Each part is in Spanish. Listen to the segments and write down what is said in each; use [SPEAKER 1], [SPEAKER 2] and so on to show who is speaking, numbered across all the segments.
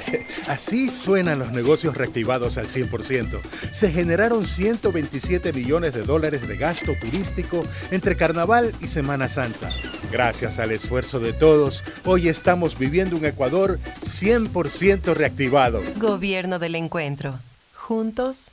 [SPEAKER 1] Así suenan los negocios reactivados al 100%. Se generaron 127 millones de dólares de gasto turístico entre Carnaval y Semana Santa. Gracias al esfuerzo de todos, hoy estamos viviendo un Ecuador 100% reactivado.
[SPEAKER 2] Gobierno del Encuentro. Juntos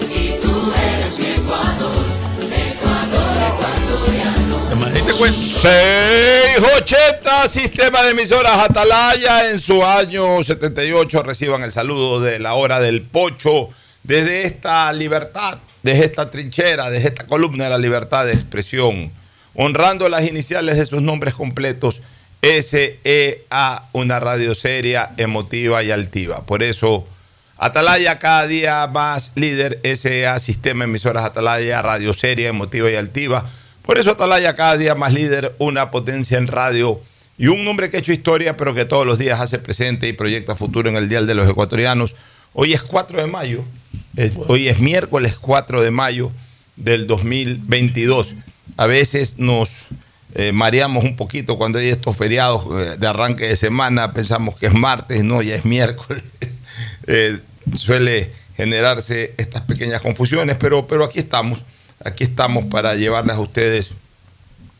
[SPEAKER 3] 680 Sistema de Emisoras Atalaya. En su año 78 reciban el saludo de la hora del pocho. Desde esta libertad, desde esta trinchera, desde esta columna de la libertad de expresión, honrando las iniciales de sus nombres completos, SEA, una radio seria, emotiva y altiva. Por eso
[SPEAKER 4] Atalaya cada día más líder, SEA, Sistema Emisoras Atalaya, Radio Seria, Emotiva y Altiva. Por eso Atalaya cada día más líder, una potencia en radio y un hombre que ha hecho historia, pero que todos los días hace presente y proyecta futuro en el Dial de los Ecuatorianos. Hoy es 4 de mayo, hoy es miércoles 4 de mayo del 2022. A veces nos eh, mareamos un poquito cuando hay estos feriados eh, de arranque de semana, pensamos que es martes, no, ya es miércoles. Eh, suele generarse estas pequeñas confusiones, pero, pero aquí estamos, aquí estamos para llevarles a ustedes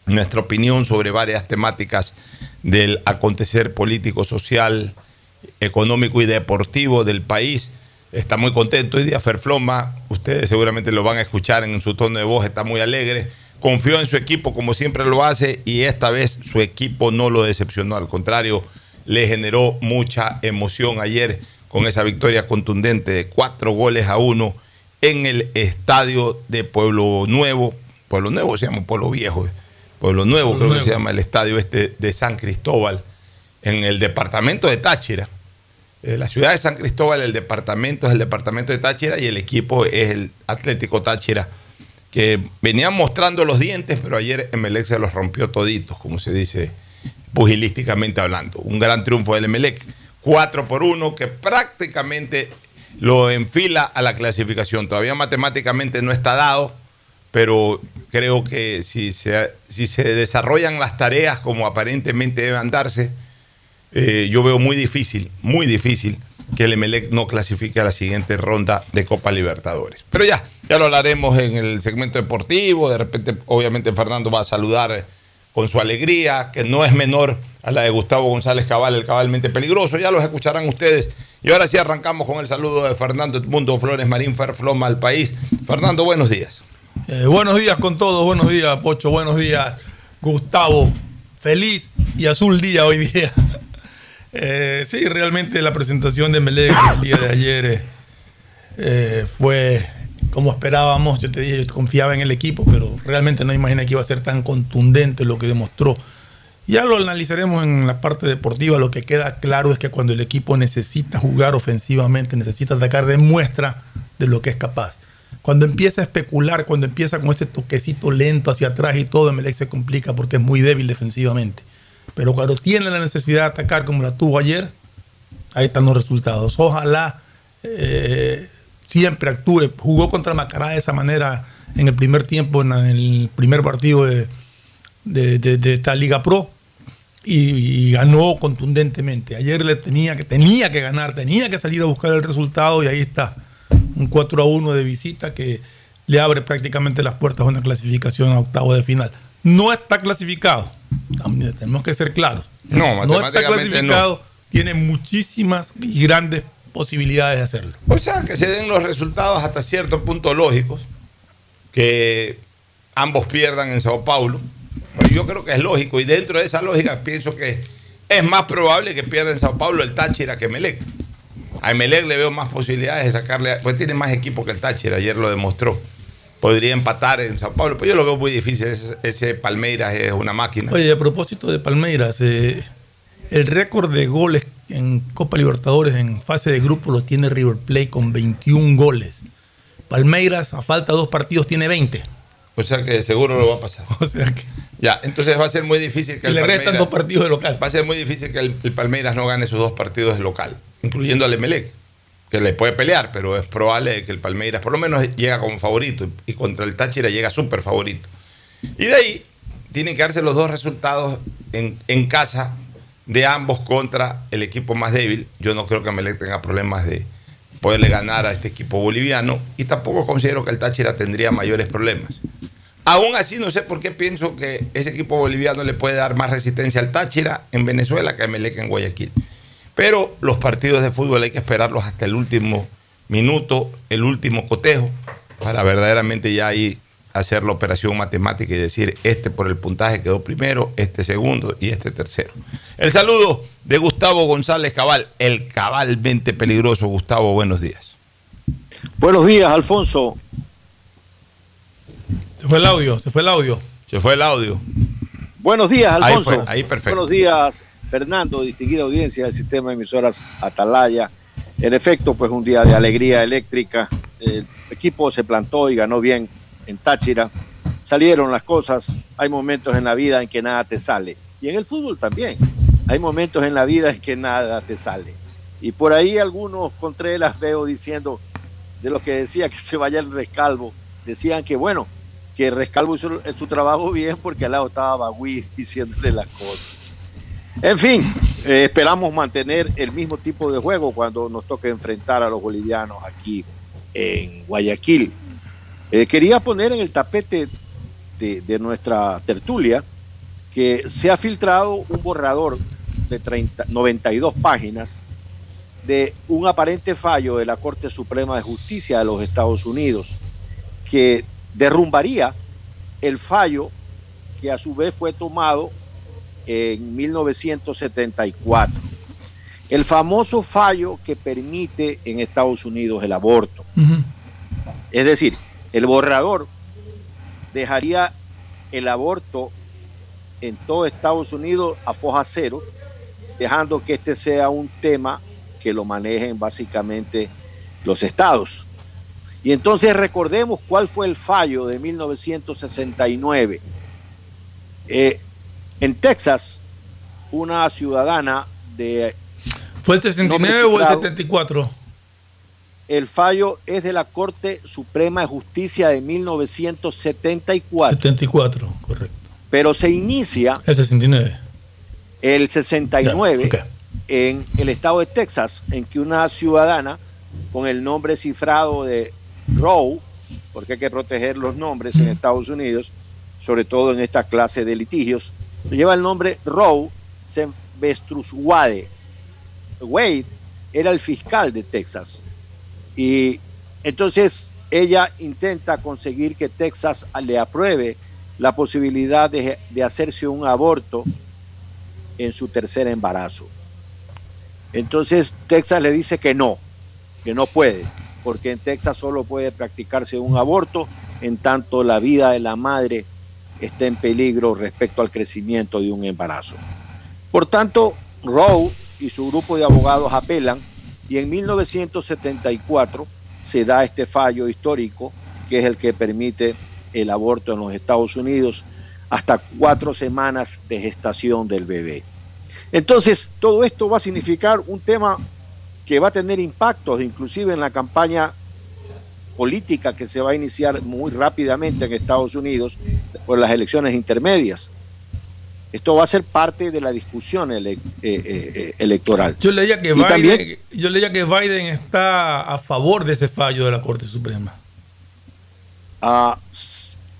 [SPEAKER 4] nuestra opinión sobre varias temáticas del acontecer político, social, económico y deportivo del país. Está muy contento hoy día Ferfloma, ustedes seguramente lo van a escuchar en su tono de voz, está muy alegre, confió en su equipo como siempre lo hace y esta vez su equipo no lo decepcionó, al contrario, le generó mucha emoción. Ayer con esa victoria contundente de cuatro goles a uno en el estadio de Pueblo Nuevo, Pueblo Nuevo se llama Pueblo Viejo. Pueblo Nuevo
[SPEAKER 5] Pueblo
[SPEAKER 4] creo
[SPEAKER 5] Nuevo.
[SPEAKER 4] que se llama el estadio este de San Cristóbal, en el departamento de Táchira. Eh, la ciudad de San Cristóbal, el departamento es el departamento de Táchira y el equipo es el Atlético Táchira, que venían mostrando los dientes, pero ayer Emelec se los rompió toditos, como se dice pugilísticamente hablando. Un gran triunfo del Emelec, 4 por 1, que prácticamente lo enfila a la clasificación. Todavía matemáticamente no está dado, pero creo que si se, si se desarrollan las tareas como aparentemente deben darse, eh, yo veo muy difícil, muy difícil que el Emelec no clasifique a la siguiente ronda de Copa Libertadores. Pero ya, ya lo hablaremos en el segmento deportivo. De repente, obviamente, Fernando va a saludar con su alegría, que no es menor a la de Gustavo González Cabal, el cabalmente peligroso. Ya los escucharán ustedes. Y ahora sí arrancamos con el saludo de Fernando Edmundo Flores Marín Ferfloma al país. Fernando, buenos días.
[SPEAKER 5] Eh, buenos días con todos, buenos días, Pocho, buenos días, Gustavo. Feliz y azul día hoy día. Eh, sí, realmente la presentación de Melec el día de ayer eh, fue como esperábamos. Yo te dije, yo confiaba en el equipo, pero realmente no imaginé que iba a ser tan contundente lo que demostró. Ya lo analizaremos en la parte deportiva. Lo que queda claro es que cuando el equipo necesita jugar ofensivamente, necesita atacar, demuestra de lo que es capaz. Cuando empieza a especular, cuando empieza con ese toquecito lento hacia atrás y todo, Emelec se complica porque es muy débil defensivamente. Pero cuando tiene la necesidad de atacar como la tuvo ayer, ahí están los resultados. Ojalá eh, siempre actúe. Jugó contra Macará de esa manera en el primer tiempo, en el primer partido de, de- de- de esta Liga Pro y, y ganó contundentemente. Ayer le tenía que, tenía que ganar, tenía que salir a buscar el resultado y ahí está. Un 4 a 1 de visita que le abre prácticamente las puertas a una clasificación a octavo de final. No está clasificado. También tenemos que ser claros.
[SPEAKER 4] No,
[SPEAKER 5] no está clasificado. Tiene muchísimas y grandes posibilidades de hacerlo.
[SPEAKER 4] O sea, que se den los resultados hasta cierto punto lógicos, que ambos pierdan en Sao Paulo. Pues yo creo que es lógico y dentro de esa lógica pienso que es más probable que pierda en Sao Paulo el Táchira que Melec. A Melec le veo más posibilidades de sacarle, pues tiene más equipo que el Táchira, ayer lo demostró. Podría empatar en Sao Paulo, pero yo lo veo muy difícil. Ese, ese Palmeiras es una máquina.
[SPEAKER 5] Oye, a propósito de Palmeiras, eh, el récord de goles en Copa Libertadores en fase de grupo lo tiene River Plate con 21 goles. Palmeiras, a falta de dos partidos, tiene 20.
[SPEAKER 4] O sea que seguro lo va a pasar.
[SPEAKER 5] O sea que.
[SPEAKER 4] Ya, entonces va a ser muy difícil que
[SPEAKER 5] Y
[SPEAKER 4] el
[SPEAKER 5] le restan dos partidos de local.
[SPEAKER 4] Va a ser muy difícil que el, el Palmeiras no gane sus dos partidos de local, incluyendo al Emelec, que le puede pelear, pero es probable que el Palmeiras por lo menos llega como favorito y contra el Táchira llega súper favorito. Y de ahí tienen que darse los dos resultados en, en casa de ambos contra el equipo más débil. Yo no creo que Emelec tenga problemas de poderle ganar a este equipo boliviano y tampoco considero que el Táchira tendría mayores problemas. Aún así, no sé por qué pienso que ese equipo boliviano le puede dar más resistencia al Táchira en Venezuela que a Emelec en Guayaquil. Pero los partidos de fútbol hay que esperarlos hasta el último minuto, el último cotejo, para verdaderamente ya ahí hacer la operación matemática y decir, este por el puntaje quedó primero, este segundo y este tercero. El saludo de Gustavo González Cabal, el cabalmente peligroso. Gustavo, buenos días.
[SPEAKER 6] Buenos días, Alfonso.
[SPEAKER 5] Se fue el audio, se fue el audio.
[SPEAKER 4] Se fue el audio.
[SPEAKER 6] Buenos días,
[SPEAKER 4] Ahí
[SPEAKER 6] Alfonso.
[SPEAKER 4] fue, ahí perfecto.
[SPEAKER 6] Buenos días, Fernando, distinguida audiencia del sistema de emisoras Atalaya. En efecto, pues un día de alegría eléctrica. El equipo se plantó y ganó bien en Táchira. Salieron las cosas. Hay momentos en la vida en que nada te sale. Y en el fútbol también. Hay momentos en la vida en que nada te sale. Y por ahí algunos contreras veo diciendo, de los que decía que se vaya el rescalvo, decían que bueno, que Rescalvo hizo su trabajo bien porque al lado estaba Bagui diciéndole las cosas. En fin, eh, esperamos mantener el mismo tipo de juego cuando nos toque enfrentar a los bolivianos aquí en Guayaquil. Eh, quería poner en el tapete de, de, nuestra tertulia que se ha filtrado un borrador de 30, 92 páginas de un aparente fallo de la Corte Suprema de Justicia de los Estados Unidos que derrumbaría el fallo que a su vez fue tomado en 1974. El famoso fallo que permite en Estados Unidos el aborto. Uh -huh. Es decir, el borrador dejaría el aborto en todo Estados Unidos a foja cero, dejando que este sea un tema que lo manejen básicamente los estados. Y entonces recordemos cuál fue el fallo de 1969. Eh, en Texas, una ciudadana de...
[SPEAKER 5] ¿Fue el 69 o el 74?
[SPEAKER 6] El fallo es de la Corte Suprema de Justicia de 1974.
[SPEAKER 5] 74, correcto.
[SPEAKER 6] Pero se inicia...
[SPEAKER 5] El 69.
[SPEAKER 6] El 69 yeah, okay. en el estado de Texas, en que una ciudadana con el nombre cifrado de Roe, porque hay que proteger los nombres en Estados Unidos, sobre todo en esta clase de litigios, lleva el nombre Roe Wade. Wade era el fiscal de Texas. Y entonces ella intenta conseguir que Texas le apruebe la posibilidad de, de hacerse un aborto en su tercer embarazo. Entonces Texas le dice que no, que no puede, porque en Texas solo puede practicarse un aborto en tanto la vida de la madre está en peligro respecto al crecimiento de un embarazo. Por tanto, Roe y su grupo de abogados apelan y en 1974 se da este fallo histórico que es el que permite el aborto en los Estados Unidos hasta cuatro semanas de gestación del bebé. Entonces, todo esto va a significar un tema que va a tener impactos inclusive en la campaña política que se va a iniciar muy rápidamente en Estados Unidos por las elecciones intermedias. Esto va a ser parte de la discusión ele eh, eh, electoral.
[SPEAKER 5] Yo leía, que Biden, también, yo leía que Biden está a favor de ese fallo de la Corte Suprema.
[SPEAKER 6] Uh,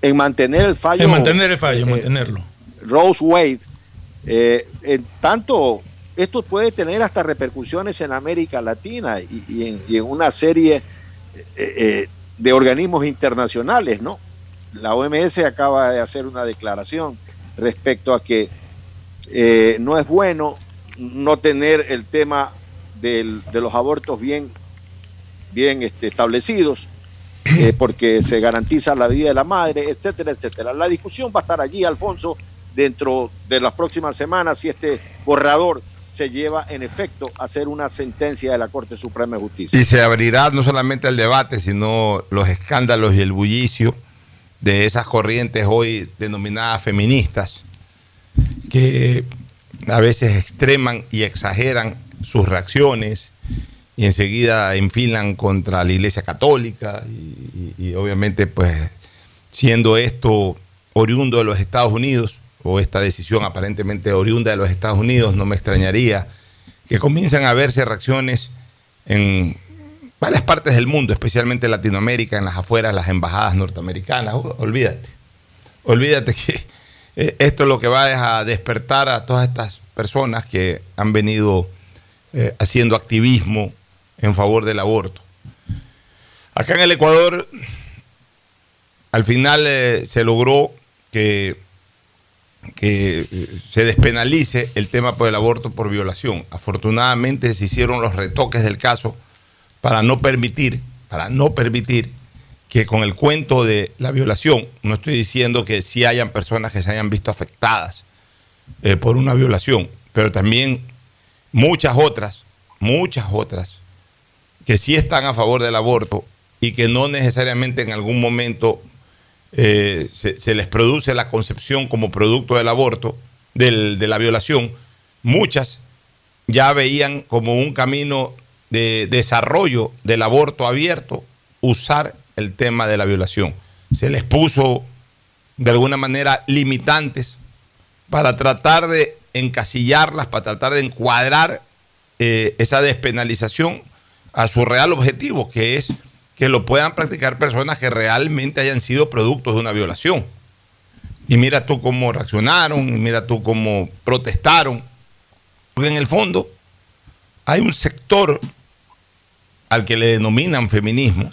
[SPEAKER 6] en mantener el fallo.
[SPEAKER 5] En mantener el fallo, eh, mantenerlo.
[SPEAKER 6] Rose Wade, en tanto, esto puede tener hasta repercusiones en América Latina y, y, en, y en, una serie de organismos internacionales, ¿no? La OMS acaba de hacer una declaración respecto a que eh, no es bueno no tener el tema del, de los abortos bien, bien este, establecidos, eh, porque se garantiza la vida de la madre, etcétera, etcétera. La discusión va a estar allí, Alfonso, dentro de las próximas semanas, si este borrador se lleva en efecto a hacer una sentencia de la Corte Suprema de Justicia.
[SPEAKER 4] Y se abrirá no solamente el debate, sino los escándalos y el bullicio de esas corrientes hoy denominadas feministas, que a veces extreman y exageran sus reacciones y enseguida enfilan contra la Iglesia Católica y, y, y obviamente pues siendo esto oriundo de los Estados Unidos o esta decisión aparentemente oriunda de los Estados Unidos, no me extrañaría que comiencen a verse reacciones en varias partes del mundo, especialmente en Latinoamérica, en las afueras, las embajadas norteamericanas. Olvídate, olvídate que eh, esto es lo que va a despertar a todas estas personas que han venido eh, haciendo activismo en favor del aborto. Acá en el Ecuador, al final eh, se logró que, que se despenalice el tema por el aborto por violación. Afortunadamente se hicieron los retoques del caso para no permitir, para no permitir que con el cuento de la violación, no estoy diciendo que sí hayan personas que se hayan visto afectadas eh, por una violación, pero también muchas otras, muchas otras que sí están a favor del aborto y que no necesariamente en algún momento eh, se, les produce la concepción como producto del aborto, del- de la violación, muchas ya veían como un camino de desarrollo del aborto abierto usar el tema de la violación. Se les puso de alguna manera limitantes para tratar de encasillarlas, para tratar de encuadrar eh, esa despenalización a su real objetivo, que es que lo puedan practicar personas que realmente hayan sido productos de una violación. Y mira tú cómo reaccionaron, y mira tú cómo protestaron. Porque en el fondo hay un sector al que le denominan feminismo,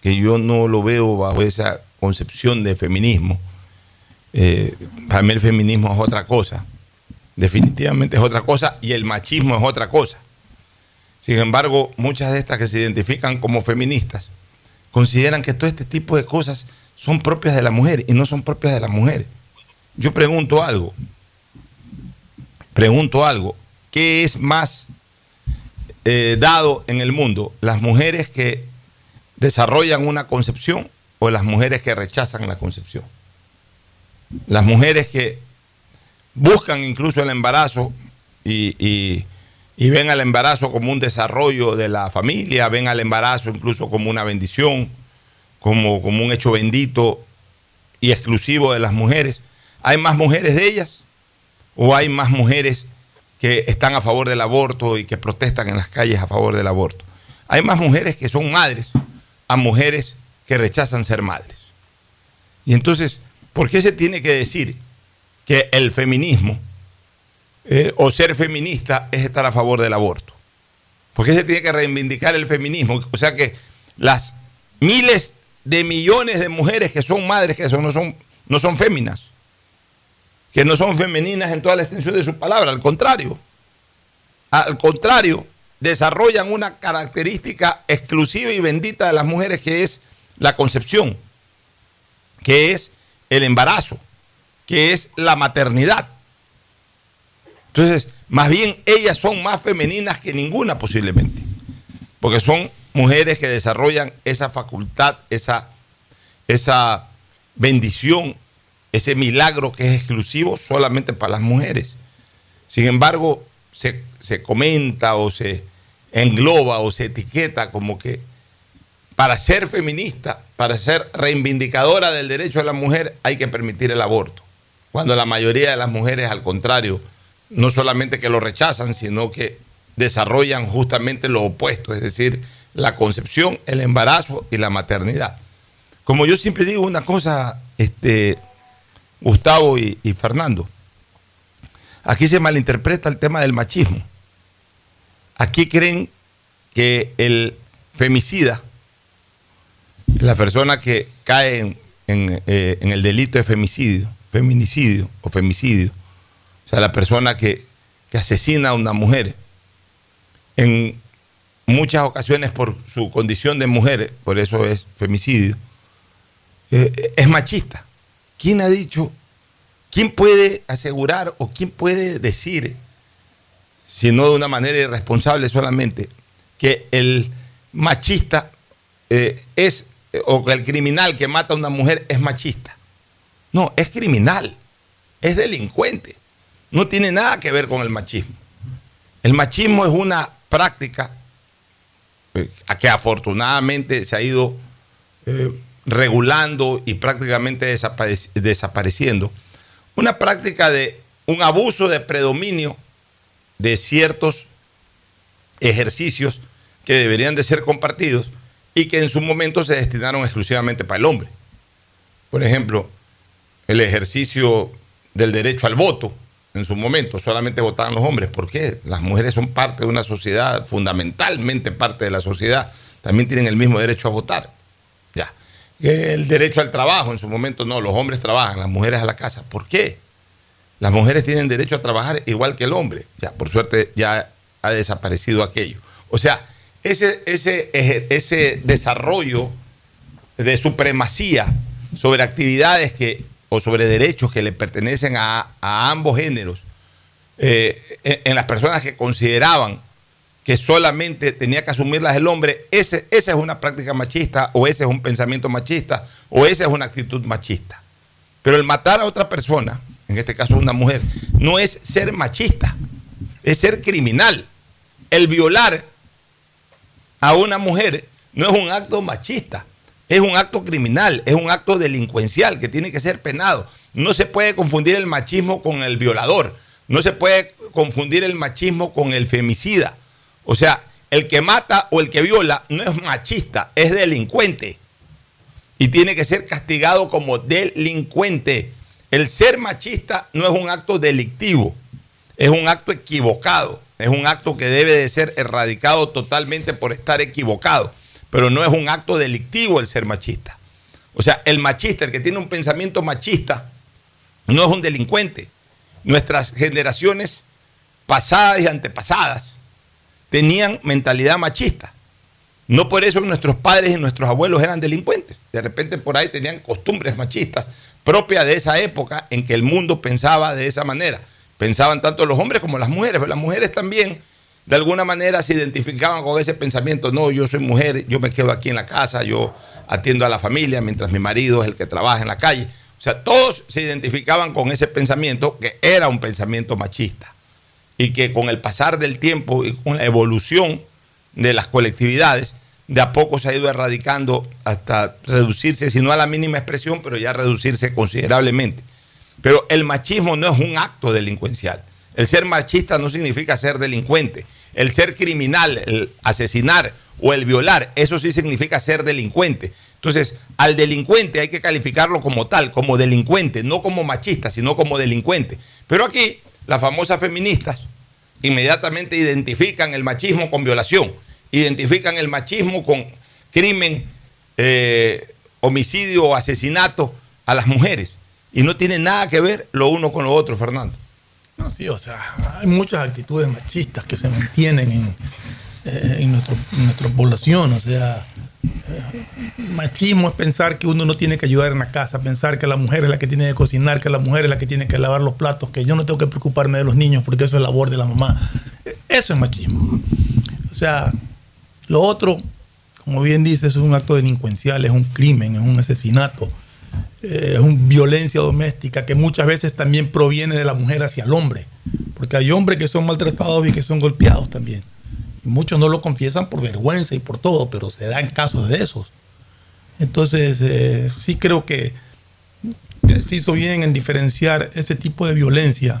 [SPEAKER 4] que yo no lo veo bajo esa concepción de feminismo. Eh, para mí el feminismo es otra cosa, definitivamente es otra cosa, y el machismo es otra cosa. Sin embargo, muchas de estas que se identifican como feministas consideran que todo este tipo de cosas son propias de la mujer y no son propias de la mujer. Yo pregunto algo, pregunto algo, ¿qué es más eh, dado en el mundo? ¿Las mujeres que desarrollan una concepción o las mujeres que rechazan la concepción? Las mujeres que buscan incluso el embarazo y, y- y ven al embarazo como un desarrollo de la familia, ven al embarazo incluso como una bendición, como, como un hecho bendito y exclusivo de las mujeres. ¿Hay más mujeres de ellas o hay más mujeres que están a favor del aborto y que protestan en las calles a favor del aborto? Hay más mujeres que son madres a mujeres que rechazan ser madres. Y entonces, ¿por qué se tiene que decir que el feminismo eh, o ser feminista es estar a favor del aborto? ¿Por qué se tiene que reivindicar el feminismo? O sea que las miles de millones de mujeres que son madres, que no son, no son féminas, que no son femeninas en toda la extensión de su palabra, al contrario, al contrario, desarrollan una característica exclusiva y bendita de las mujeres que es la concepción, que es el embarazo, que es la maternidad. Entonces, más bien ellas son más femeninas que ninguna posiblemente, porque son mujeres que desarrollan esa facultad, esa, esa bendición, ese milagro que es exclusivo solamente para las mujeres. Sin embargo, se, se comenta o se engloba o se etiqueta como que para ser feminista, para ser reivindicadora del derecho de la mujer, hay que permitir el aborto. Cuando la mayoría de las mujeres, al contrario, no solamente que lo rechazan, sino que desarrollan justamente lo opuesto, es decir, la concepción, el embarazo y la maternidad. Como yo siempre digo una cosa, este, Gustavo y, Fernando, aquí se malinterpreta el tema del machismo. Aquí creen que el femicida, la persona que cae en, en, eh, en el delito de femicidio, feminicidio o femicidio, o sea, la persona que, que asesina a una mujer, en muchas ocasiones por su condición de mujer, por eso es femicidio, eh, es machista. ¿Quién ha dicho, quién puede asegurar o quién puede decir, si no de una manera irresponsable solamente, que el machista eh, es, o que el criminal que mata a una mujer es machista? No, es criminal, es delincuente. No tiene nada que ver con el machismo. El machismo es una práctica eh, que afortunadamente se ha ido eh, regulando y prácticamente desapareci- desapareciendo. Una práctica de un abuso de predominio de ciertos ejercicios que deberían de ser compartidos y que en su momento se destinaron exclusivamente para el hombre. Por ejemplo, el ejercicio del derecho al voto, en su momento solamente votaban los hombres. ¿Por qué? Las mujeres son parte de una sociedad, fundamentalmente parte de la sociedad, también tienen el mismo derecho a votar. Ya. El derecho al trabajo, en su momento no, los hombres trabajan, las mujeres a la casa. ¿Por qué? Las mujeres tienen derecho a trabajar igual que el hombre. Ya, por suerte ya ha desaparecido aquello. O sea, ese, ese, ese desarrollo de supremacía sobre actividades que, sobre derechos que le pertenecen a, ambos géneros, eh, en, en las personas que consideraban que solamente tenía que asumirlas el hombre, ese, esa es una práctica machista o ese es un pensamiento machista o esa es una actitud machista. Pero el matar a otra persona, en este caso una mujer, no es ser machista, es ser criminal. El violar a una mujer no es un acto machista, es un acto criminal, es un acto delincuencial que tiene que ser penado. No se puede confundir el machismo con el violador, no se puede confundir el machismo con el femicida. O sea, el que mata o el que viola no es machista, es delincuente. Y tiene que ser castigado como delincuente. El ser machista no es un acto delictivo, es un acto equivocado, es un acto que debe de ser erradicado totalmente por estar equivocado, pero no es un acto delictivo el ser machista. O sea, el machista, el que tiene un pensamiento machista, no es un delincuente. Nuestras generaciones pasadas y antepasadas tenían mentalidad machista. No por eso nuestros padres y nuestros abuelos eran delincuentes. De repente por ahí tenían costumbres machistas propias de esa época en que el mundo pensaba de esa manera. Pensaban tanto los hombres como las mujeres, pero las mujeres también de alguna manera se identificaban con ese pensamiento, no, yo soy mujer, yo me quedo aquí en la casa, yo atiendo a la familia mientras mi marido es el que trabaja en la calle. O sea, todos se identificaban con ese pensamiento que era un pensamiento machista y que con el pasar del tiempo y con la evolución de las colectividades, de a poco se ha ido erradicando hasta reducirse, si no a la mínima expresión, pero ya reducirse considerablemente. Pero el machismo no es un acto delincuencial. El ser machista no significa ser delincuente. El ser criminal, el asesinar o el violar, eso sí significa ser delincuente. Entonces, al delincuente hay que calificarlo como tal, como delincuente, no como machista, sino como delincuente. Pero aquí, las famosas feministas inmediatamente identifican el machismo con violación, identifican el machismo con crimen, eh, homicidio o asesinato a las mujeres. Y no tiene nada que ver lo uno con lo otro, Fernando.
[SPEAKER 5] No, sí, o sea, hay muchas actitudes machistas que se mantienen en, eh, en, nuestro- nuestra población. O sea, eh, machismo es pensar que uno no tiene que ayudar en la casa, pensar que la mujer es la que tiene que cocinar, que la mujer es la que tiene que lavar los platos, que yo no tengo que preocuparme de los niños porque eso es labor de la mamá. Eh, Eso es machismo. O sea, lo otro, como bien dice, es un acto delincuencial, es un crimen, es un asesinato, eh, es una violencia doméstica que muchas veces también proviene de la mujer hacia el hombre, porque hay hombres que son maltratados y que son golpeados también. Muchos no lo confiesan por vergüenza y por todo, pero se dan casos de esos. Entonces, eh, sí creo que se hizo bien en diferenciar este tipo de violencia,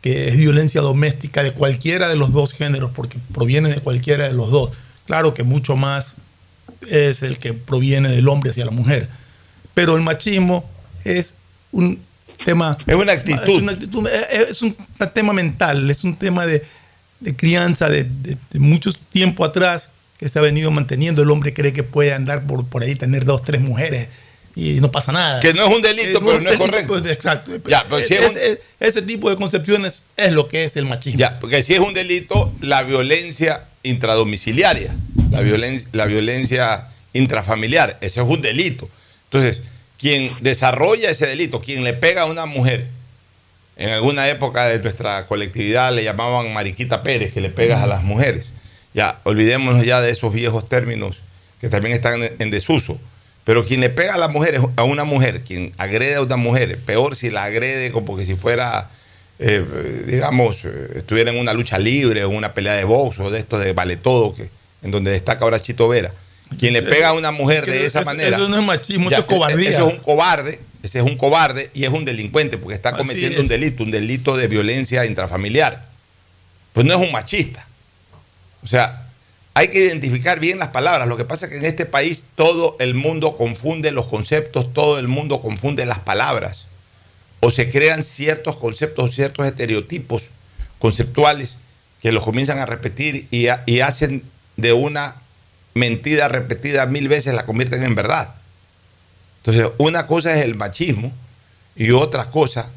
[SPEAKER 5] que es violencia doméstica de cualquiera de los dos géneros, porque proviene de cualquiera de los dos. Claro que mucho más es el que proviene del hombre hacia la mujer, pero el machismo es un tema...
[SPEAKER 4] Es una actitud.
[SPEAKER 5] Es, una actitud, es- un tema mental, es un tema de, de crianza de, de, de mucho tiempo atrás que se ha venido manteniendo. El hombre cree que puede andar por, por ahí, tener dos, tres mujeres y no pasa nada.
[SPEAKER 4] Que no es un delito,
[SPEAKER 5] Eh,
[SPEAKER 4] pero no es
[SPEAKER 5] delito,
[SPEAKER 4] correcto.
[SPEAKER 5] pues, exacto.
[SPEAKER 4] Ya, pero si es
[SPEAKER 5] Es-
[SPEAKER 4] un-
[SPEAKER 5] es- ese tipo de concepciones es lo que es el machismo.
[SPEAKER 4] Ya, porque si es un delito, la violencia intradomiciliaria, la violencia, la violencia intrafamiliar, ese es un delito. Entonces, quien desarrolla ese delito, quien le pega a una mujer, en alguna época de nuestra colectividad le llamaban Mariquita Pérez, que le pegas a las mujeres. Ya, olvidémonos ya de esos viejos términos que también están en, desuso. Pero quien le pega a la mujer, a una mujer, quien agrede a una mujer, peor si la agrede como que si fuera, eh, digamos, eh, estuviera en una lucha libre o una pelea de box o de esto de vale todo, que, en donde destaca ahora Chito Vera. Quien le pega a una mujer de esa
[SPEAKER 5] Eso-
[SPEAKER 4] manera.
[SPEAKER 5] Eso no es machismo,
[SPEAKER 4] Ya,
[SPEAKER 5] eso es cobardía.
[SPEAKER 4] Eso es un cobarde, ese es un cobarde y es un delincuente porque está
[SPEAKER 5] Así
[SPEAKER 4] cometiendo
[SPEAKER 5] es.
[SPEAKER 4] un delito, un delito de violencia intrafamiliar. Pues no es un machista. O sea, hay que identificar bien las palabras. Lo que pasa es que en este país todo el mundo confunde los conceptos, todo el mundo confunde las palabras. O se crean ciertos conceptos, ciertos estereotipos conceptuales que los comienzan a repetir y hacen de una mentira repetida mil veces, la convierten en verdad. Entonces, una cosa es el machismo y otra cosa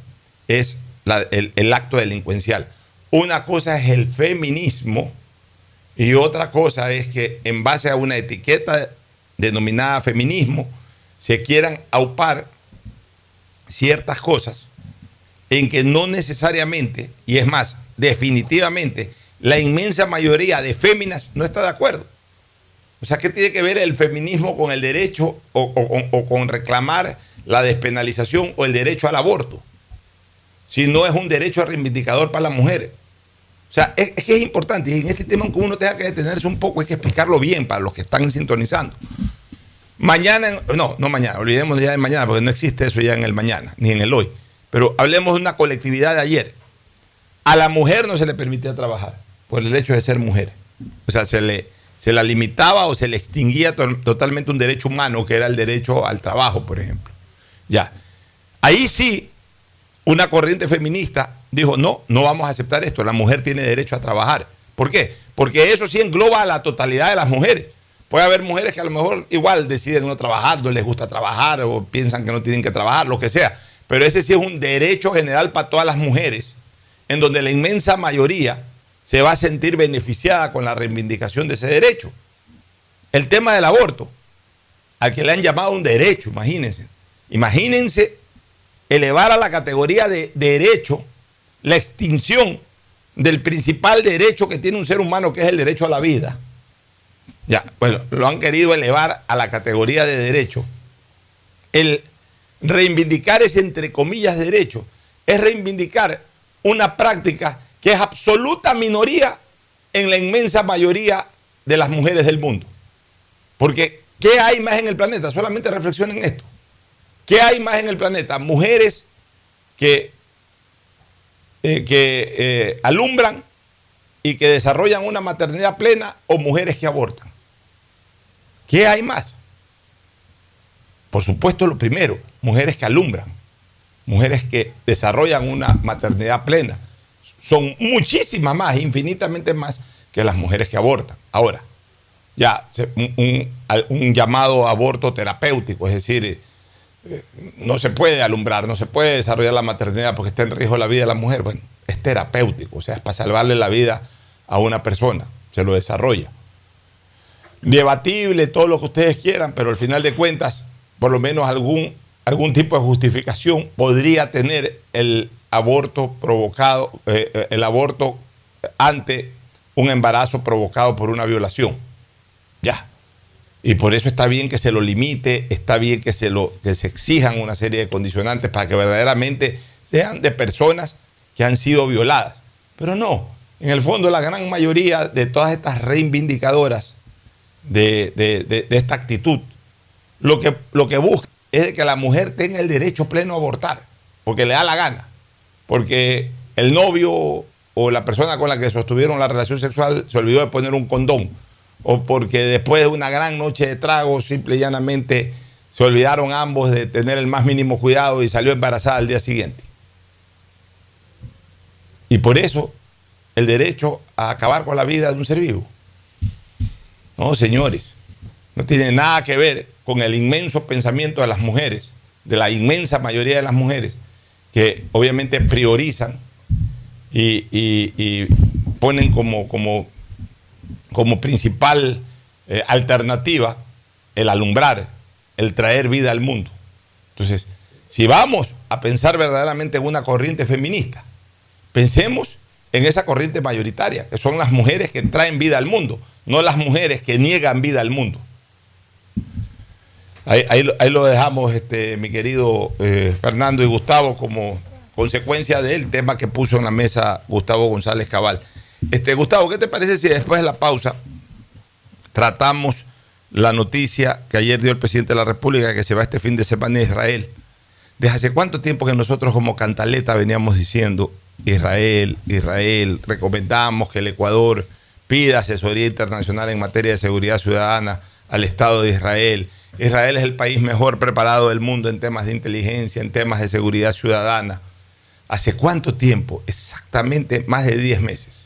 [SPEAKER 4] es el, el acto delincuencial. Una cosa es el feminismo y otra cosa es que en base a una etiqueta denominada feminismo se quieran aupar ciertas cosas en que no necesariamente, y es más, definitivamente, la inmensa mayoría de féminas no está de acuerdo. O sea, ¿qué tiene que ver el feminismo con el derecho o, con reclamar la despenalización o el derecho al aborto? Si no es un derecho reivindicador para las mujeres. O sea, es, que es importante y en este tema aunque uno tenga que detenerse un poco, hay que explicarlo bien para los que están sintonizando. Mañana, no, no mañana, olvidemos ya de mañana porque no existe eso ya en el mañana, ni en el hoy. Pero hablemos de una colectividad de ayer. A la mujer no se le permitía trabajar por el hecho de ser mujer. O sea, se le se la limitaba o se le extinguía to- totalmente un derecho humano que era el derecho al trabajo, por ejemplo. Ya. Ahí sí, una corriente feminista dijo, no, no vamos a aceptar esto, la mujer tiene derecho a trabajar. ¿Por qué? Porque eso sí engloba a la totalidad de las mujeres. Puede haber mujeres que a lo mejor igual deciden no trabajar, no les gusta trabajar o piensan que no tienen que trabajar, lo que sea. Pero ese sí es un derecho general para todas las mujeres, en donde la inmensa mayoría se va a sentir beneficiada con la reivindicación de ese derecho. El tema del aborto, al que le han llamado un derecho, imagínense. Imagínense elevar a la categoría de derecho la extinción del principal derecho que tiene un ser humano, que es el derecho a la vida. Ya, bueno, lo han querido elevar a la categoría de derecho. El reivindicar ese, entre comillas, derecho es reivindicar una práctica que es absoluta minoría en la inmensa mayoría de las mujeres del mundo. Porque, ¿qué hay más en el planeta? Solamente reflexionen esto. ¿Qué hay más en el planeta? Mujeres que, eh, que eh, alumbran y que desarrollan una maternidad plena o mujeres que abortan. ¿Qué hay más? Por supuesto, lo primero, mujeres que alumbran, mujeres que desarrollan una maternidad plena. Son muchísimas más, infinitamente más que las mujeres que abortan. Ahora, ya, un, llamado aborto terapéutico, es decir, eh, no se puede alumbrar, no se puede desarrollar la maternidad porque está en riesgo la vida de la mujer. Bueno, es terapéutico, o sea, es para salvarle la vida a una persona, se lo desarrolla. Debatible, todo lo que ustedes quieran, pero al final de cuentas, por lo menos algún, algún tipo de justificación podría tener el aborto provocado, eh, eh, el aborto ante un embarazo provocado por una violación. Ya. Y por eso está bien que se lo limite, está bien que se, lo, que se exijan una serie de condicionantes para que verdaderamente sean de personas que han sido violadas. Pero no, en el fondo la gran mayoría de todas estas reivindicadoras de, de- de- esta actitud, lo que, lo que busca es que la mujer tenga el derecho pleno a abortar, porque le da la gana, porque el novio o la persona con la que sostuvieron la relación sexual se olvidó de poner un condón, o porque después de una gran noche de trago, simple y llanamente se olvidaron ambos de tener el más mínimo cuidado y salió embarazada al día siguiente. Y por eso el derecho a acabar con la vida de un ser vivo. No, señores, no tiene nada que ver con el inmenso pensamiento de las mujeres, de la inmensa mayoría de las mujeres, que obviamente priorizan y, ponen como, como, como principal eh, alternativa el alumbrar, el traer vida al mundo. Entonces, si vamos a pensar verdaderamente en una corriente feminista, pensemos en esa corriente mayoritaria, que son las mujeres que traen vida al mundo, no las mujeres que niegan vida al mundo. Ahí, lo dejamos, este, mi querido eh, Fernando y Gustavo, como consecuencia del tema que puso en la mesa Gustavo González Cabal. Este, Gustavo, ¿qué te parece si después de la pausa tratamos la noticia que ayer dio el presidente de la República que se va este fin de semana a Israel? ¿Desde hace cuánto tiempo que nosotros como Cantaleta veníamos diciendo Israel, Israel, recomendamos que el Ecuador pida asesoría internacional en materia de seguridad ciudadana al Estado de Israel? Israel es el país mejor preparado del mundo en temas de inteligencia, en temas de seguridad ciudadana. ¿Hace cuánto tiempo? Exactamente más de 10 meses.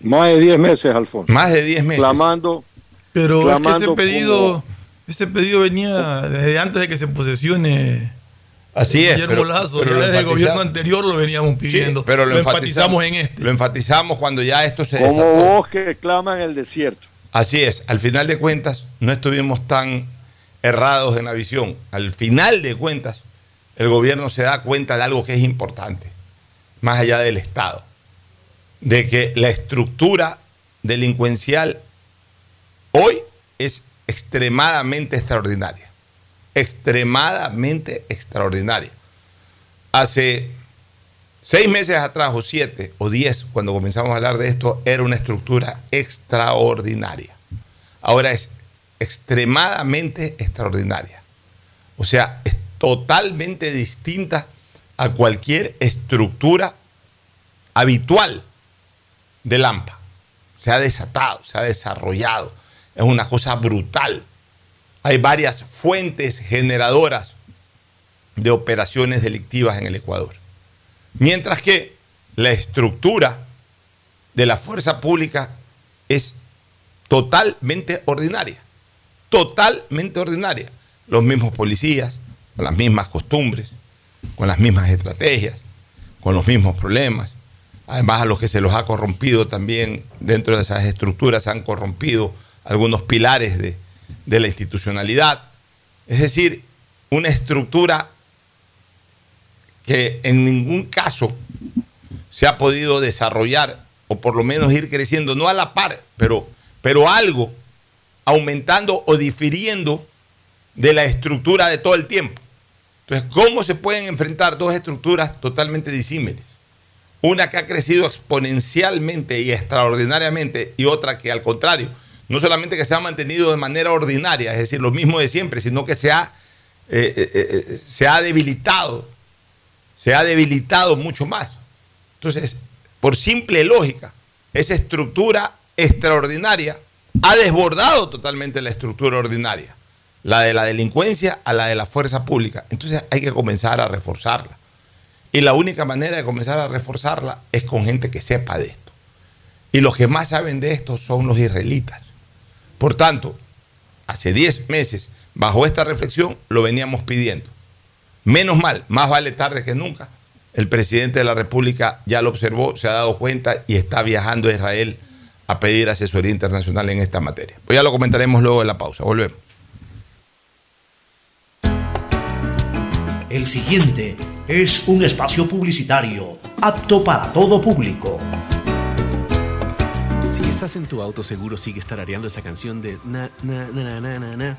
[SPEAKER 7] Más de 10 meses, Alfonso.
[SPEAKER 4] Más de 10 meses.
[SPEAKER 7] Clamando.
[SPEAKER 8] Pero es que ese pedido,
[SPEAKER 7] como-
[SPEAKER 8] ese pedido venía desde antes de que se posesione
[SPEAKER 4] Así es.
[SPEAKER 8] Guillermo
[SPEAKER 4] pero-
[SPEAKER 8] Lazo.
[SPEAKER 4] pero
[SPEAKER 8] ya
[SPEAKER 4] lo
[SPEAKER 8] desde el gobierno anterior lo veníamos
[SPEAKER 4] Sí,
[SPEAKER 8] pidiendo.
[SPEAKER 4] pero lo,
[SPEAKER 8] enfatizamos en este.
[SPEAKER 4] Lo enfatizamos cuando ya esto se
[SPEAKER 7] Como
[SPEAKER 4] desató.
[SPEAKER 7] vos que clama en el desierto.
[SPEAKER 4] Así es, al final de cuentas no estuvimos tan errados en la visión. Al final de cuentas, el gobierno se da cuenta de algo que es importante, más allá del Estado. de que la estructura delincuencial hoy es extremadamente extraordinaria. Extremadamente extraordinaria. Hace seis meses atrás, o siete, o diez, cuando comenzamos a hablar de esto, era una estructura extraordinaria. Ahora es extremadamente extraordinaria. O sea, es totalmente distinta a cualquier estructura habitual de Lampa. Se ha desatado, se ha desarrollado. Es una cosa brutal. Hay varias fuentes generadoras de operaciones delictivas en el Ecuador. Mientras que la estructura de la fuerza pública es totalmente ordinaria. Totalmente ordinaria. Los mismos policías, con las mismas costumbres, con las mismas estrategias, con los mismos problemas. Además, a los que se los ha corrompido también dentro de esas estructuras se han corrompido algunos pilares de, de la institucionalidad. Es decir, una estructura que en ningún caso se ha podido desarrollar o por lo menos ir creciendo, no a la par, pero, pero algo aumentando o difiriendo de la estructura de todo el tiempo. Entonces, ¿cómo se pueden enfrentar dos estructuras totalmente disímiles? Una que ha crecido exponencialmente y extraordinariamente y otra que al contrario, no solamente que se ha mantenido de manera ordinaria, es decir, lo mismo de siempre, sino que se ha, eh, eh, eh, se ha debilitado, se ha debilitado mucho más. Entonces, por simple lógica, esa estructura extraordinaria ha desbordado totalmente la estructura ordinaria, la de la delincuencia a la de la fuerza pública. Entonces hay que comenzar a reforzarla. Y la única manera de comenzar a reforzarla es con gente que sepa de esto. Y los que más saben de esto son los israelitas. Por tanto, hace 10 meses, bajo esta reflexión, lo veníamos pidiendo. Menos mal, más vale tarde que nunca. El presidente de la República ya lo observó, se ha dado cuenta y está viajando a Israel a pedir asesoría internacional en esta materia. Pues ya lo comentaremos luego de la pausa. Volvemos.
[SPEAKER 9] El siguiente es un espacio publicitario apto para todo público.
[SPEAKER 10] Si estás en tu auto, seguro sigue tarareando esa canción de na, na, na, na, na, na,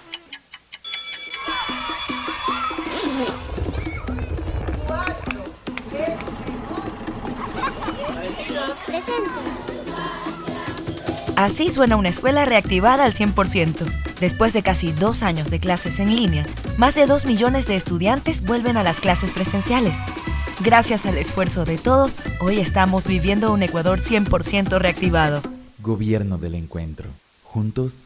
[SPEAKER 11] Así suena una escuela reactivada al 100%. Después de casi dos años de clases en línea, más de dos millones de estudiantes vuelven a las clases presenciales. Gracias al esfuerzo de todos, hoy estamos viviendo un Ecuador 100% reactivado.
[SPEAKER 12] Gobierno del Encuentro. Juntos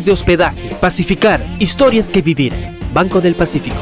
[SPEAKER 13] de hospedaje. Pacificar, historias que vivir. Banco del Pacífico.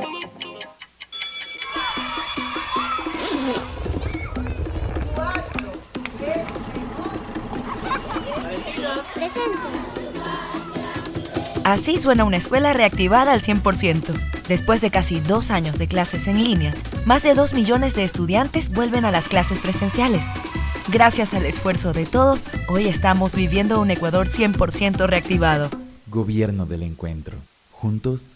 [SPEAKER 11] Así suena una escuela reactivada al 100%. Después de casi dos años de clases en línea, más de 2 millones de estudiantes vuelven a las clases presenciales. Gracias al esfuerzo de todos, hoy estamos viviendo un Ecuador 100% reactivado.
[SPEAKER 12] Gobierno del Encuentro. Juntos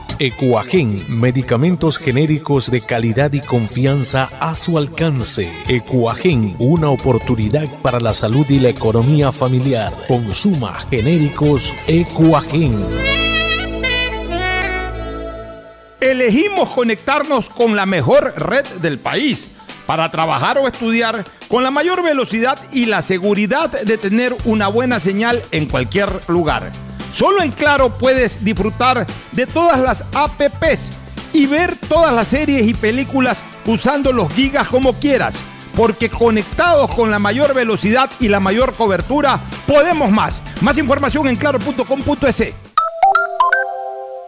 [SPEAKER 14] Ecuagen, medicamentos genéricos de calidad y confianza a su alcance. Ecuagen, una oportunidad para la salud y la economía familiar. Consuma genéricos Ecuagen.
[SPEAKER 15] Elegimos conectarnos con la mejor red del país para trabajar o estudiar con la mayor velocidad y la seguridad de tener una buena señal en cualquier lugar. Solo en Claro puedes disfrutar de todas las apps y ver todas las series y películas usando los gigas como quieras. Porque conectados con la mayor velocidad y la mayor cobertura, podemos más. Más información en claro.com.es.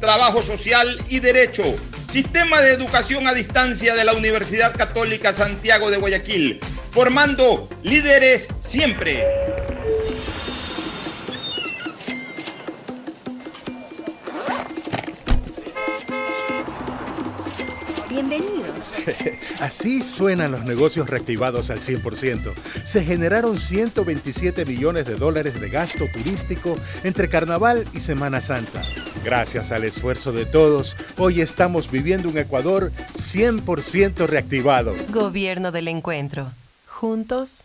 [SPEAKER 4] trabajo social y derecho. Sistema de Educación a Distancia de la Universidad Católica Santiago de Guayaquil, formando líderes siempre.
[SPEAKER 1] Bienvenidos. Así suenan los negocios reactivados al 100%. Se generaron 127 millones de dólares de gasto turístico entre Carnaval y Semana Santa. Gracias al esfuerzo de todos, hoy estamos viviendo un Ecuador 100% reactivado.
[SPEAKER 16] Gobierno del Encuentro. Juntos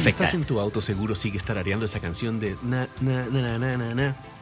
[SPEAKER 10] Estás en tu auto, seguro sigues tarareando esa canción de na, na, na, na, na, na,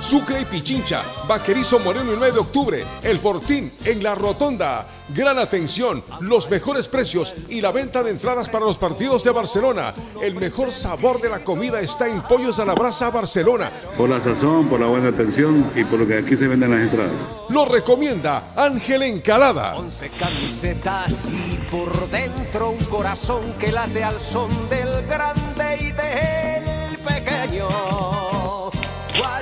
[SPEAKER 17] Sucre y Pichincha, Vaquerizo Moreno el 9 de octubre, El Fortín en La Rotonda. Gran atención, los mejores precios y la venta de entradas para los partidos de Barcelona. El mejor sabor de la comida está en Pollos a la Brasa Barcelona.
[SPEAKER 18] Por la sazón, por la buena atención y por lo que aquí se venden las entradas.
[SPEAKER 17] Lo recomienda Ángel Encalada.
[SPEAKER 19] Once camisetas y por dentro un corazón que late al son del grande y del pequeño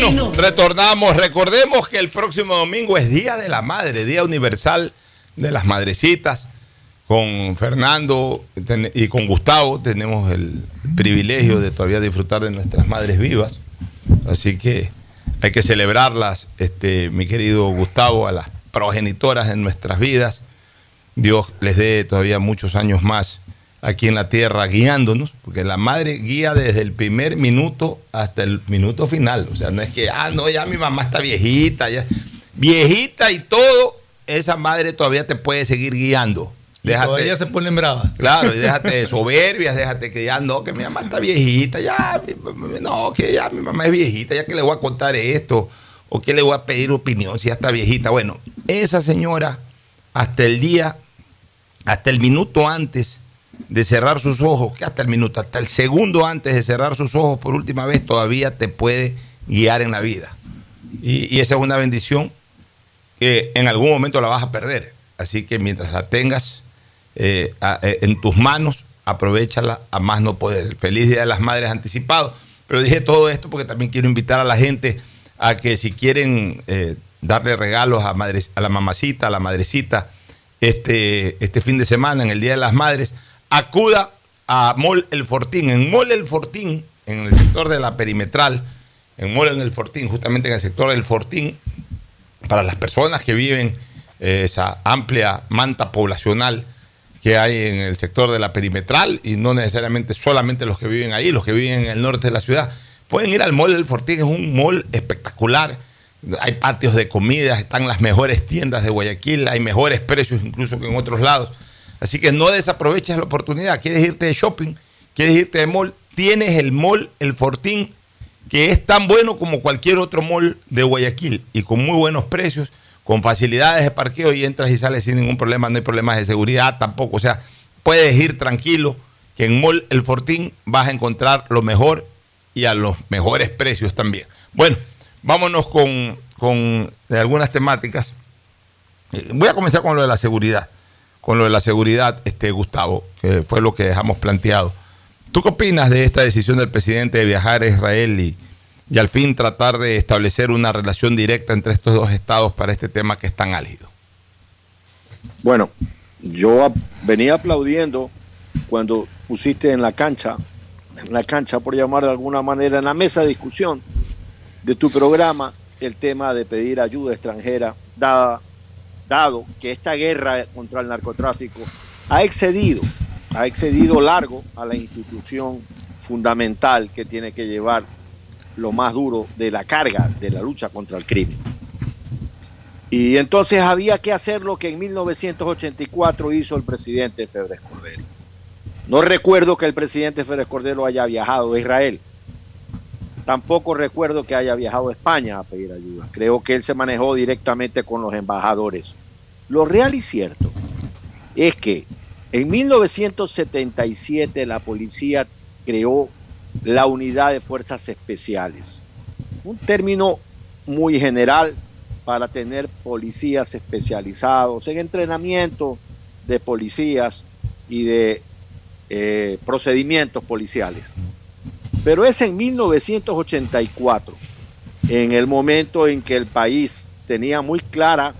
[SPEAKER 4] Bueno, retornamos. Recordemos que el próximo domingo es Día de la Madre, Día Universal de las Madrecitas. Con Fernando y con Gustavo tenemos el privilegio de todavía disfrutar de nuestras madres vivas. Así que hay que celebrarlas, este, mi querido Gustavo, a las progenitoras en nuestras vidas. Dios les dé todavía muchos años más aquí en la tierra guiándonos, porque la madre guía desde el primer minuto hasta el minuto final. O sea, no es que, ah, no, ya mi mamá está viejita, ya. Viejita y todo, esa madre todavía te puede seguir guiando.
[SPEAKER 5] Y todavía se ponen bravas.
[SPEAKER 4] Claro, y déjate de soberbias, déjate que ya no, que mi mamá está viejita, ya, no, que ya mi mamá es viejita, ya que le voy a contar esto, o que le voy a pedir opinión si ya está viejita. Bueno, esa señora, hasta el día, hasta el minuto antes, de cerrar sus ojos, que hasta el minuto, hasta el segundo antes de cerrar sus ojos por última vez, todavía te puede guiar en la vida. Y, esa es una bendición que en algún momento la vas a perder. Así que mientras la tengas eh, eh, en tus manos, aprovechala a más no poder. Feliz Día de las Madres anticipado. Pero dije todo esto porque también quiero invitar a la gente a que si quieren eh, darle regalos a, a la mamacita, a la madrecita, este, este fin de semana, en el Día de las Madres, acuda a Mall El Fortín. En Mall El Fortín, en el sector de la perimetral, en Mall El Fortín, justamente en el sector del Fortín, para las personas que viven eh, esa amplia manta poblacional que hay en el sector de la perimetral y no necesariamente solamente los que viven ahí, los que viven en el norte de la ciudad, pueden ir al Mall del Fortín, es un mall espectacular. Hay patios de comidas, están las mejores tiendas de Guayaquil, hay mejores precios incluso que en otros lados. Así que no desaproveches la oportunidad. ¿Quieres irte de shopping? ¿Quieres irte de mall? Tienes el mall, el Fortín, que es tan bueno como cualquier otro mall de Guayaquil y con muy buenos precios, con facilidades de parqueo y entras y sales sin ningún problema, no hay problemas de seguridad tampoco. O sea, puedes ir tranquilo que en Mall El Fortín vas a encontrar lo mejor y a los mejores precios también. Bueno, vámonos con, con algunas temáticas. Eh, Voy a comenzar con lo de la seguridad. Con lo de la seguridad, este, Gustavo, que fue lo que dejamos planteado. ¿Tú qué opinas de esta decisión del presidente de viajar a Israel y, y al fin tratar de establecer una relación directa entre estos dos estados para este tema que es tan álgido?
[SPEAKER 6] Bueno, yo venía aplaudiendo cuando pusiste en la cancha, en la cancha por llamar de alguna manera, en la mesa de discusión de tu programa, el tema de pedir ayuda extranjera, dada, dado que esta guerra contra el narcotráfico ha excedido, ha excedido largo a la institución fundamental que tiene que llevar lo más duro de la carga de la lucha contra el crimen. Y entonces había que hacer lo que en 1984 hizo el presidente Febres Cordero. No recuerdo que el presidente Febres Cordero haya viajado a Israel. Tampoco recuerdo que haya viajado a España a pedir ayuda. Creo que él se manejó directamente con los embajadores. Lo real y cierto es que en 1977 la policía creó la unidad de fuerzas especiales. Un término muy general para tener policías especializados en entrenamiento de policías y de eh, procedimientos policiales. Pero es en 1984, en el momento en que el país tenía muy clara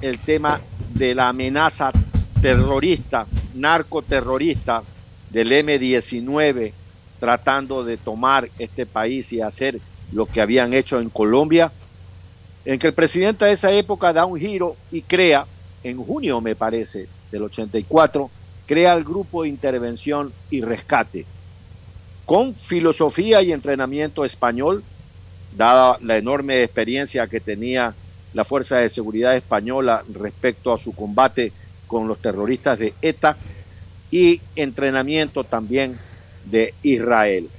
[SPEAKER 6] el tema de la amenaza terrorista, narcoterrorista del M-19, tratando de tomar este país y hacer lo que habían hecho en Colombia, en que el presidente de esa época da un giro y crea, en junio me parece, del 84, crea el grupo de intervención y rescate, con filosofía y entrenamiento español, dada la enorme experiencia que tenía la Fuerza de Seguridad Española respecto a su combate con los terroristas de ETA y entrenamiento también de Israel.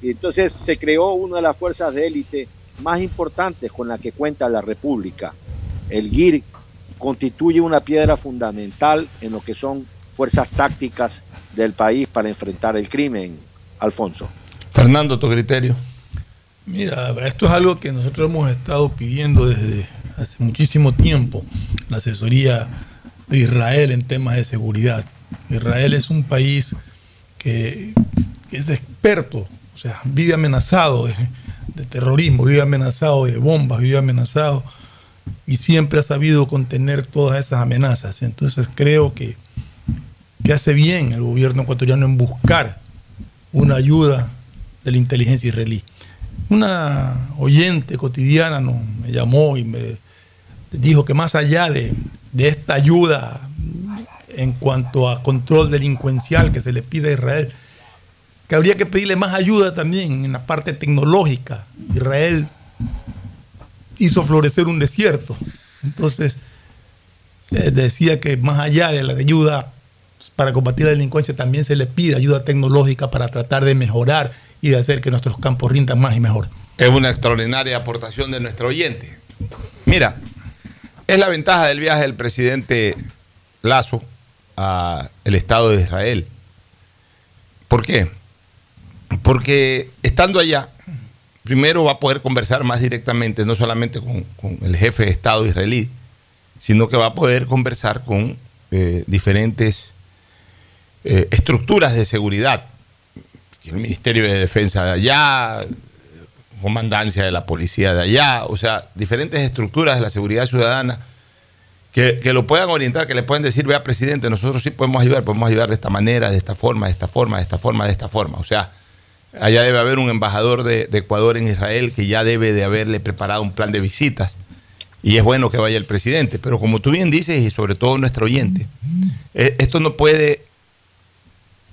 [SPEAKER 6] Y entonces se creó una de las fuerzas de élite más importantes con la que cuenta la República. El GIR constituye una piedra fundamental en lo que son fuerzas tácticas del país para enfrentar el crimen, Alfonso.
[SPEAKER 4] Fernando, tu criterio.
[SPEAKER 5] Mira, esto es algo que nosotros hemos estado pidiendo desde hace muchísimo tiempo, la asesoría de Israel en temas de seguridad. Israel es un país que, que es experto, o sea, vive amenazado de, de terrorismo, vive amenazado de bombas, vive amenazado y siempre ha sabido contener todas esas amenazas. Entonces creo que, que hace bien el gobierno ecuatoriano en buscar una ayuda de la inteligencia israelí. Una oyente cotidiana me llamó y me dijo que más allá de, de esta ayuda en cuanto a control delincuencial que se le pide a Israel, que habría que pedirle más ayuda también en la parte tecnológica. Israel hizo florecer un desierto. Entonces, eh, decía que más allá de la ayuda para combatir la delincuencia, también se le pide ayuda tecnológica para tratar de mejorar y de hacer que nuestros campos rindan más y mejor.
[SPEAKER 4] Es una extraordinaria aportación de nuestro oyente. Mira, es la ventaja del viaje del presidente Lazo al Estado de Israel. ¿Por qué? Porque estando allá, primero va a poder conversar más directamente, no solamente con, el jefe de Estado israelí, sino que va a poder conversar con eh, diferentes eh, estructuras de seguridad. El Ministerio de Defensa de allá, comandancia de la policía de allá, o sea, diferentes estructuras de la seguridad ciudadana que, lo puedan orientar, que le pueden decir, vea, presidente, nosotros sí podemos ayudar, podemos ayudar de esta manera, de esta forma, de esta forma, de esta forma, de esta forma. O sea, allá debe haber un embajador de, de Ecuador en Israel que ya debe de haberle preparado un plan de visitas. Y es bueno que vaya el presidente. Pero como tú bien dices, y sobre todo nuestro oyente, eh, esto no puede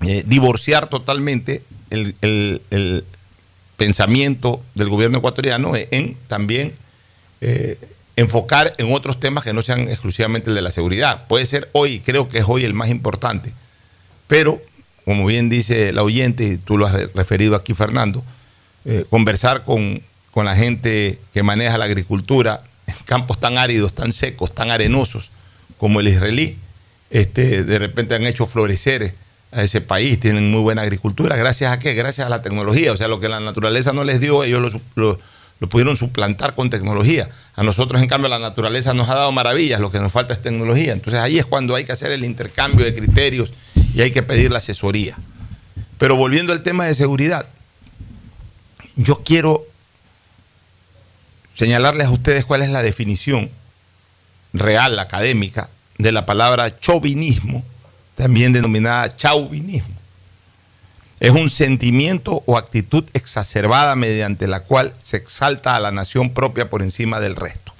[SPEAKER 4] eh, divorciar totalmente el, el, pensamiento del gobierno ecuatoriano en también eh, enfocar en otros temas que no sean exclusivamente el de la seguridad. Puede ser hoy, creo que es hoy el más importante, pero como bien dice la oyente, y tú lo has referido aquí, Fernando, eh, conversar con, con, la gente que maneja la agricultura, campos tan áridos, tan secos, tan arenosos como el israelí, este, de repente han hecho florecer a ese país, tienen muy buena agricultura. ¿Gracias a qué? Gracias a la tecnología. O sea, lo que la naturaleza no les dio, ellos lo, lo pudieron suplantar con tecnología. A nosotros, en cambio, la naturaleza nos ha dado maravillas, lo que nos falta es tecnología. Entonces ahí es cuando hay que hacer el intercambio de criterios y hay que pedir la asesoría. Pero volviendo al tema de seguridad, yo quiero señalarles a ustedes cuál es la definición real, académica, de la palabra chauvinismo, también denominada chauvinismo. Es un sentimiento o actitud exacerbada mediante la cual se exalta a la nación propia por encima del resto.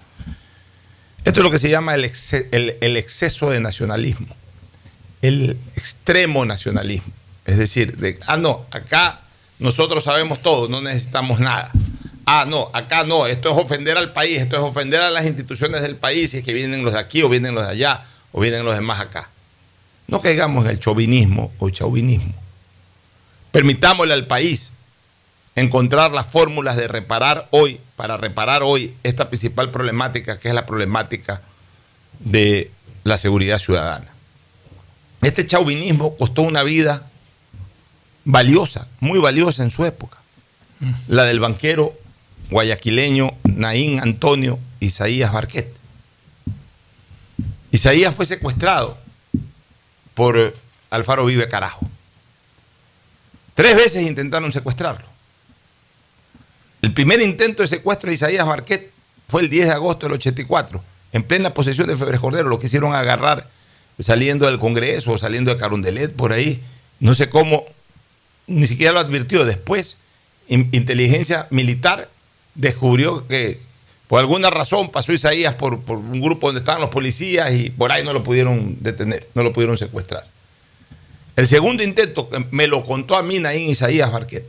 [SPEAKER 4] Esto es lo que se llama el, exceso de nacionalismo, el extremo nacionalismo. Es decir, de, ah, no, acá nosotros sabemos todo, no necesitamos nada. Ah, no, acá no, esto es ofender al país, esto es ofender a las instituciones del país, si es que vienen los de aquí o vienen los de allá o vienen los demás acá. No caigamos en el chauvinismo o chauvinismo. Permitámosle al país encontrar las fórmulas de reparar hoy, para reparar hoy esta principal problemática, que es la problemática de la seguridad ciudadana. Este chauvinismo costó una vida valiosa, muy valiosa en su época, la del banquero guayaquileño Naín Antonio Isaías Barquet. Isaías fue secuestrado por Alfaro Vive Carajo. Tres veces intentaron secuestrarlo. El primer intento de secuestro de Isaías Marquet fue el 10 de agosto del 84, en plena posesión de Febres Cordero. Lo quisieron agarrar saliendo del Congreso o saliendo de Carondelet por ahí. No sé cómo, ni siquiera lo advirtió. Después, inteligencia militar descubrió que por alguna razón pasó Isaías por, un grupo donde estaban los policías y por ahí no lo pudieron detener, no lo pudieron secuestrar. El segundo intento, me lo contó a mí Naín Isaías Barquet,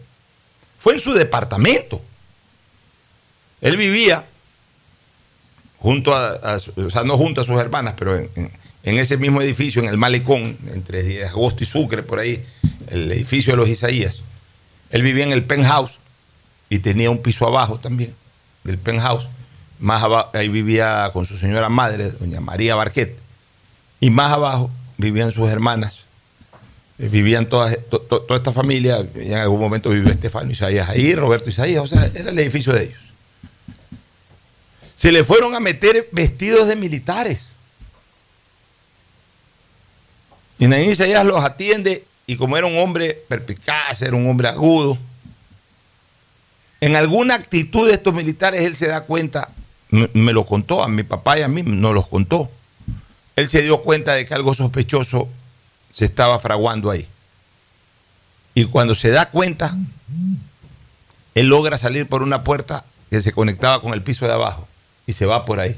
[SPEAKER 4] fue en su departamento. Él vivía junto a, o sea, no junto a sus hermanas, pero en, ese mismo edificio, en el Malecón, entre Agosto y Sucre, por ahí, el edificio de los Isaías. Él vivía en el penthouse y tenía un piso abajo también, del penthouse. Más abajo, ahí vivía con su señora madre, doña María Barquet. Y más abajo vivían sus hermanas, eh, vivían todas, toda esta familia, en algún momento vivió Estefano Isaías ahí, Roberto Isaías, o sea, era el edificio de ellos. Se le fueron a meter vestidos de militares. Y Naín Isaías los atiende y como era un hombre perpicaz, era un hombre agudo, en alguna actitud de estos militares él se da cuenta, me, lo contó a mi papá y a mí, no los contó. Él se dio cuenta de que algo sospechoso se estaba fraguando ahí. Y cuando se da cuenta, él logra salir por una puerta que se conectaba con el piso de abajo y se va por ahí.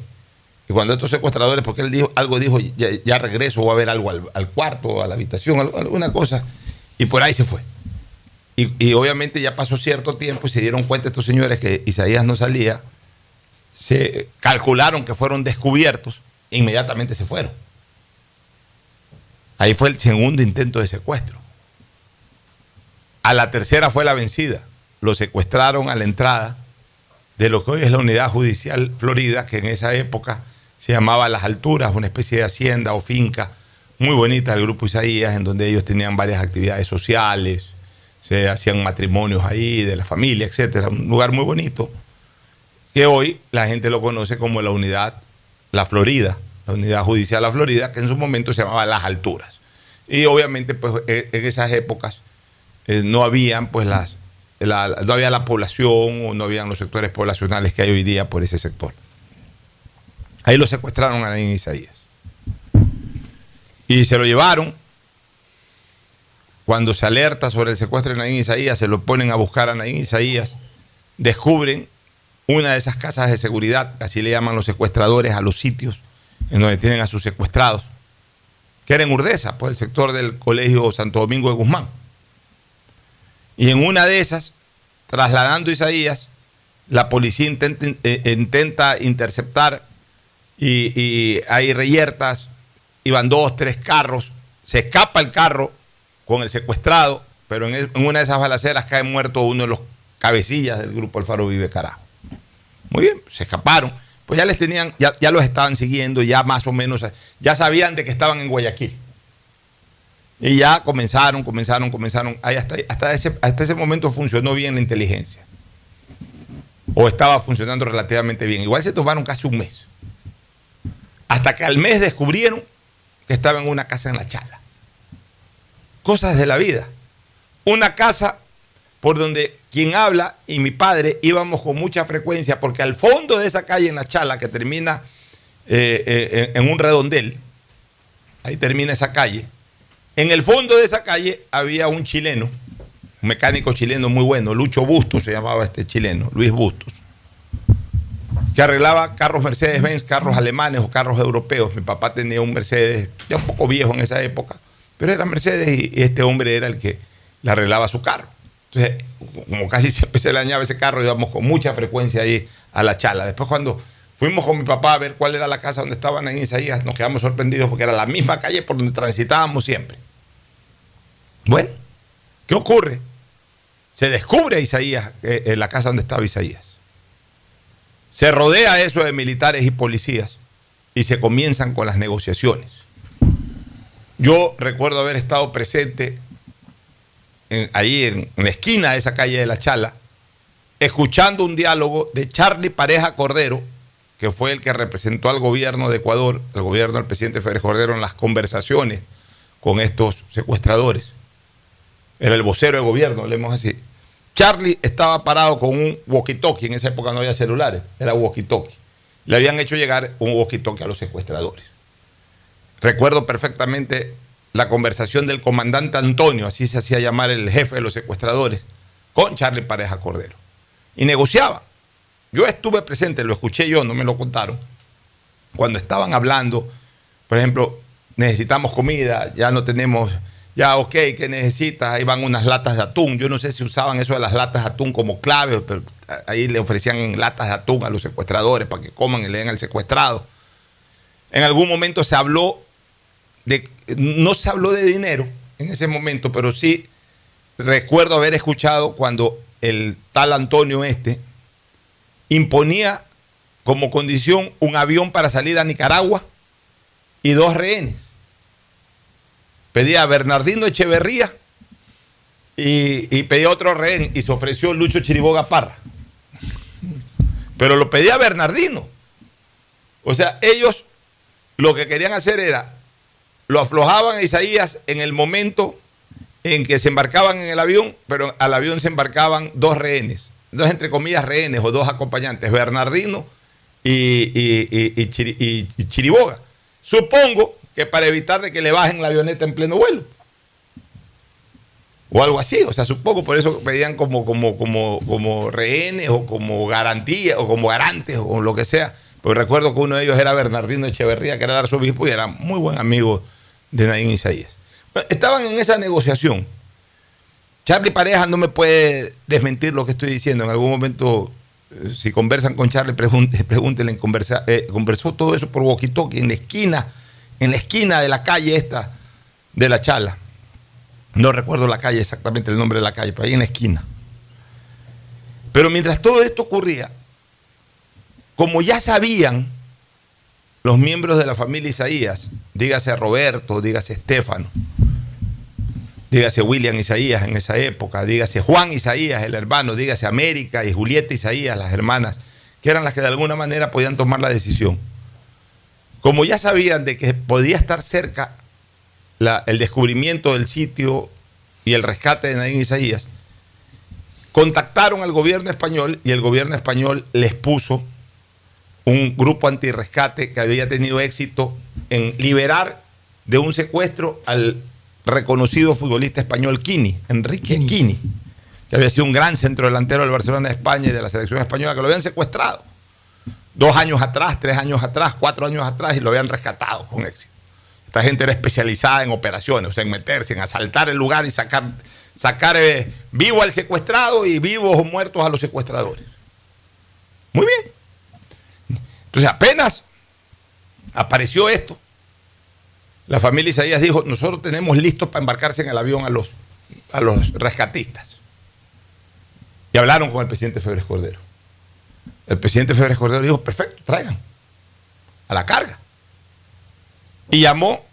[SPEAKER 4] Y cuando estos secuestradores, porque él dijo, algo dijo, ya, regreso, o a ver algo al, cuarto, a la habitación, alguna cosa, y por ahí se fue. Y, obviamente ya pasó cierto tiempo y se dieron cuenta estos señores que Isaías no salía, se calcularon que fueron descubiertos, e inmediatamente se fueron. Ahí fue el segundo intento de secuestro. A la tercera fue la vencida. Lo secuestraron a la entrada de lo que hoy es la Unidad Judicial Florida, que en esa época se llamaba Las Alturas, una especie de hacienda o finca muy bonita del Grupo Isaías, en donde ellos tenían varias actividades sociales, se hacían matrimonios ahí, de la familia, etcétera. Un lugar muy bonito, que hoy la gente lo conoce como la Unidad La Florida la unidad judicial La Florida, que en su momento se llamaba Las Alturas. Y obviamente, pues e, en esas épocas eh, no habían, pues las, no había la población o no habían los sectores poblacionales que hay hoy día por ese sector. Ahí lo secuestraron a Naín Isaías. Y se lo llevaron. Cuando se alerta sobre el secuestro de Naín Isaías, se lo ponen a buscar a Naín Isaías, descubren una de esas casas de seguridad, así le llaman los secuestradores a los sitios en donde tienen a sus secuestrados, que era en Urdesa, pues el sector del Colegio Santo Domingo de Guzmán. Y en una de esas, trasladando Isaías, la policía intenta, eh, interceptar y, hay reyertas, iban dos, tres carros, se escapa el carro con el secuestrado, pero en, en una de esas balaceras cae muerto uno de los cabecillas del grupo Alfaro Vive Carajo. Muy bien, se escaparon pues ya les tenían, ya, ya los estaban siguiendo, ya más o menos, ya sabían de que estaban en Guayaquil. Y ya comenzaron, comenzaron, comenzaron. Ahí hasta, hasta, ese, hasta ese momento funcionó bien la inteligencia. O estaba funcionando relativamente bien. Igual se tomaron casi un mes. Hasta que al mes descubrieron que estaba en una casa en la chala. Cosas de la vida. Una casa por donde quien habla y mi padre íbamos con mucha frecuencia, porque al fondo de esa calle en la chala, que termina eh, eh, en un redondel, ahí termina esa calle, en el fondo de esa calle había un chileno, un mecánico chileno muy bueno, Lucho Bustos se llamaba este chileno, Luis Bustos, que arreglaba carros Mercedes-Benz, carros alemanes o carros europeos. Mi papá tenía un Mercedes, ya un poco viejo en esa época, pero era Mercedes y este hombre era el que le arreglaba su carro. Entonces, como casi siempre se le dañaba ese carro, íbamos con mucha frecuencia ahí a la chala. Después cuando fuimos con mi papá a ver cuál era la casa donde estaban en Isaías, nos quedamos sorprendidos porque era la misma calle por donde transitábamos siempre. Bueno, ¿qué ocurre? Se descubre a Isaías, eh, en la casa donde estaba Isaías. Se rodea eso de militares y policías y se comienzan con las negociaciones. Yo recuerdo haber estado presente ahí en, la esquina de esa calle de la Chala, escuchando un diálogo de Charlie Pareja Cordero, que fue el que representó al gobierno de Ecuador, al gobierno del presidente Férez Cordero, en las conversaciones con estos secuestradores. Era el vocero de gobierno, leemos así. Charlie estaba parado con un walkie-talkie, en esa época no había celulares, era walkie-talkie. Le habían hecho llegar un walkie-talkie a los secuestradores. Recuerdo perfectamente la conversación del comandante Antonio, así se hacía llamar el jefe de los secuestradores, con Charlie Pareja Cordero. Y negociaba. Yo estuve presente, lo escuché yo, no me lo contaron. Cuando estaban hablando, por ejemplo, necesitamos comida, ya no tenemos, ya ok, ¿qué necesitas? Ahí van unas latas de atún. Yo no sé si usaban eso de las latas de atún como clave, pero ahí le ofrecían latas de atún a los secuestradores para que coman y le den al secuestrado. En algún momento se habló no se habló de dinero en ese momento, pero sí recuerdo haber escuchado cuando el tal Antonio este imponía como condición un avión para salir a Nicaragua y dos rehenes. Pedía a Bernardino Echeverría y, y pedía otro rehén y se ofreció Lucho Chiriboga Parra. Pero lo pedía Bernardino. O sea, ellos lo que querían hacer era lo aflojaban a Isaías en el momento en que se embarcaban en el avión, pero al avión se embarcaban dos rehenes, dos entre comillas rehenes o dos acompañantes, Bernardino y, Chiriboga. Supongo que para evitar de que le bajen la avioneta en pleno vuelo. O algo así, o sea, supongo por eso pedían como, como, como, como rehenes o como garantía o como garantes o lo que sea. Pues recuerdo que uno de ellos era Bernardino Echeverría, que era el arzobispo y era muy buen amigo de Naín Isaías. estaban en esa negociación. Charlie Pareja no me puede desmentir lo que estoy diciendo. En algún momento, eh, si conversan con Charlie, pregúntenle, conversa, eh, conversó todo eso por walkie en la esquina, en la esquina de la calle esta de la Chala. No recuerdo la calle exactamente, el nombre de la calle, pero ahí en la esquina. Pero mientras todo esto ocurría, como ya sabían los miembros de la familia Isaías, dígase Roberto, dígase Estefano, dígase William Isaías en esa época, dígase Juan Isaías, el hermano, dígase América y Julieta Isaías, las hermanas, que eran las que de alguna manera podían tomar la decisión. Como ya sabían de que podía estar cerca el descubrimiento del sitio y el rescate de Nadine Isaías, contactaron al gobierno español y el gobierno español les puso un grupo antirrescate que había tenido éxito en liberar de un secuestro al reconocido futbolista español Kini, Enrique Kini, que había sido un gran centro delantero del Barcelona de España y de la selección española, que lo habían secuestrado dos años atrás, tres años atrás, cuatro años atrás y lo habían rescatado con éxito. Esta gente era especializada en operaciones, o sea, en meterse, en asaltar el lugar y sacar, sacar eh, vivo al secuestrado y vivos o muertos a los secuestradores. Muy bien. Entonces apenas apareció esto, la familia Isaías dijo, nosotros tenemos listos para embarcarse en el avión a los, a los rescatistas. Y hablaron con el presidente Febres Cordero. el presidente Febres Cordero dijo, perfecto, traigan a la carga. Y llamó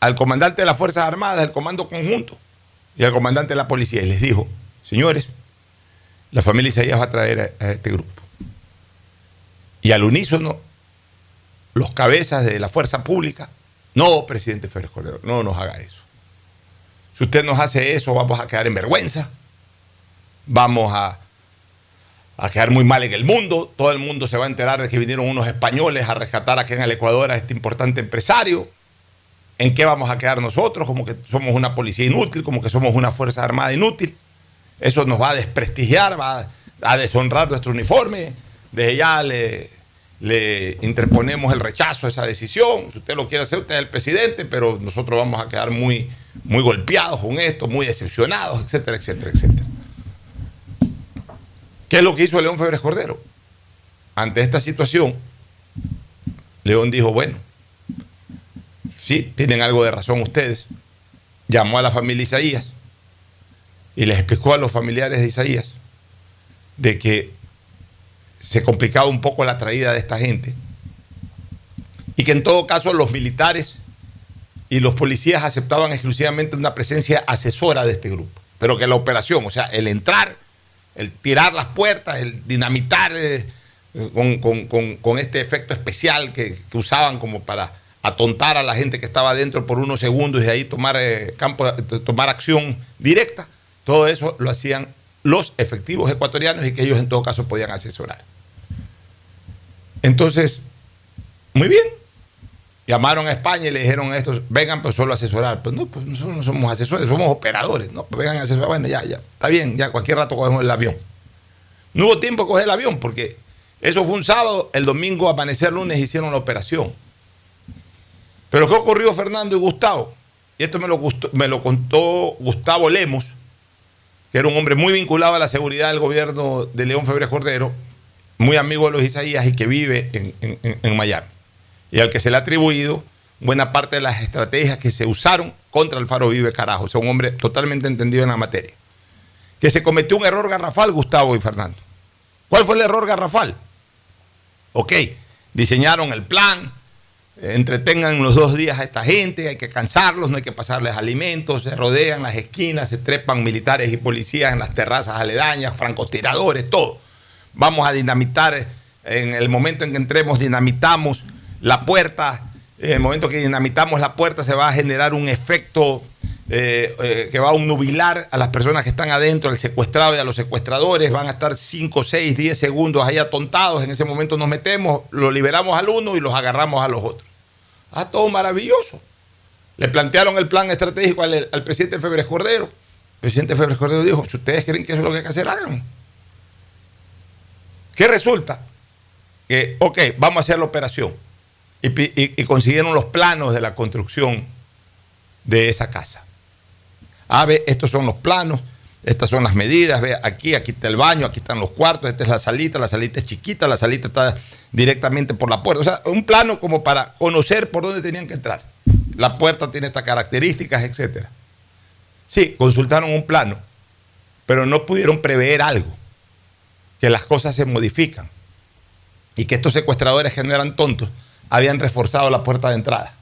[SPEAKER 4] al comandante de las Fuerzas Armadas, el Comando Conjunto, y al comandante de la policía, y les dijo, señores, la familia Isaías va a traer a este grupo. Y al unísono, los cabezas de la fuerza pública, no, presidente Febres Cordero, no nos haga eso. Si usted nos hace eso, vamos a quedar en vergüenza, vamos a quedar muy mal en el mundo, todo el mundo se va a enterar de que vinieron unos españoles a rescatar aquí en el Ecuador a este importante empresario. ¿En qué vamos a quedar nosotros? Como que somos una policía inútil, como que somos una fuerza armada inútil. Eso nos va a desprestigiar, va a deshonrar nuestro uniforme. Desde ya le, interponemos el rechazo a esa decisión. Si usted lo quiere hacer, usted es el presidente, pero nosotros vamos a quedar muy, muy golpeados con esto, muy decepcionados, etcétera, etcétera, etcétera. ¿Qué es lo que hizo León Febres Cordero? Ante esta situación, León dijo, bueno, sí, tienen algo de razón ustedes. Llamó a la familia Isaías y les explicó a los familiares de Isaías de que se complicaba un poco la traída de esta gente y que en todo caso los militares y los policías aceptaban exclusivamente una presencia asesora de este grupo, pero que la operación, o sea, el entrar, el tirar las puertas, el dinamitar eh, con, con- con- este efecto especial que, usaban como para atontar a la gente que estaba dentro por unos segundos y ahí tomar, eh, campo, tomar acción directa, todo eso lo hacían los efectivos ecuatorianos y que ellos en todo caso podían asesorar. Entonces, muy bien. Llamaron a España y le dijeron a estos, vengan pues solo a asesorar. Pues no, pues nosotros no somos asesores, somos operadores. No, pues vengan a asesorar. Bueno, ya, ya, está bien, ya cualquier rato cogemos el avión. No hubo tiempo de coger el avión porque eso fue un sábado, el domingo, amanecer lunes, hicieron la operación. Pero ¿qué ocurrió Fernando y Gustavo? Y esto me lo, me lo contó Gustavo Lemos, que era un hombre muy vinculado a la seguridad del gobierno de León Febres Cordero, muy amigo de los Isaías y que vive en, en- en- Miami. Y al que se le ha atribuido buena parte de las estrategias que se usaron contra Alfaro Vive Carajo. O sea, un hombre totalmente entendido en la materia. Que se cometió un error garrafal, Gustavo y Fernando. ¿Cuál fue el error garrafal? Ok, diseñaron el plan, eh, entretengan los dos días a esta gente, hay que cansarlos, no hay que pasarles alimentos, se rodean las esquinas, se trepan militares y policías en las terrazas aledañas, francotiradores, todo. Vamos a dinamitar, eh, en el momento en que entremos, dinamitamos la puerta, en el momento que dinamitamos la puerta se va a generar un efecto eh, eh, que va a nubilar a las personas que están adentro, al secuestrado y a los secuestradores, van a estar 5, 6, 10 segundos ahí atontados, en ese momento nos metemos, lo liberamos al uno y los agarramos a los otros. Ah, todo maravilloso. Le plantearon el plan estratégico al, al presidente Febres Cordero. El presidente Febres Cordero dijo, si ustedes creen que eso es lo que hay que hacer, hagan. ¿Qué resulta? Que, ok, vamos a hacer la operación. Y, consiguieron los planos de la construcción de esa casa. Ah, ve, estos son los planos, estas son las medidas, ve, aquí, aquí está el baño, aquí están los cuartos, esta es la salita, la salita es chiquita, la salita está directamente por la puerta. O sea, un plano como para conocer por dónde tenían que entrar. La puerta tiene estas características, etcétera. Sí, consultaron un plano, pero no pudieron prever algo, que las cosas se modifican y que estos secuestradores que no eran tontos habían reforzado la puerta de entrada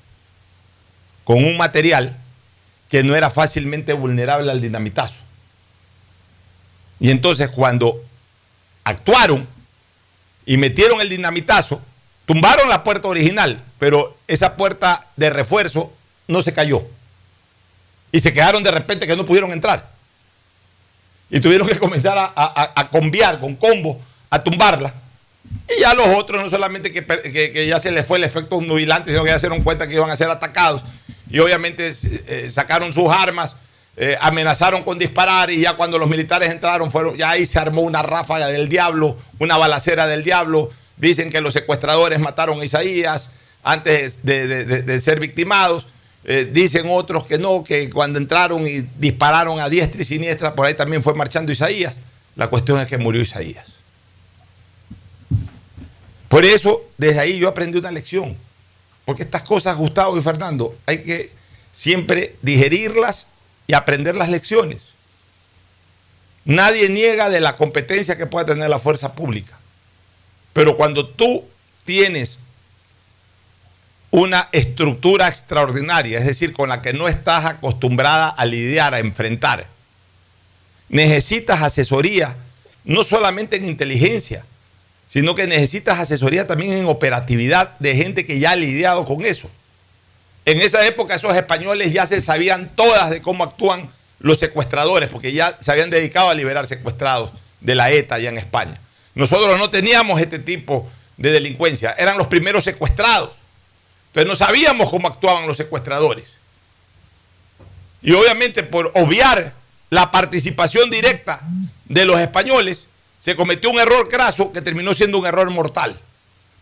[SPEAKER 4] con un material que no era fácilmente vulnerable al dinamitazo. Y entonces cuando actuaron y metieron el dinamitazo, tumbaron la puerta original, pero esa puerta de refuerzo no se cayó. Y se quedaron de repente que no pudieron entrar. Y tuvieron que comenzar a, a, a conviar con combo, a tumbarla. Y ya los otros, no solamente que, que- ya se les fue el efecto nubilante, sino que ya se dieron cuenta que iban a ser atacados. Y obviamente eh, sacaron sus armas, eh, amenazaron con disparar. Y ya cuando los militares entraron, fueron, ya ahí se armó una ráfaga del diablo, una balacera del diablo. Dicen que los secuestradores mataron a Isaías antes de- de ser victimados. Eh, dicen otros que no, que cuando entraron y dispararon a diestra y siniestra, por ahí también fue marchando Isaías. La cuestión es que murió Isaías. Por eso, desde ahí yo aprendí una lección. Porque estas cosas, Gustavo y Fernando, hay que siempre digerirlas y aprender las lecciones. Nadie niega de la competencia que pueda tener la fuerza pública. Pero cuando tú tienes una estructura extraordinaria, es decir, con la que no estás acostumbrada a lidiar, a enfrentar, necesitas asesoría, no solamente en inteligencia, sino que necesitas asesoría también en operatividad de gente que ya ha lidiado con eso. En esa época esos españoles ya se sabían todas de cómo actúan los secuestradores, porque ya se habían dedicado a liberar secuestrados de la ETA allá en España. Nosotros no teníamos este tipo de delincuencia, eran los primeros secuestrados. Entonces no sabíamos cómo actuaban los secuestradores. Y obviamente por obviar la participación directa de los españoles, se cometió un error craso que terminó siendo un error mortal.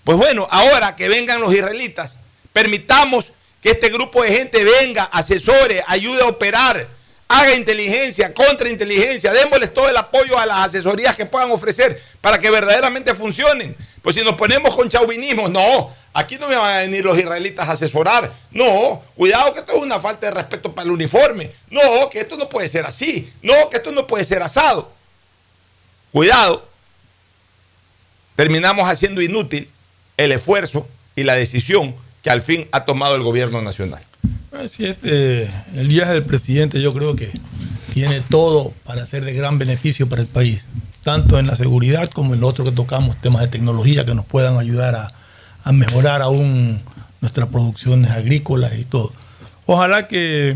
[SPEAKER 4] Pues bueno, ahora que vengan los israelitas, permitamos que este grupo de gente venga, asesore, ayude a operar, haga inteligencia, contrainteligencia, démosles todo el apoyo a las asesorías que puedan ofrecer para que verdaderamente funcionen. Pues si nos ponemos con chauvinismo, no, aquí no me van a venir los israelitas a asesorar. No, cuidado que esto es una falta de respeto para el uniforme. No, que esto no puede ser así. No, que esto no puede ser asado. Cuidado. Terminamos haciendo inútil el esfuerzo y la decisión que al fin ha tomado el gobierno nacional.
[SPEAKER 5] Así este, el viaje del presidente yo creo que tiene todo para ser de gran beneficio para el país, tanto en la seguridad como en lo otro que tocamos, temas de tecnología que nos puedan ayudar a, mejorar aún nuestras producciones agrícolas y todo. Ojalá que,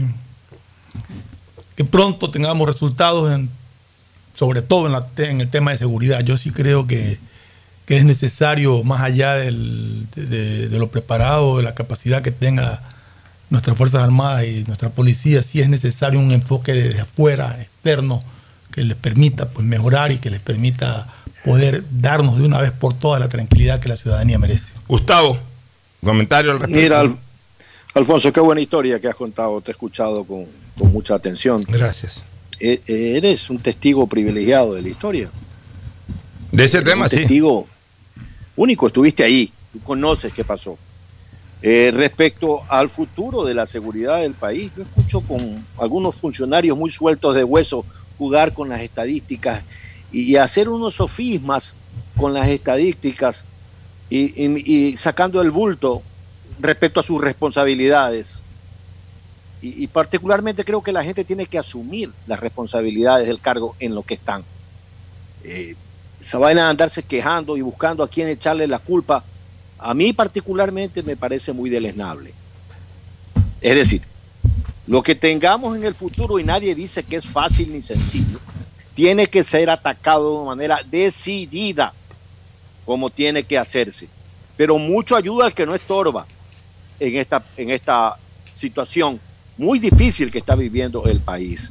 [SPEAKER 5] pronto tengamos resultados, sobre todo en, la, en, el tema de seguridad. Yo sí creo que, es necesario, más allá de, de, lo preparado, de la capacidad que tenga nuestras Fuerzas Armadas y nuestra policía, sí es necesario un enfoque desde afuera, externo, que les permita pues, mejorar y que les permita poder darnos de una vez por todas la tranquilidad que la ciudadanía merece.
[SPEAKER 4] Gustavo, comentario al respecto.
[SPEAKER 6] Mira, Al- Alfonso, qué buena historia que has contado, te he escuchado con, con mucha atención.
[SPEAKER 4] Gracias.
[SPEAKER 6] E- eres un testigo privilegiado de la historia.
[SPEAKER 4] De ese
[SPEAKER 6] Eres
[SPEAKER 4] tema,
[SPEAKER 6] un
[SPEAKER 4] sí.
[SPEAKER 6] testigo único, estuviste ahí, tú conoces qué pasó. Eh, respecto al futuro de la seguridad del país, yo escucho con algunos funcionarios muy sueltos de hueso jugar con las estadísticas y, hacer unos sofismas con las estadísticas y, sacando el bulto respecto a sus responsabilidades. Y, y particularmente creo que la gente tiene que asumir las responsabilidades del cargo en lo que están. Eh, esa vaina de andarse quejando y buscando a quién echarle la culpa, a mí particularmente me parece muy deleznable. Es decir, lo que tengamos en el futuro, y nadie dice que es fácil ni sencillo, tiene que ser atacado de una manera decidida, como tiene que hacerse. Pero mucho ayuda al que no estorba en esta, en esta situación muy difícil que está viviendo el país.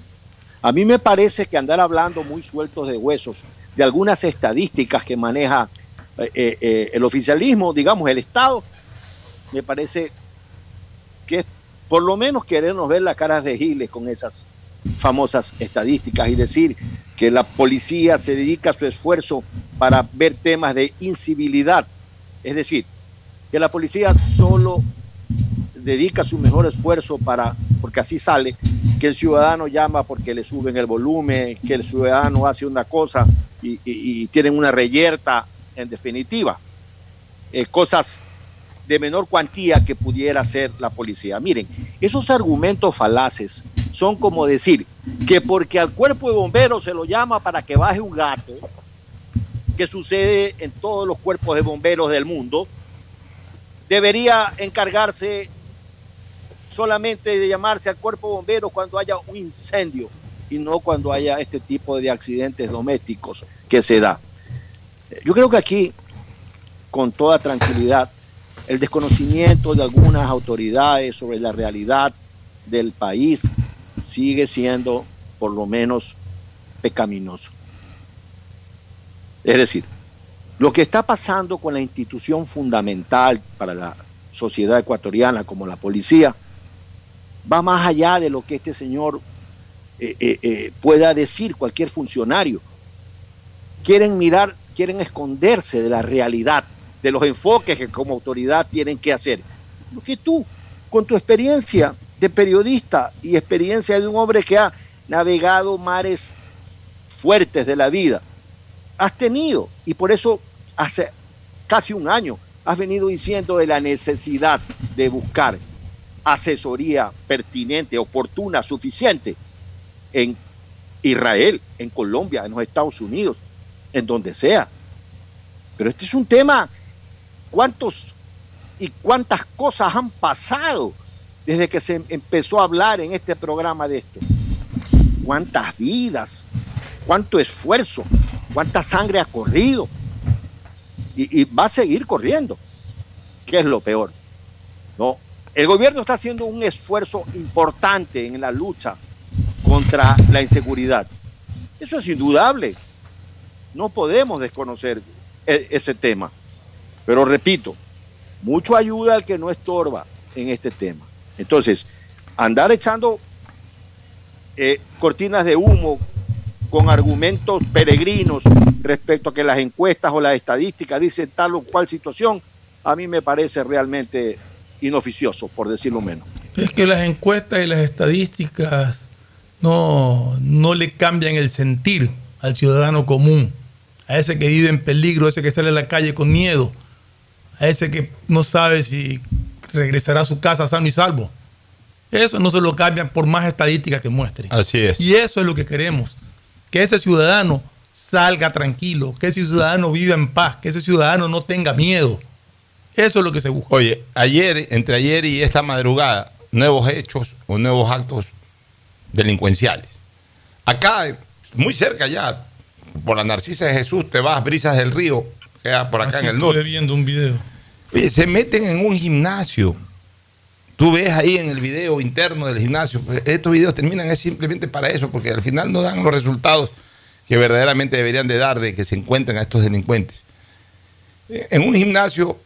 [SPEAKER 6] A mí me parece que andar hablando muy sueltos de huesos de algunas estadísticas que maneja eh, eh, eh, el oficialismo, digamos, el Estado, me parece que es por lo menos querernos ver las caras de giles con esas famosas estadísticas y decir que la policía se dedica su esfuerzo para ver temas de incivilidad. Es decir, que la policía solo dedica su mejor esfuerzo para, porque así sale, que el ciudadano llama porque le suben el volumen, que el ciudadano hace una cosa y, y- tienen una reyerta, en definitiva, eh, cosas de menor cuantía que pudiera hacer la policía. Miren, esos argumentos falaces son como decir que porque al cuerpo de bomberos se lo llama para que baje un gato, que sucede en todos los cuerpos de bomberos del mundo, debería encargarse solamente de llamarse al cuerpo de bomberos cuando haya un incendio y no cuando haya este tipo de accidentes domésticos que se da. Yo creo que aquí, con toda tranquilidad, el desconocimiento de algunas autoridades sobre la realidad del país sigue siendo por lo menos pecaminoso. Es decir, lo que está pasando con la institución fundamental para la sociedad ecuatoriana como la policía va más allá de lo que este señor eh, eh, eh, pueda decir cualquier funcionario. Quieren mirar, quieren esconderse de la realidad, de los enfoques que como autoridad tienen que hacer. Lo que tú, con tu experiencia de periodista y experiencia de un hombre que ha navegado mares fuertes de la vida, has tenido y por eso has casi un año, has venido diciendo de la necesidad de buscar asesoría pertinente, oportuna, suficiente en Israel, en Colombia, en los Estados Unidos, en donde sea. Pero este es un tema, ¿cuántos y cuántas cosas han pasado desde que se empezó a hablar en este programa de esto? ¿Cuántas vidas? ¿Cuánto esfuerzo? ¿Cuánta sangre ha corrido? Y, va a seguir corriendo, que es lo peor. No, el gobierno está haciendo un esfuerzo importante en la lucha contra la inseguridad. Eso es indudable. No podemos desconocer e- ese tema. Pero repito, mucho ayuda al que no estorba en este tema. Entonces, andar echando eh, cortinas de humo con argumentos peregrinos respecto a que las encuestas o las estadísticas dicen tal o cual situación, a mí me parece realmente inoficioso, por decirlo menos.
[SPEAKER 5] Es que las encuestas y las estadísticas no, no le cambian el sentir al ciudadano común, a ese que vive en peligro, a ese que sale a la calle con miedo, a ese que no sabe si regresará a su casa sano y salvo. Eso no se lo cambian por más estadísticas que muestren.
[SPEAKER 4] Así es.
[SPEAKER 5] Y eso es lo que queremos. Que ese ciudadano salga tranquilo, que ese ciudadano viva en paz, que ese ciudadano no tenga miedo. Eso es lo que se busca.
[SPEAKER 4] Oye, ayer, entre ayer y esta madrugada, nuevos hechos o nuevos actos delincuenciales. Acá, muy cerca ya, por la Narcisa de Jesús, te vas, Brisas del Río, queda por acá
[SPEAKER 5] Así
[SPEAKER 4] en el norte.
[SPEAKER 5] viendo un video.
[SPEAKER 4] Se meten en un gimnasio. Tú ves ahí en el video interno del gimnasio. pues, Estos videos terminan es simplemente para eso, porque al final no dan los resultados que verdaderamente deberían de dar de que se encuentren a estos delincuentes. Eh, En un gimnasio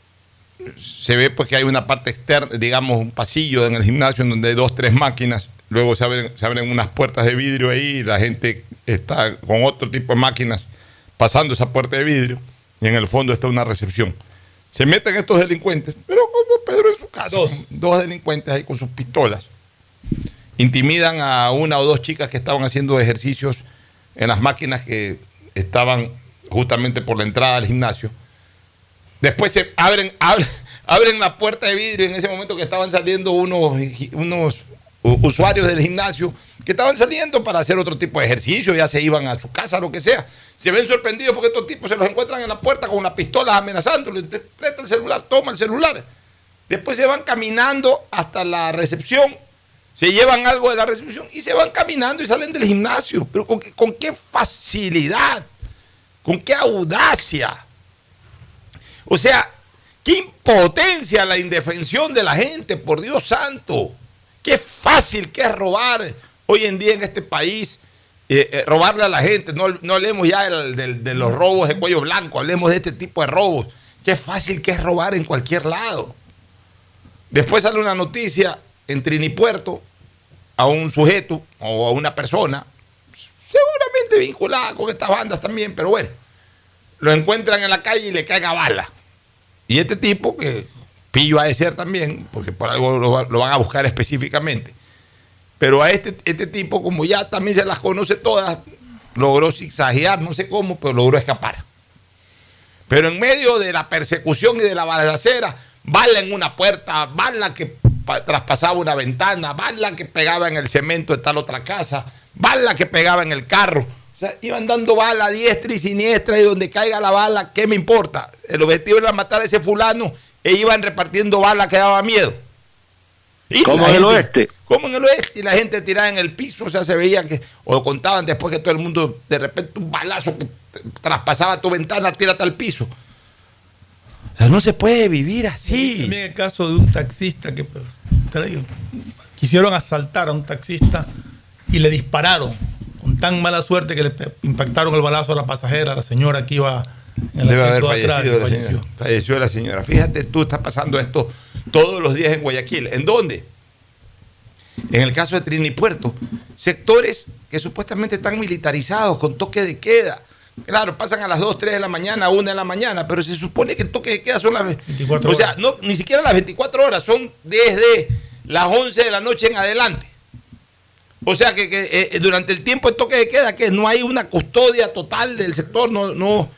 [SPEAKER 4] se ve pues que hay una parte externa, digamos un pasillo en el gimnasio en donde hay dos, tres máquinas, luego se abren, se abren unas puertas de vidrio ahí y la gente está con otro tipo de máquinas pasando esa puerta de vidrio y en el fondo está una recepción. Se meten estos delincuentes, pero como Pedro en su casa, dos, dos delincuentes ahí con sus pistolas, intimidan a una o dos chicas que estaban haciendo ejercicios en las máquinas que estaban justamente por la entrada al gimnasio. Después se abren, abren, abren la puerta de vidrio en ese momento que estaban saliendo unos, unos usuarios del gimnasio que estaban saliendo para hacer otro tipo de ejercicio, ya se iban a su casa, lo que sea. Se ven sorprendidos porque estos tipos se los encuentran en la puerta con las pistolas amenazándolos. Presta el celular, toma el celular. Después se van caminando hasta la recepción, se llevan algo de la recepción y se van caminando y salen del gimnasio. Pero con, con qué facilidad, con qué audacia. O sea, qué impotencia la indefensión de la gente, por Dios santo. Qué fácil que es robar hoy en día en este país, eh, eh, robarle a la gente. No, no hablemos ya de los robos de cuello blanco, hablemos de este tipo de robos. Qué fácil que es robar en cualquier lado. Después sale una noticia en Trinipuerto a un sujeto o a una persona, seguramente vinculada con estas bandas también, pero bueno, lo encuentran en la calle y le caiga bala. Y este tipo, que pillo ha de ser también, porque por algo lo, lo van a buscar específicamente, pero a este, este tipo, como ya también se las conoce todas, logró zigzaguear, no sé cómo, pero logró escapar. Pero en medio de la persecución y de la balacera, bala en una puerta, bala que pa- traspasaba una ventana, bala que pegaba en el cemento de tal otra casa, bala que pegaba en el carro. O sea, iban dando bala diestra y siniestra y donde caiga la bala, ¿qué me importa? El objetivo era matar a ese fulano e iban repartiendo bala que daba miedo. Y
[SPEAKER 6] Como
[SPEAKER 4] la
[SPEAKER 6] en el oeste.
[SPEAKER 4] Como en el oeste, y la gente tirada en el piso, o sea, se veía que, o contaban después que todo el mundo, de repente, un balazo que traspasaba tu ventana, tírate al piso. O sea, no se puede vivir así.
[SPEAKER 5] También el caso de un taxista que quisieron asaltar a un taxista y le dispararon con tan mala suerte que le impactaron el balazo a la pasajera, a la señora que iba en el
[SPEAKER 4] Debe haber
[SPEAKER 5] atrás,
[SPEAKER 4] fallecido la
[SPEAKER 5] falleció.
[SPEAKER 4] señora. Falleció la señora. Fíjate, tú estás pasando esto todos los días en Guayaquil. ¿En dónde? En el caso de Trini Puerto. Sectores que supuestamente están militarizados con toque de queda. Claro, pasan a las 2, 3 de la mañana, 1 de la mañana, pero se supone que el toque de queda son las
[SPEAKER 5] 24
[SPEAKER 4] O sea,
[SPEAKER 5] horas.
[SPEAKER 4] no, ni siquiera las 24 horas, son desde las 11 de la noche en adelante. O sea que, que, eh, durante el tiempo de toque de queda, que no hay una custodia total del sector, no, no,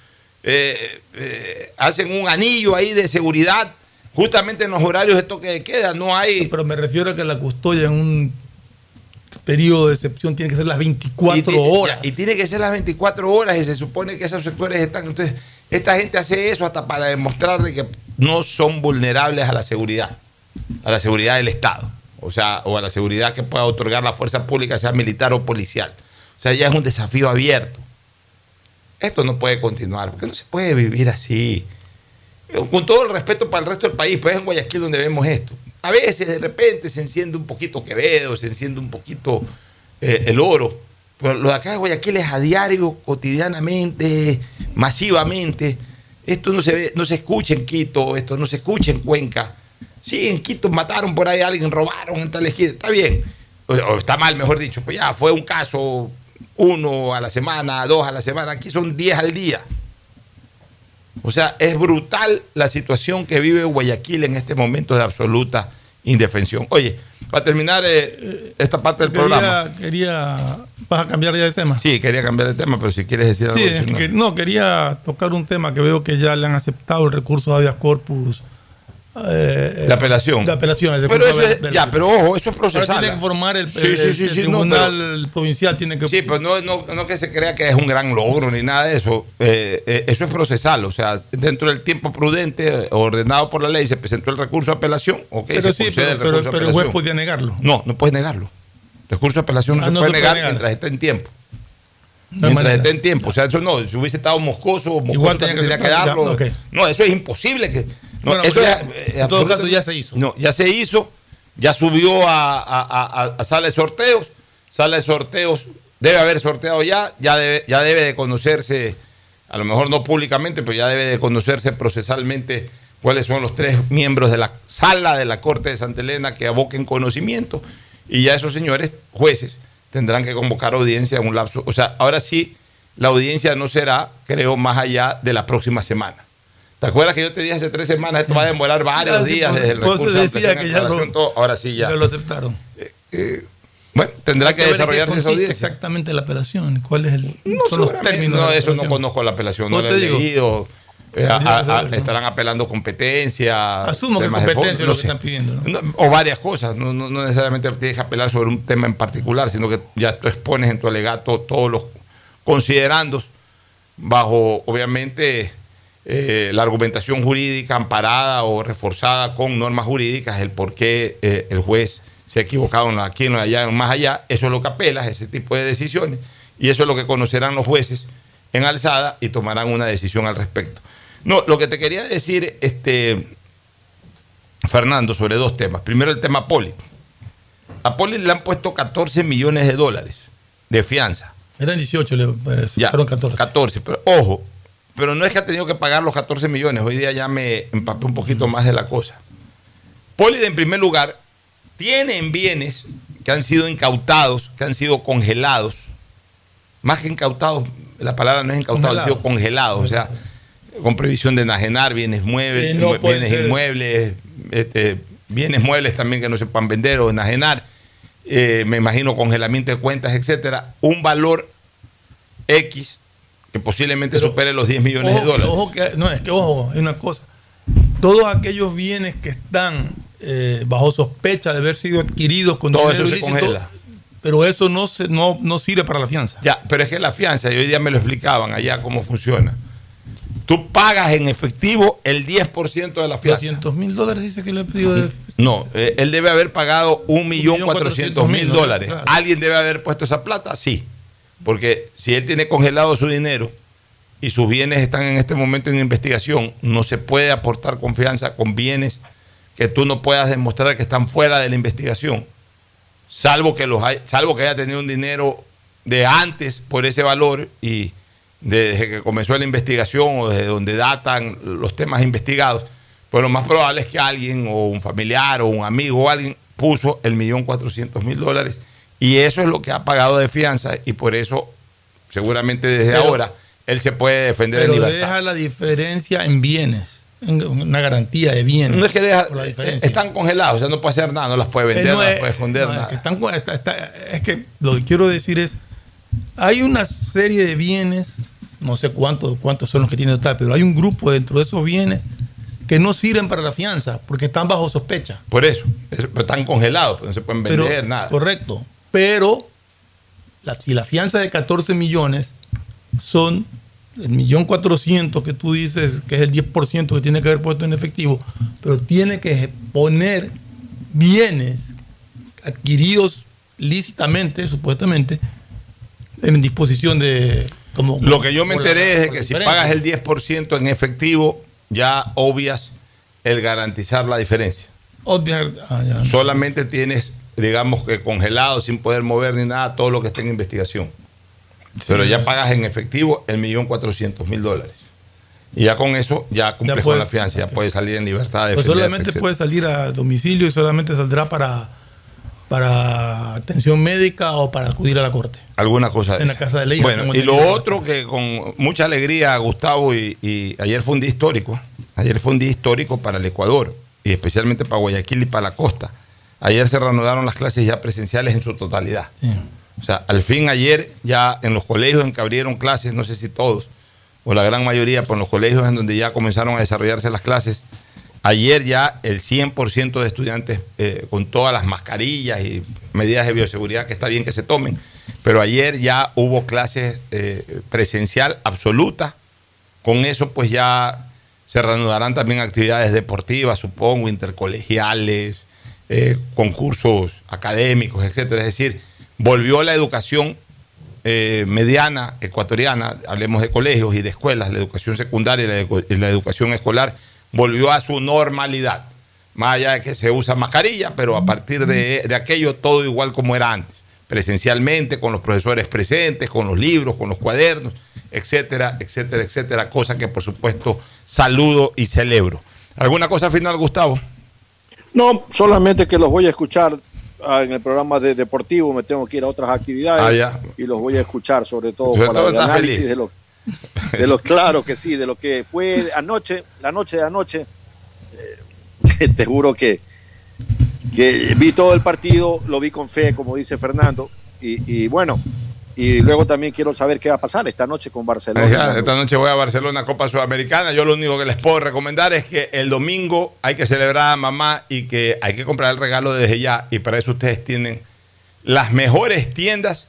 [SPEAKER 4] eh, eh, hacen un anillo ahí de seguridad justamente en los horarios de toque de queda. No hay.
[SPEAKER 5] Pero me refiero a que la custodia en un periodo de excepción tiene que ser las 24
[SPEAKER 4] y, ti-
[SPEAKER 5] horas.
[SPEAKER 4] y tiene que ser las 24 horas y se supone que esos sectores están. Entonces, esta gente hace eso hasta para demostrar de que no son vulnerables a la seguridad, a la seguridad del Estado. O sea, o a la seguridad que pueda otorgar la fuerza pública, sea militar o policial. O sea, ya es un desafío abierto. Esto no puede continuar, porque no se puede vivir así. Con todo el respeto para el resto del país, pues es en Guayaquil donde vemos esto. A veces de repente se enciende un poquito Quevedo, se enciende un poquito eh, el oro. Pero lo de acá de Guayaquil es a diario, cotidianamente, masivamente. Esto no se ve, no se escucha en Quito, esto no se escucha en Cuenca. Sí, en Quito mataron por ahí a alguien, robaron en tal esquina. Está bien. O está mal, mejor dicho. Pues ya fue un caso, uno a la semana, dos a la semana. Aquí son diez al día. O sea, es brutal la situación que vive Guayaquil en este momento de absoluta indefensión. Oye, para terminar eh, esta parte del programa.
[SPEAKER 5] Quería. ¿Vas a cambiar ya de tema?
[SPEAKER 4] Sí, quería cambiar de tema, pero si quieres decir algo.
[SPEAKER 5] Sí, que- no, quería tocar un tema que veo que ya le han aceptado el recurso de habeas corpus. Eh,
[SPEAKER 4] De apelación.
[SPEAKER 5] De apelación. el
[SPEAKER 4] Pero eso es- ya, pero ojo, eso es
[SPEAKER 5] Ahora
[SPEAKER 4] procesal.
[SPEAKER 5] tiene que formar el,
[SPEAKER 4] Sí,
[SPEAKER 5] el-
[SPEAKER 4] sí, sí,
[SPEAKER 5] el
[SPEAKER 4] sí, no,
[SPEAKER 5] tribunal provincial, tiene que.
[SPEAKER 4] Sí, pero no, no, no que se crea que es un gran logro ni nada de eso. Eh, eh, eso es procesal. O sea, dentro del tiempo prudente, ordenado por la ley, se presentó el recurso de apelación. ok,
[SPEAKER 5] pero
[SPEAKER 4] se
[SPEAKER 5] sí, pero,
[SPEAKER 4] el
[SPEAKER 5] pero- pero el juez podía negarlo.
[SPEAKER 4] No, no puedes negarlo. El recurso de apelación no,
[SPEAKER 5] Ah,
[SPEAKER 4] se,
[SPEAKER 5] no
[SPEAKER 4] puede
[SPEAKER 5] se puede
[SPEAKER 4] negar
[SPEAKER 5] negar.
[SPEAKER 4] mientras esté en tiempo.
[SPEAKER 5] No
[SPEAKER 4] mientras esté en tiempo. O sea, eso no, si hubiese estado moscoso, moscoso
[SPEAKER 5] Igual tenía que
[SPEAKER 4] tenía que darlo. No, eso es imposible. que no,
[SPEAKER 5] Bueno,
[SPEAKER 4] eso
[SPEAKER 5] ya,
[SPEAKER 4] eh,
[SPEAKER 5] en todo caso ya se hizo.
[SPEAKER 4] No, ya se hizo, ya subió a, a- a- a- a sala de sorteos. Sala de sorteos, debe haber sorteado ya, ya debe, ya debe de conocerse, a lo mejor no públicamente, pero ya debe de conocerse procesalmente cuáles son los tres miembros de la sala de la Corte de Santa Elena que aboquen conocimiento. Y ya esos señores jueces tendrán que convocar audiencia en un lapso. O sea, ahora sí, la audiencia no será, creo, más allá de la próxima semana. ¿Te acuerdas que yo te dije hace tres semanas esto va a demorar varios
[SPEAKER 5] sí,
[SPEAKER 4] días
[SPEAKER 5] por-
[SPEAKER 4] desde el recurso de
[SPEAKER 5] decía que ya lo-
[SPEAKER 4] todo? Ahora sí ya.
[SPEAKER 5] Lo aceptaron.
[SPEAKER 4] Bueno, tendrá que
[SPEAKER 5] qué
[SPEAKER 4] desarrollarse esa audiencia.
[SPEAKER 5] exactamente la apelación. ¿Cuál es el,
[SPEAKER 4] No,
[SPEAKER 5] son los términos?
[SPEAKER 4] no,
[SPEAKER 5] de
[SPEAKER 4] eso no conozco la apelación, no lo
[SPEAKER 5] te
[SPEAKER 4] he
[SPEAKER 5] digo.
[SPEAKER 4] leído. Eh, a-
[SPEAKER 5] Debería
[SPEAKER 4] a-
[SPEAKER 5] saberlo, ¿no?
[SPEAKER 4] estarán apelando competencia.
[SPEAKER 5] Asumo que competencia es lo que están pidiendo. ¿no?
[SPEAKER 4] O varias cosas, no, no- no necesariamente tienes que apelar sobre un tema en particular, sino que ya tú expones en tu alegato todos los considerandos bajo, obviamente, eh, la argumentación jurídica amparada o reforzada con normas jurídicas, el por qué eh, el juez se ha equivocado en aquí, en allá, en más allá, eso es lo que apelas, ese tipo de decisiones, y eso es lo que conocerán los jueces en alzada y tomarán una decisión al respecto. No, lo que te quería decir, este, Fernando, sobre dos temas. Primero el tema Poli. A Poli le han puesto 14 millones de dólares de fianza.
[SPEAKER 5] Eran 18, le eh,
[SPEAKER 4] Ya,
[SPEAKER 5] sacaron 14.
[SPEAKER 4] 14, pero ojo, pero no es que ha tenido que pagar los 14 millones, hoy día ya me empapé un poquito más de la cosa. Poli, en primer lugar, tienen bienes que han sido incautados, que han sido congelados, más que incautados, la palabra no es incautado, han sido congelados, o sea, con previsión de enajenar bienes muebles,
[SPEAKER 5] Eh, no
[SPEAKER 4] bienes inmuebles, este, bienes muebles también que no se puedan vender o enajenar, eh, me imagino congelamiento de cuentas, etcétera, un valor X que posiblemente supere los 10 millones
[SPEAKER 5] Ojo,
[SPEAKER 4] de dólares.
[SPEAKER 5] ojo que- no, es que ojo, hay una cosa. Todos aquellos bienes que están eh, bajo sospecha de haber sido adquiridos con
[SPEAKER 4] Todo
[SPEAKER 5] dinero ilícito,
[SPEAKER 4] congela.
[SPEAKER 5] pero eso no, se, no, no sirve para la fianza.
[SPEAKER 4] Ya, pero es que la fianza, y hoy día me lo explicaban allá cómo funciona. Tú pagas en efectivo el 10% de la fianza.
[SPEAKER 5] 200 mil dólares dice que le he pedido de...
[SPEAKER 4] No, eh, él debe haber pagado 1.400.000
[SPEAKER 5] ¿no?
[SPEAKER 4] dólares. ¿Alguien debe haber puesto esa plata? Sí. Porque si él tiene congelado su dinero y sus bienes están en este momento en investigación, no se puede aportar confianza con bienes que tú no puedas demostrar que están fuera de la investigación. Salvo que, los hay- salvo que haya tenido un dinero de antes por ese valor y desde que comenzó la investigación o desde donde datan los temas investigados, pues lo más probable es que alguien o un familiar o un amigo o alguien puso el millón cuatrocientos mil dólares y eso es lo que ha pagado de fianza y por eso seguramente desde
[SPEAKER 5] Pero-
[SPEAKER 4] ahora él se puede defender en
[SPEAKER 5] Pero
[SPEAKER 4] libertad.
[SPEAKER 5] deja la diferencia en bienes, en una garantía de bienes.
[SPEAKER 4] No es que deja, están congelados, o sea, no puede hacer nada, no las puede vender,
[SPEAKER 5] Eh,
[SPEAKER 4] no,
[SPEAKER 5] no
[SPEAKER 4] las puede esconder,
[SPEAKER 5] no, es que están con- está- está- es que lo que quiero decir es, hay una serie de bienes no sé cuántos, cuántos son los que tienen total, pero hay un grupo dentro de esos bienes que no sirven para la fianza porque están bajo sospecha.
[SPEAKER 4] Por eso, están congelados, pues no se pueden vender
[SPEAKER 5] Pero-
[SPEAKER 4] nada.
[SPEAKER 5] Correcto. Pero la- si la fianza de 14 millones son el millón cuatrocientos que tú dices que es el 10% que tiene que haber puesto en efectivo, pero tiene que poner bienes adquiridos lícitamente, supuestamente, en disposición de... Como,
[SPEAKER 4] Lo que yo me
[SPEAKER 5] como la-
[SPEAKER 4] enteré es que si pagas el 10% en efectivo, ya obvias el garantizar la diferencia.
[SPEAKER 5] Ah, ya.
[SPEAKER 4] Solamente tienes, digamos que congelado, sin poder mover ni nada, todo lo que esté en investigación. Pero ya pagas en efectivo el millón cuatrocientos mil dólares. Y ya con eso ya cumples
[SPEAKER 5] Ya puede-
[SPEAKER 4] con la fianza, ya puedes salir en libertad de
[SPEAKER 5] Pues solamente puede salir a domicilio y solamente saldrá para, para atención médica o para acudir a la corte.
[SPEAKER 4] Alguna cosa
[SPEAKER 5] En la casa de ley,
[SPEAKER 4] Bueno, y lo otro que con mucha alegría, Gustavo, y, y ayer fue un día histórico. Ayer fue un día histórico para el Ecuador y especialmente para Guayaquil y para la costa. Ayer se reanudaron las clases ya presenciales en su totalidad. O sea, al fin ayer ya en los colegios en que abrieron clases, no sé si todos, o la gran mayoría, pero en los colegios en donde ya comenzaron a desarrollarse las clases, ayer ya el 100% de estudiantes eh, con todas las mascarillas y medidas de bioseguridad que está bien que se tomen, pero ayer ya hubo clases eh, presencial absoluta, con eso pues ya se reanudarán también actividades deportivas, supongo, intercolegiales, eh, concursos académicos, etcétera. Es decir, volvió la educación eh, mediana ecuatoriana, hablemos de colegios y de escuelas, la educación secundaria y la, educación escolar, volvió a su normalidad. Más allá de que se usa mascarilla, pero a partir de, de aquello todo igual como era antes, presencialmente, con los profesores presentes, con los libros, con los cuadernos, etcétera, etcétera, etcétera, cosa que por supuesto saludo y celebro. ¿Alguna cosa final, Gustavo?
[SPEAKER 6] No, solamente que los voy a escuchar ah, en el programa de deportivo, me tengo que ir a otras actividades
[SPEAKER 4] Ah,
[SPEAKER 6] y los voy a escuchar sobre todo para el análisis
[SPEAKER 4] feliz.
[SPEAKER 6] de lo, de lo claro que sí, de lo que fue anoche, la noche de anoche. Eh, te juro que, que vi todo el partido, lo vi con fe, como dice Fernando, y, y bueno, y luego también quiero saber qué va a pasar esta noche con Barcelona.
[SPEAKER 4] Esta noche voy a Barcelona, Copa Sudamericana. Yo lo único que les puedo recomendar es que el domingo hay que celebrar a mamá y que hay que comprar el regalo desde ya. Y para eso ustedes tienen las mejores tiendas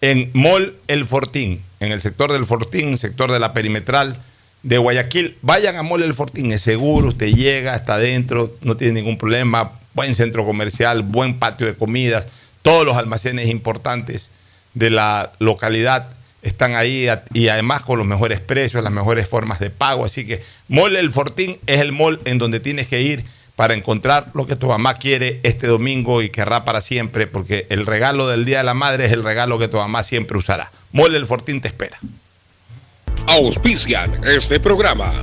[SPEAKER 4] en Mall El Fortín, en el sector del Fortín, sector de la perimetral de Guayaquil. Vayan a Mall El Fortín, es seguro, usted llega, está adentro, no tiene ningún problema. Buen centro comercial, buen patio de comidas, todos los almacenes importantes de la localidad están ahí y además con los mejores precios, las mejores formas de pago. Así que Mall El Fortín es el mall en donde tienes que ir para encontrar lo que tu mamá quiere este domingo y querrá para siempre, porque el regalo del Día de la Madre es el regalo que tu mamá siempre usará. Mall El Fortín te espera.
[SPEAKER 20] Auspician este programa.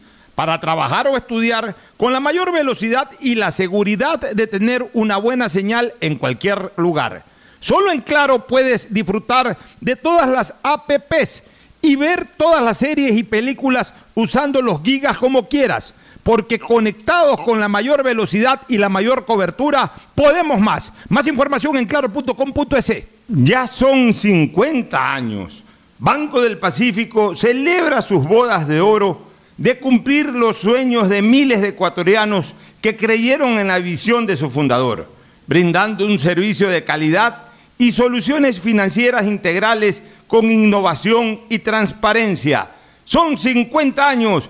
[SPEAKER 15] para trabajar o estudiar con la mayor velocidad y la seguridad de tener una buena señal en cualquier lugar. Solo en Claro puedes disfrutar de todas las APPs y ver todas las series y películas usando los gigas como quieras, porque conectados con la mayor velocidad y la mayor cobertura, podemos más. Más información en claro.com.es. Ya son 50 años. Banco del Pacífico celebra sus bodas de oro de cumplir los sueños de miles de ecuatorianos que creyeron en la visión de su fundador, brindando un servicio de calidad y soluciones financieras integrales con innovación y transparencia. Son 50 años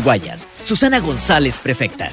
[SPEAKER 21] Guayas. Susana González, prefecta.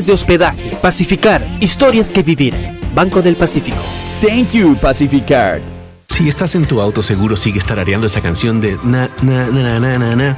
[SPEAKER 13] de hospedaje. Pacificar, historias que vivir. Banco del Pacífico.
[SPEAKER 22] Thank you, Pacificard.
[SPEAKER 10] Si estás en tu auto, seguro sigues tarareando esa canción de na, na, na, na, na, na,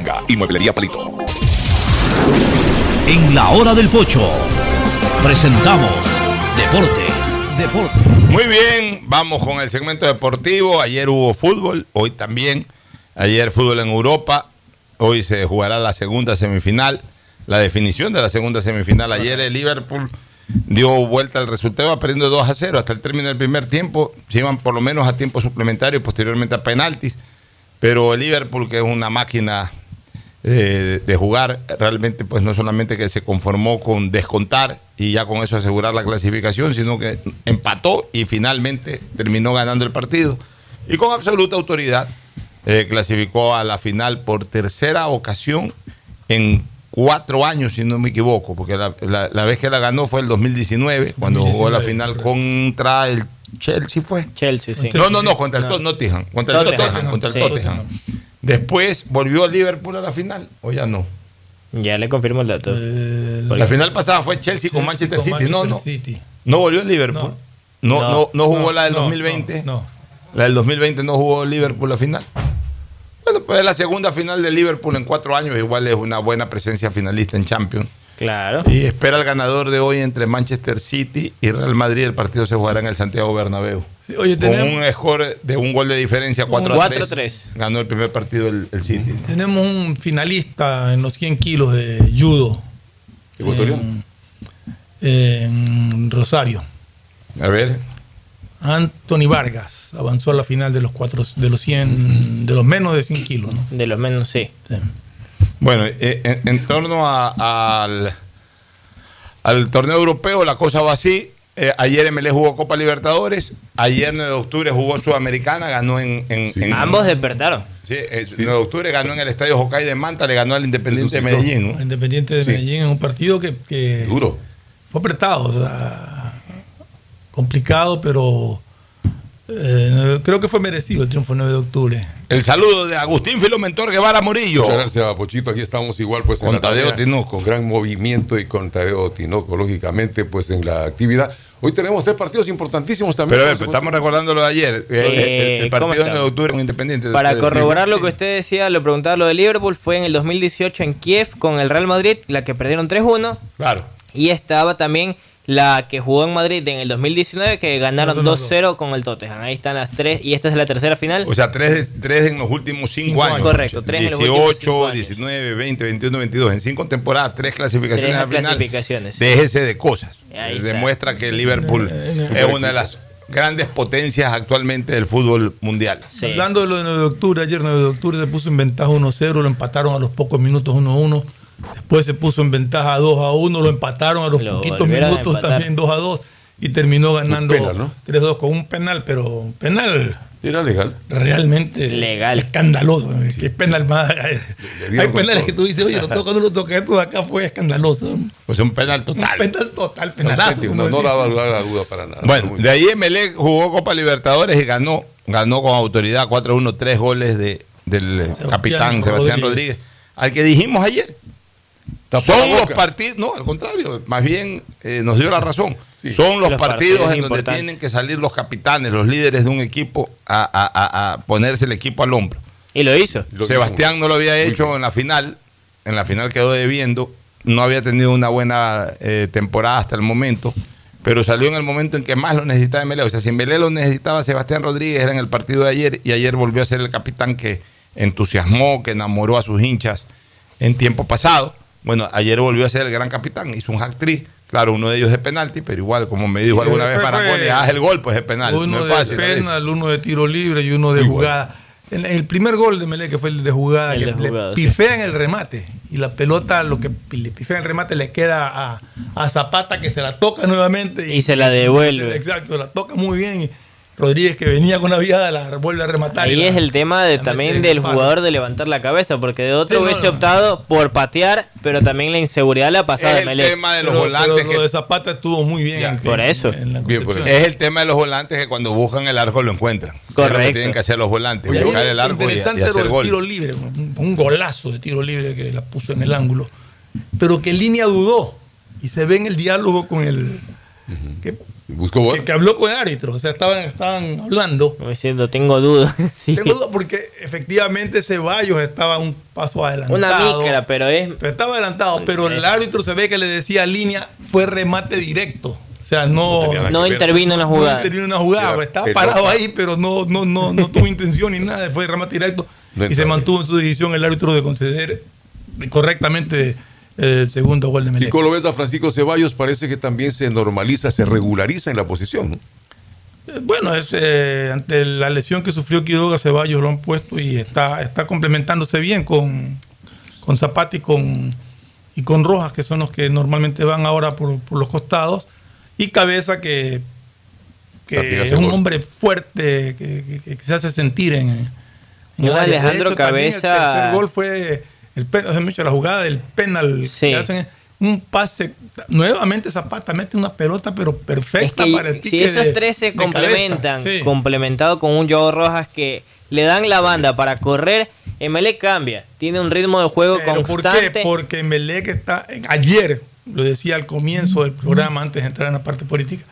[SPEAKER 23] ganga y mueblería palito.
[SPEAKER 9] En la hora del pocho presentamos Deportes, Deportes.
[SPEAKER 4] Muy bien, vamos con el segmento deportivo. Ayer hubo fútbol, hoy también. Ayer fútbol en Europa. Hoy se jugará la segunda semifinal. La definición de la segunda semifinal. Ayer el Liverpool dio vuelta al resultado, perdiendo 2 a 0 hasta el término del primer tiempo. Se iban por lo menos a tiempo suplementario y posteriormente a penaltis. Pero el Liverpool, que es una máquina eh, de jugar, realmente pues no solamente que se conformó con descontar y ya con eso asegurar la clasificación, sino que empató y finalmente terminó ganando el partido. Y con absoluta autoridad eh, clasificó a la final por tercera ocasión en cuatro años, si no me equivoco, porque la, la- la vez que la ganó fue el 2019, cuando jugó la
[SPEAKER 24] 2019,
[SPEAKER 4] final contra el Chelsea, ¿fue?
[SPEAKER 24] Chelsea, sí.
[SPEAKER 4] No, no, no, contra el
[SPEAKER 24] No.
[SPEAKER 4] Tottenham. Contra el
[SPEAKER 24] Tottenham,
[SPEAKER 4] Tottenham. Contra el
[SPEAKER 24] sí.
[SPEAKER 4] Tottenham. Después volvió Liverpool a la final, o ya no.
[SPEAKER 24] Ya le confirmo el dato.
[SPEAKER 4] La final pasada fue Chelsea, con Manchester
[SPEAKER 5] con
[SPEAKER 4] City. no, no.
[SPEAKER 5] City.
[SPEAKER 4] No volvió el Liverpool. No, no,
[SPEAKER 5] No.
[SPEAKER 4] no, jugó
[SPEAKER 5] No,
[SPEAKER 4] la del
[SPEAKER 5] no,
[SPEAKER 4] 2020.
[SPEAKER 5] no, no.
[SPEAKER 4] La del 2020 no jugó el Liverpool la final. Bueno, pues es la segunda final de Liverpool en cuatro años. Igual es una buena presencia finalista en Champions.
[SPEAKER 24] Claro.
[SPEAKER 4] Y espera el ganador de hoy entre Manchester City y Real Madrid. El partido se jugará en el Santiago Bernabéu.
[SPEAKER 5] Sí, oye,
[SPEAKER 4] Con
[SPEAKER 5] tenemos-
[SPEAKER 4] un score de un gol de diferencia, 4 a 3.
[SPEAKER 24] 4-3.
[SPEAKER 4] Ganó el primer partido el, el City.
[SPEAKER 5] Tenemos un finalista en los 100 kilos de judo.
[SPEAKER 4] Ecuatoriano.
[SPEAKER 5] En, en Rosario.
[SPEAKER 4] A ver.
[SPEAKER 5] Anthony Vargas avanzó a la final de los cuatro, de los 100, de los menos de 100 kilos. ¿no?
[SPEAKER 24] De los menos, sí.
[SPEAKER 4] Bueno, eh, en, en torno a- al, al torneo europeo, la cosa va así. Eh, ayer MLE jugó Copa Libertadores. Ayer 9 de octubre jugó Sudamericana, ganó en. en- en-
[SPEAKER 24] Ambos despertaron.
[SPEAKER 4] Sí, eh, 9 de octubre ganó en el estadio Hokkaido de Manta, le ganó al Independiente de Medellín. ¿no?
[SPEAKER 5] Independiente de
[SPEAKER 4] Sí.
[SPEAKER 5] Medellín en un partido que, que
[SPEAKER 4] Duro.
[SPEAKER 5] fue apretado, o sea, complicado, pero eh, creo que fue merecido el triunfo 9 de octubre.
[SPEAKER 4] El saludo de Agustín Filomentor Guevara Murillo.
[SPEAKER 25] Muchas gracias, Pochito. Aquí estamos igual, pues, en
[SPEAKER 4] Con Tadeo Tinoco.
[SPEAKER 25] Con gran movimiento y con Tadeo Tinoco, lógicamente, pues, en la actividad. Hoy tenemos tres partidos importantísimos también.
[SPEAKER 4] Pero a ver, pues, estamos recordando lo de ayer. El, el- el
[SPEAKER 24] Eh, ¿cómo
[SPEAKER 4] partido de octubre con Independiente.
[SPEAKER 24] Para
[SPEAKER 4] Ustedes-
[SPEAKER 24] corroborar lo que usted decía, lo preguntaba lo de Liverpool, fue en el 2018 en Kiev con el Real Madrid, la que perdieron 3-1.
[SPEAKER 4] Claro.
[SPEAKER 24] Y estaba también la que jugó en Madrid en el 2019, que ganaron
[SPEAKER 4] Esos son los
[SPEAKER 24] 2-0 con el Tottenham. Ahí están las tres, y esta es la tercera final.
[SPEAKER 4] O sea, tres, tres en los últimos cinco,
[SPEAKER 24] Cinco
[SPEAKER 4] años.
[SPEAKER 24] Correcto, tres en los
[SPEAKER 4] 18,
[SPEAKER 24] últimos cinco años.
[SPEAKER 4] 19, 20, 21, 22. En cinco temporadas, tres clasificaciones
[SPEAKER 24] Tres
[SPEAKER 4] al final.
[SPEAKER 24] clasificaciones.
[SPEAKER 4] Déjese de cosas.
[SPEAKER 24] Ahí está.
[SPEAKER 4] Demuestra que el Liverpool es una de las grandes potencias actualmente del fútbol mundial.
[SPEAKER 5] Hablando de lo de 9 de octubre, ayer 9 de octubre se puso en ventaja 1-0, lo empataron a los pocos minutos 1-1. Después se puso en ventaja 2-1, lo empataron a los
[SPEAKER 24] Lo
[SPEAKER 5] poquitos
[SPEAKER 24] a
[SPEAKER 5] minutos también 2-2 y terminó ganando
[SPEAKER 25] ¿no?
[SPEAKER 5] 3-2 con un penal, pero un penal
[SPEAKER 25] Era legal.
[SPEAKER 5] realmente
[SPEAKER 24] Legal.
[SPEAKER 5] escandaloso. ¿Qué penal más? Hay penales
[SPEAKER 25] todo.
[SPEAKER 5] que tú dices, oye, lo toca, no lo toca, esto de acá fue escandaloso.
[SPEAKER 4] Pues un penal total.
[SPEAKER 5] Un penal total, penalazo.
[SPEAKER 25] No, no daba lugar a la duda para nada.
[SPEAKER 4] Bueno, de ahí Emelec jugó Copa Libertadores y ganó. Ganó con autoridad 4-1, tres goles de, del capitán Sebastián
[SPEAKER 5] Rodríguez.
[SPEAKER 4] Rodríguez. Al que dijimos ayer. Son los partidos, no, al contrario, más bien eh, nos dio la razón.
[SPEAKER 25] Sí.
[SPEAKER 4] Son los,
[SPEAKER 24] Los
[SPEAKER 4] partidos,
[SPEAKER 24] partidos
[SPEAKER 4] en donde tienen que salir los capitanes, los líderes de un equipo a, a- a- a ponerse el equipo al hombro.
[SPEAKER 24] Y lo hizo.
[SPEAKER 25] Lo
[SPEAKER 4] Sebastián no lo había hecho en la final, en la final quedó debiendo, no había tenido una buena eh, temporada hasta el momento, pero salió en el momento en que más lo necesitaba Emelec. O sea, si Emelec lo necesitaba Sebastián Rodríguez era en el partido de ayer y ayer volvió a ser el capitán que entusiasmó, que enamoró a sus hinchas en tiempo pasado. Bueno, ayer volvió a ser el gran capitán, hizo un hack trick, claro, uno de ellos de penalti, pero igual, como me dijo
[SPEAKER 5] Sí,
[SPEAKER 4] alguna vez
[SPEAKER 5] fue-
[SPEAKER 4] haz el gol, pues es penal.
[SPEAKER 5] Uno
[SPEAKER 4] no es
[SPEAKER 5] de
[SPEAKER 4] fácil.
[SPEAKER 5] penal, uno de tiro libre y uno de jugada. En el primer gol de Melé, que fue el de jugada,
[SPEAKER 24] El
[SPEAKER 5] que
[SPEAKER 24] de
[SPEAKER 5] le
[SPEAKER 24] jugada, sí.
[SPEAKER 5] pifea en el remate. Y la pelota, lo que le pifea en el remate, le queda a, a Zapata, que se la toca nuevamente.
[SPEAKER 24] Y se la devuelve.
[SPEAKER 5] Exacto, la toca muy bien. Rodríguez, que venía con una viada, la vuelve a rematar. y
[SPEAKER 24] Ahí
[SPEAKER 5] la-
[SPEAKER 24] es el tema de, también del
[SPEAKER 5] en palo.
[SPEAKER 24] jugador de levantar la cabeza, porque de otro
[SPEAKER 5] Sí,
[SPEAKER 24] hubiese
[SPEAKER 5] no.
[SPEAKER 24] optado por patear, pero también la inseguridad la pasada
[SPEAKER 4] Es
[SPEAKER 24] de
[SPEAKER 4] el
[SPEAKER 24] Melec.
[SPEAKER 4] tema de los
[SPEAKER 5] Pero-
[SPEAKER 4] volantes
[SPEAKER 5] pero
[SPEAKER 4] que
[SPEAKER 5] lo de Zapata estuvo muy bien.
[SPEAKER 4] Ya,
[SPEAKER 5] en-
[SPEAKER 24] por eso.
[SPEAKER 5] en la
[SPEAKER 25] Bien, por
[SPEAKER 5] concepción.
[SPEAKER 4] Es el tema de los volantes que cuando buscan el arco lo encuentran. Es lo que
[SPEAKER 24] Correcto.
[SPEAKER 4] tienen que hacer los volantes,
[SPEAKER 5] Y ahí
[SPEAKER 4] buscar el
[SPEAKER 5] lo
[SPEAKER 4] arco y, y
[SPEAKER 5] interesante
[SPEAKER 4] hacer
[SPEAKER 5] era el
[SPEAKER 4] gol.
[SPEAKER 5] tiro libre, un, un golazo de tiro libre que la puso en el ángulo. Pero que línea dudó. Y se ve en el diálogo con el. que, Que- que habló con el árbitro. O sea, estaban, estaban hablando.
[SPEAKER 24] Como diciendo, tengo dudas. Sí.
[SPEAKER 5] Tengo duda porque efectivamente Ceballos estaba un paso adelantado.
[SPEAKER 24] Una micra, pero es.
[SPEAKER 5] Pero estaba adelantado, pero el árbitro se ve que le decía línea, fue remate directo. O sea, no,
[SPEAKER 24] No intervino en la
[SPEAKER 5] no
[SPEAKER 24] jugada.
[SPEAKER 5] intervino en una jugada,
[SPEAKER 25] Era
[SPEAKER 5] pues, estaba
[SPEAKER 25] pelota.
[SPEAKER 5] parado ahí, pero no, no, no, no tuvo intención ni nada, fue remate directo.
[SPEAKER 25] No
[SPEAKER 5] y se mantuvo en su decisión el árbitro de conceder correctamente el segundo gol de
[SPEAKER 25] Y
[SPEAKER 5] Melec.
[SPEAKER 25] con lo ves a Francisco Ceballos, parece que también se normaliza, se regulariza en la posición.
[SPEAKER 5] Eh, Bueno, es, eh, ante la lesión que sufrió Quiroga, Ceballos lo han puesto y está, está complementándose bien con, con Zapata y con, y con Rojas, que son los que normalmente van ahora por, por los costados. Y Cabeza, que, que es un
[SPEAKER 25] gol.
[SPEAKER 5] hombre fuerte, que, que- que se hace sentir en, en
[SPEAKER 24] Un
[SPEAKER 5] el área. De
[SPEAKER 24] Alejandro
[SPEAKER 5] hecho,
[SPEAKER 24] Cabeza-
[SPEAKER 5] El tercer gol fue el pen- hace mucho la jugada del penal
[SPEAKER 24] Sí.
[SPEAKER 5] que hacen. Un pase, nuevamente Zapata mete una pelota, pero
[SPEAKER 24] Es
[SPEAKER 5] perfecta
[SPEAKER 24] que
[SPEAKER 5] para el
[SPEAKER 24] si
[SPEAKER 5] pique
[SPEAKER 24] esos
[SPEAKER 5] de-
[SPEAKER 24] tres se complementan,
[SPEAKER 5] Sí.
[SPEAKER 24] complementado con un Joao Rojas que le dan la banda para correr, Melec cambia. Tiene un ritmo de juego
[SPEAKER 5] ¿Pero ¿Por
[SPEAKER 24] constante.
[SPEAKER 5] qué? Porque Melec está. Ayer, lo decía al comienzo del programa, antes de entrar en la parte política,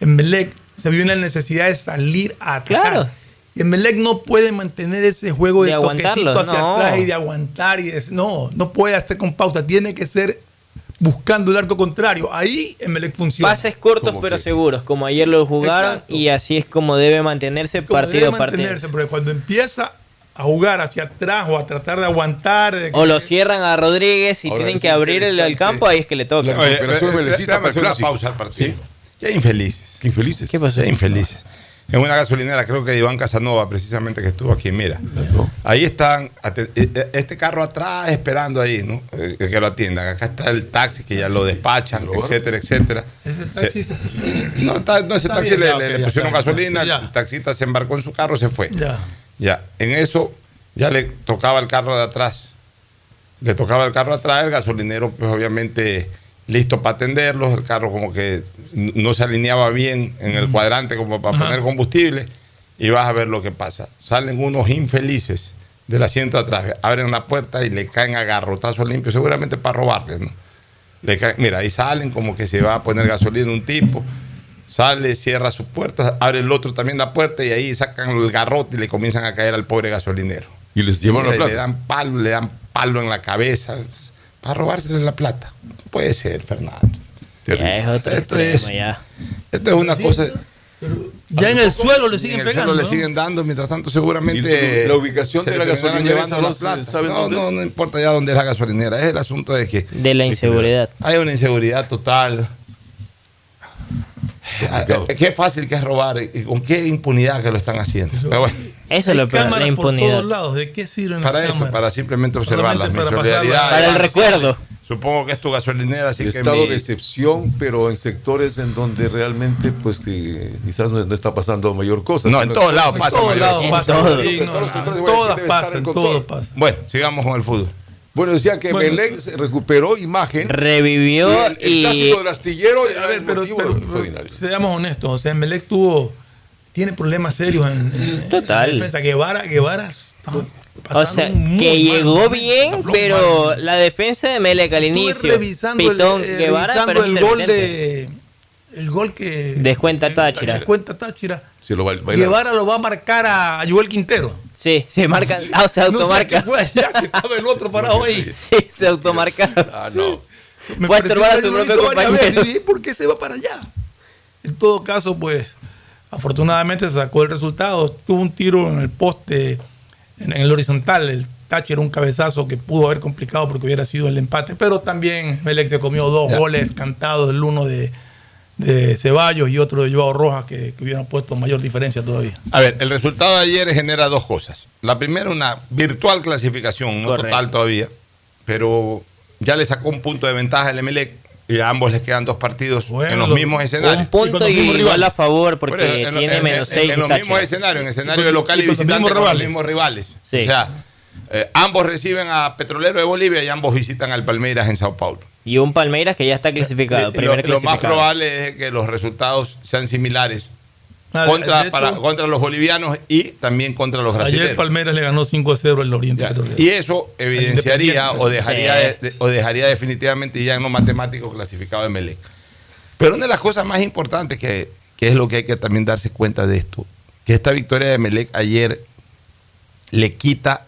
[SPEAKER 5] en Melec se vio una necesidad de salir a atacar.
[SPEAKER 24] Claro.
[SPEAKER 5] Y en Melec no puede mantener ese juego de,
[SPEAKER 24] De
[SPEAKER 5] toquecito hacia
[SPEAKER 24] no.
[SPEAKER 5] atrás y de aguantar. y de- no, no puede hacer con pausa. Tiene que ser buscando el arco contrario. Ahí en Melec funciona.
[SPEAKER 24] Pases cortos
[SPEAKER 25] Como
[SPEAKER 24] pero
[SPEAKER 25] que-
[SPEAKER 24] seguros, como ayer lo jugaron
[SPEAKER 5] Exacto.
[SPEAKER 24] y así es como debe mantenerse
[SPEAKER 5] Como
[SPEAKER 24] partido
[SPEAKER 5] debe
[SPEAKER 24] a partido.
[SPEAKER 5] mantenerse, porque cuando empieza a jugar hacia atrás o a tratar de aguantar. de-
[SPEAKER 24] O lo cierran a Rodríguez y
[SPEAKER 25] Ahora,
[SPEAKER 24] tienen
[SPEAKER 25] es
[SPEAKER 24] que abrir el, campo, ahí es que le toca.
[SPEAKER 25] La recuperación
[SPEAKER 4] una pausa al partido. Qué infelices.
[SPEAKER 25] Qué infelices.
[SPEAKER 24] ¿Qué pasó?
[SPEAKER 4] Qué infelices. En una gasolinera, creo que de Iván Casanova, precisamente que estuvo aquí, mira. Ahí están, eh, eh, este carro atrás esperando ahí, ¿no? Eh, que lo atiendan. Acá está el taxi que ya lo despachan, etcétera, etcétera.
[SPEAKER 5] Ese
[SPEAKER 4] Se-
[SPEAKER 5] taxi se-
[SPEAKER 4] no, está- no, ese
[SPEAKER 5] Está
[SPEAKER 4] taxi
[SPEAKER 5] bien,
[SPEAKER 4] le,
[SPEAKER 5] ya,
[SPEAKER 4] pusieron gasolina,
[SPEAKER 5] Ya.
[SPEAKER 4] el taxista se embarcó en su carro, se fue.
[SPEAKER 5] Ya.
[SPEAKER 4] Ya, en eso ya le tocaba el carro de atrás. Le tocaba el carro de atrás, el gasolinero, pues obviamente listo para atenderlos. El carro como que no se alineaba bien en el cuadrante como para
[SPEAKER 5] Ajá.
[SPEAKER 4] poner combustible. Y vas a ver lo que pasa. Salen unos infelices del asiento de atrás, abren la puerta y le caen a garrotazo limpio, seguramente para robarles, ¿no? Le caen- mira, ahí salen como que se va a poner gasolina un tipo. Sale, cierra su puerta, abre el otro también la puerta y ahí sacan el garrote y le comienzan a caer al pobre gasolinero.
[SPEAKER 25] Y les llevan la
[SPEAKER 4] Mira, y
[SPEAKER 25] plata.
[SPEAKER 4] Le dan palo, le dan palo en la cabeza para robársele la plata. No puede ser, Fernando.
[SPEAKER 24] Ya es otro
[SPEAKER 4] Esto
[SPEAKER 24] extremo,
[SPEAKER 4] es-
[SPEAKER 24] ya.
[SPEAKER 4] Esto es una cosa.
[SPEAKER 5] Ya en el suelo le
[SPEAKER 4] En
[SPEAKER 5] siguen
[SPEAKER 4] el
[SPEAKER 5] pegando.
[SPEAKER 4] suelo le siguen dando, mientras tanto seguramente...
[SPEAKER 25] La ubicación de la gasolinera,
[SPEAKER 4] llevando
[SPEAKER 25] ¿saben-
[SPEAKER 4] las plata.
[SPEAKER 25] saben
[SPEAKER 4] no,
[SPEAKER 25] dónde
[SPEAKER 4] no,
[SPEAKER 25] es?
[SPEAKER 4] no importa ya dónde es la gasolinera, es el asunto de que...
[SPEAKER 24] De la inseguridad.
[SPEAKER 4] Hay una inseguridad total. Qué fácil que es robar y con qué impunidad que lo están haciendo. Pero bueno,
[SPEAKER 24] Eso es lo peor, la
[SPEAKER 5] Cámaras por
[SPEAKER 24] impunidad.
[SPEAKER 5] todos lados. ¿De qué sirven
[SPEAKER 4] para
[SPEAKER 5] las
[SPEAKER 4] esto,
[SPEAKER 5] cámaras?
[SPEAKER 4] para simplemente observarlas.
[SPEAKER 5] Solamente
[SPEAKER 4] Mi
[SPEAKER 5] para.
[SPEAKER 24] Para el recuerdo.
[SPEAKER 4] Supongo que es tu gasolinera, así que
[SPEAKER 25] estado
[SPEAKER 4] mi-
[SPEAKER 25] de excepción, pero en sectores en donde realmente, pues que quizás no, no está pasando mayor cosa.
[SPEAKER 4] No, en todos lados
[SPEAKER 25] en
[SPEAKER 4] pasa
[SPEAKER 25] todos
[SPEAKER 4] mayor
[SPEAKER 25] lados pasa.
[SPEAKER 4] En todos.
[SPEAKER 25] en todos
[SPEAKER 5] en todas pasan,
[SPEAKER 25] en
[SPEAKER 5] en todos pasan.
[SPEAKER 4] Bueno, sigamos con el fútbol.
[SPEAKER 25] Bueno, decía que
[SPEAKER 5] Bueno,
[SPEAKER 25] Melec se recuperó imagen.
[SPEAKER 24] Revivió
[SPEAKER 25] el, el
[SPEAKER 24] y.
[SPEAKER 25] clásico del astillero
[SPEAKER 5] A ver, pero, pero-
[SPEAKER 25] extraordinario.
[SPEAKER 5] seamos honestos. O sea, Melec tuvo. Tiene problemas serios en, en-
[SPEAKER 24] Total.
[SPEAKER 5] en defensa. Guevara, Guevara. está
[SPEAKER 24] O
[SPEAKER 5] pasando
[SPEAKER 24] sea,
[SPEAKER 5] un muy
[SPEAKER 24] que
[SPEAKER 5] mal
[SPEAKER 24] llegó
[SPEAKER 5] momento,
[SPEAKER 24] bien, pero
[SPEAKER 5] mal.
[SPEAKER 24] la defensa de Melec al inicio.
[SPEAKER 5] revisando
[SPEAKER 24] Pitón,
[SPEAKER 5] el, eh,
[SPEAKER 24] Guevara,
[SPEAKER 5] revisando el gol de. El gol que.
[SPEAKER 24] Descuenta Táchira.
[SPEAKER 5] Descuenta Táchira.
[SPEAKER 25] Se lo
[SPEAKER 5] Guevara lo va a marcar a Joel Quintero.
[SPEAKER 24] Sí, se marca. Ah, o se
[SPEAKER 5] No sé
[SPEAKER 24] automarca.
[SPEAKER 5] allá, si estaba el otro parado ahí.
[SPEAKER 24] Sí, se automarca.
[SPEAKER 25] Ah, no.
[SPEAKER 5] Me
[SPEAKER 24] Fue a estorbar a
[SPEAKER 5] que
[SPEAKER 24] su propio compañero.
[SPEAKER 5] ¿por qué se va para allá? En todo caso, pues, afortunadamente sacó el resultado. Tuvo un tiro en el poste, en, en el horizontal. El Tachi era un cabezazo que pudo haber complicado porque hubiera sido el empate. Pero también Melec se comió dos
[SPEAKER 4] Ya.
[SPEAKER 5] goles cantados, el uno de, de Ceballos y otro de Joao Rojas, que, que hubieran puesto mayor diferencia todavía.
[SPEAKER 4] A ver, el resultado de ayer genera dos cosas. La primera, una virtual clasificación, no
[SPEAKER 24] Correcto.
[SPEAKER 4] total todavía, pero ya le sacó un punto de ventaja al Emelec y a ambos les quedan dos partidos
[SPEAKER 5] Bueno,
[SPEAKER 4] en los
[SPEAKER 5] lo-
[SPEAKER 4] mismos
[SPEAKER 24] Un
[SPEAKER 4] escenarios.
[SPEAKER 5] Con
[SPEAKER 24] punto y igual
[SPEAKER 5] rivales.
[SPEAKER 24] a favor
[SPEAKER 4] Por
[SPEAKER 24] porque
[SPEAKER 4] en-
[SPEAKER 24] tiene
[SPEAKER 4] en-
[SPEAKER 24] menos
[SPEAKER 4] en-
[SPEAKER 24] 6
[SPEAKER 4] En los mismos escenarios, en escenario de local
[SPEAKER 5] y
[SPEAKER 4] y visitante
[SPEAKER 5] mismos
[SPEAKER 4] con los
[SPEAKER 5] rivales.
[SPEAKER 4] mismos rivales.
[SPEAKER 24] Sí.
[SPEAKER 4] O sea, eh, ambos reciben a Petrolero de Bolivia y ambos visitan al Palmeiras en Sao Paulo.
[SPEAKER 24] Y un Palmeiras que ya está clasificado,
[SPEAKER 4] Eh, lo, más probable es que los resultados sean similares contra,
[SPEAKER 5] de hecho,
[SPEAKER 4] para- contra los bolivianos y también contra los
[SPEAKER 5] Ayer
[SPEAKER 4] brasileños.
[SPEAKER 5] Palmeiras le ganó 5 a 0 al Oriente
[SPEAKER 4] Ya,
[SPEAKER 5] Petrolero.
[SPEAKER 4] Y eso evidenciaría o dejaría,
[SPEAKER 24] Sí.
[SPEAKER 4] de- de- o dejaría definitivamente ya en lo matemático clasificado de Melec. Pero una de las cosas más importantes que, que es lo que hay que también darse cuenta de esto, que esta victoria de Melec ayer le quita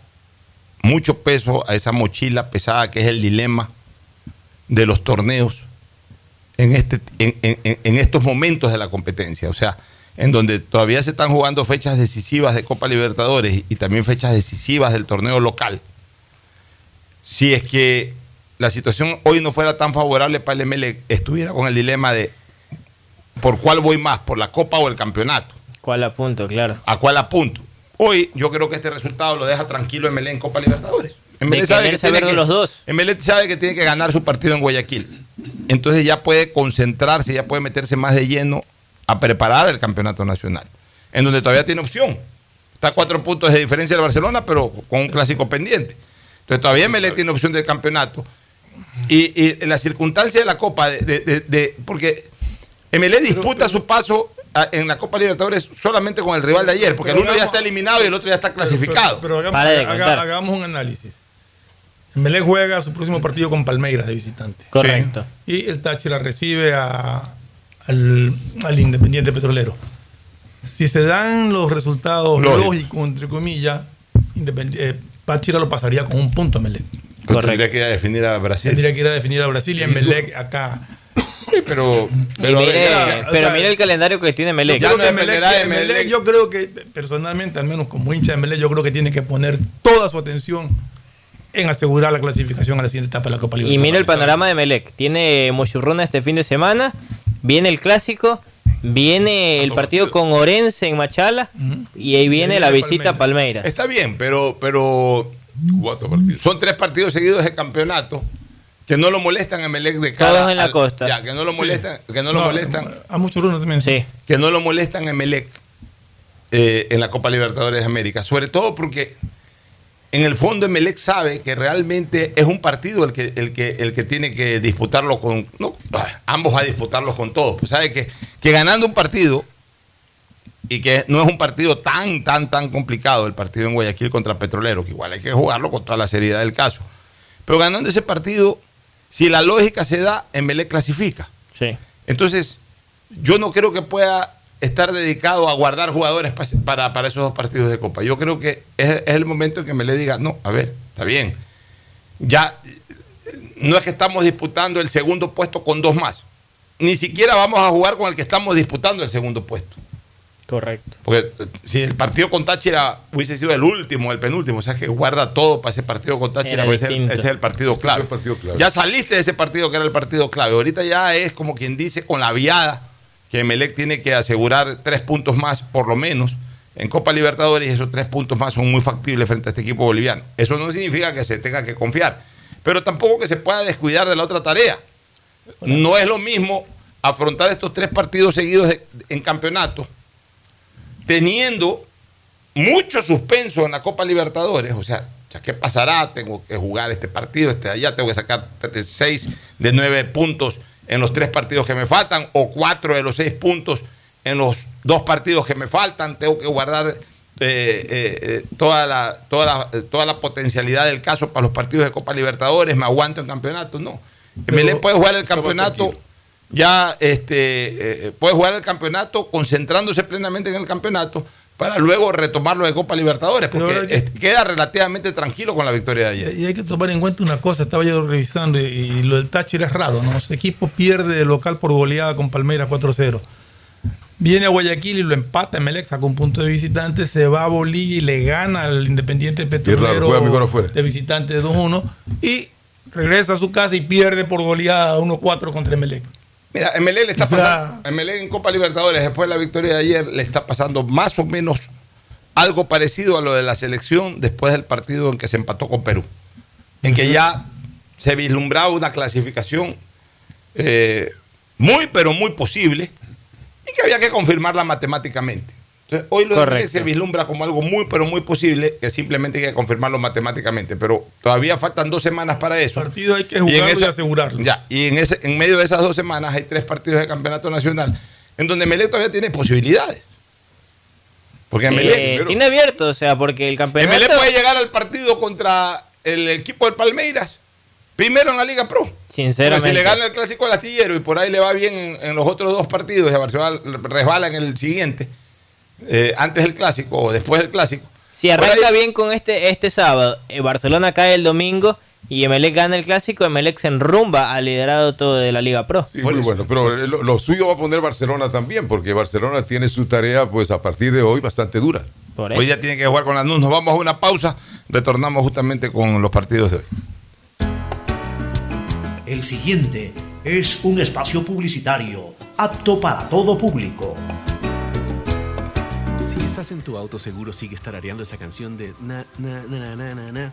[SPEAKER 4] mucho peso a esa mochila pesada que es el dilema de los torneos en, este, en, en- en estos momentos de la competencia. O sea, en donde todavía se están jugando fechas decisivas de Copa Libertadores y también fechas decisivas del torneo local. Si es que la situación hoy no fuera tan favorable para el ML, estuviera con el dilema de por cuál voy más, por la Copa o el campeonato.
[SPEAKER 24] ¿Cuál apunto? Claro.
[SPEAKER 4] ¿A cuál apunto? Hoy yo creo que este resultado lo deja tranquilo MLE en Copa Libertadores. MLE
[SPEAKER 24] querer saber los dos.
[SPEAKER 4] MLE sabe que tiene que ganar su partido en Guayaquil. Entonces ya puede concentrarse, ya puede meterse más de lleno a preparar el campeonato nacional. En donde todavía tiene opción. Está a cuatro puntos de diferencia del Barcelona, pero con un clásico pendiente. Entonces todavía MLE tiene opción del campeonato. Y, y en la circunstancia de la Copa, de, de- de- de- porque MLE disputa su paso a- en la Copa Libertadores solamente con el rival de ayer, porque el uno ya está eliminado y el otro ya está clasificado.
[SPEAKER 5] Pero, pero hagamos,
[SPEAKER 24] Para de
[SPEAKER 5] haga-
[SPEAKER 24] contar.
[SPEAKER 5] hagamos un análisis. Melé juega su próximo partido con Palmeiras de visitante.
[SPEAKER 24] Correcto.
[SPEAKER 5] Y el Táchira recibe a- al, al Independiente Petrolero. Si se dan los resultados
[SPEAKER 4] Lógico.
[SPEAKER 5] lógicos, entre comillas, eh, Táchira lo pasaría con un punto a Melec.
[SPEAKER 4] Tendría que ir a definir a Brasil.
[SPEAKER 5] Tendría que ir a definir a Brasil y en Melec acá.
[SPEAKER 4] Sí, pero,
[SPEAKER 24] Y
[SPEAKER 4] pero,
[SPEAKER 24] mire,
[SPEAKER 4] ya,
[SPEAKER 24] pero
[SPEAKER 5] sea,
[SPEAKER 24] mire el calendario que tiene Melec.
[SPEAKER 4] Ya
[SPEAKER 5] Yo
[SPEAKER 4] no
[SPEAKER 5] creo que
[SPEAKER 4] dependerá
[SPEAKER 5] Melec-
[SPEAKER 4] de Melec.
[SPEAKER 5] Melec, yo creo que personalmente, al menos como hincha de Melec, yo creo que tiene que poner toda su atención en asegurar la clasificación a la siguiente etapa de la Copa
[SPEAKER 24] Y
[SPEAKER 5] Libertadores.
[SPEAKER 24] mira el panorama de Melec. Tiene Mochurruna este fin de semana. Viene el clásico. Viene el partido con Orense en Machala. Y ahí viene la visita a
[SPEAKER 5] Palmeiras.
[SPEAKER 4] Está bien, pero, pero
[SPEAKER 25] Cuatro partidos.
[SPEAKER 4] son tres partidos seguidos de campeonato que no lo molestan a Melec de cara
[SPEAKER 24] Todos en la
[SPEAKER 4] al-
[SPEAKER 24] costa.
[SPEAKER 4] Ya, que no lo molestan, que no lo
[SPEAKER 5] No,
[SPEAKER 4] molestan,
[SPEAKER 5] A muchos runos también.
[SPEAKER 24] Sí.
[SPEAKER 4] que no lo molestan a Melec eh, en la Copa Libertadores de América. Sobre todo porque en el fondo Emelec sabe que realmente es un partido el que, el que, el que tiene que disputarlo con. No, ah, ambos a disputarlos con todos. Pues sabe que, que ganando un partido, y que no es un partido tan, tan, tan complicado el partido en Guayaquil contra Petrolero, que igual hay que jugarlo con toda la seriedad del caso. Pero ganando ese partido, si la lógica se da, Emelec clasifica.
[SPEAKER 24] Sí.
[SPEAKER 4] Entonces, yo no creo que pueda estar dedicado a guardar jugadores pa- para, para esos dos partidos de Copa. Yo creo que es, es el momento en que me le diga, no, a ver, está bien. Ya no es que estamos disputando el segundo puesto con dos más. Ni siquiera vamos a jugar con el que estamos disputando el segundo puesto.
[SPEAKER 24] Correcto.
[SPEAKER 4] Porque eh, si el partido con Táchira hubiese sido el último, el penúltimo, o sea que guarda todo para ese partido con Táchira, ese es el partido clave. Ya saliste de ese partido que era el partido clave. Ahorita ya es como quien dice con la viada que Melec tiene que asegurar tres puntos más, por lo menos, en Copa Libertadores, y esos tres puntos más son muy factibles frente a este equipo boliviano. Eso no significa que se tenga que confiar, pero tampoco que se pueda descuidar de la otra tarea. No es lo mismo afrontar estos tres partidos seguidos en campeonato teniendo mucho suspenso en la Copa Libertadores, o sea, ¿qué pasará? Tengo que jugar este partido, este allá, tengo que sacar seis de nueve puntos en los tres partidos que me faltan, o cuatro de los seis puntos en los dos partidos que me faltan, tengo que guardar eh, eh, eh, toda, la, toda, la, eh, toda la potencialidad del caso para los partidos de Copa Libertadores, me aguanto en campeonato, no. Melec puede jugar el campeonato ya este, eh, puede jugar el campeonato concentrándose plenamente en el campeonato para luego retomarlo de Copa Libertadores, porque
[SPEAKER 5] que-
[SPEAKER 4] queda relativamente tranquilo con la victoria de ayer.
[SPEAKER 5] Y hay que tomar en cuenta una cosa, estaba yo revisando y, y lo del Táchira es raro, ¿no? Ese equipo pierde de local por goleada con Palmeiras 4-0. Viene a Guayaquil y lo empata en Melec, saca un punto de visitante, se va a Bolivia y le gana al Independiente Petrolero de visitante de 2-1 y regresa a su casa y pierde por goleada 1-4 contra Melec.
[SPEAKER 4] Mira, MLE le está
[SPEAKER 5] O sea-
[SPEAKER 4] pasando, MLE en Copa Libertadores, después de la victoria de ayer, le está pasando más o menos algo parecido a lo de la selección después del partido en que se empató con Perú. En que ya se vislumbraba una clasificación eh, muy, pero muy posible y que había que confirmarla matemáticamente. Entonces, hoy lo de se vislumbra como algo muy, pero muy posible, que simplemente hay que confirmarlo matemáticamente. Pero todavía faltan dos semanas para eso.
[SPEAKER 5] partido hay que
[SPEAKER 4] Y en
[SPEAKER 5] jugarlo y,
[SPEAKER 4] esa-
[SPEAKER 5] asegurarlo.
[SPEAKER 4] Ya, y en, ese, en medio de esas dos semanas hay tres partidos de campeonato nacional en donde Melec todavía tiene posibilidades. Porque
[SPEAKER 24] Eh,
[SPEAKER 4] Melec,
[SPEAKER 24] tiene abierto, o sea, porque el campeonato.
[SPEAKER 4] Melec puede llegar al partido contra el equipo del Palmeiras primero en la Liga Pro.
[SPEAKER 24] Sinceramente.
[SPEAKER 4] Porque si le gana el clásico al astillero y por ahí le va bien en, en los otros dos partidos y a Barcelona resbala en el siguiente, eh, antes del clásico o después del clásico.
[SPEAKER 24] Si arranca
[SPEAKER 4] ahí-
[SPEAKER 24] bien con este este sábado, eh, Barcelona cae el domingo y Emelec gana el clásico, Emelec se enrumba al liderado todo de la Liga Pro.
[SPEAKER 26] Sí, muy bueno, pero lo, lo suyo va a poner Barcelona también, porque Barcelona tiene su tarea, pues a partir de hoy, bastante dura.
[SPEAKER 4] Hoy ya tiene que jugar con la NUS. Nos vamos a una pausa. Retornamos justamente con los partidos de hoy.
[SPEAKER 9] El siguiente es un espacio publicitario apto para todo público.
[SPEAKER 10] Estás en tu auto, seguro sigue tarareando esa canción de na, na, na, na, na, na,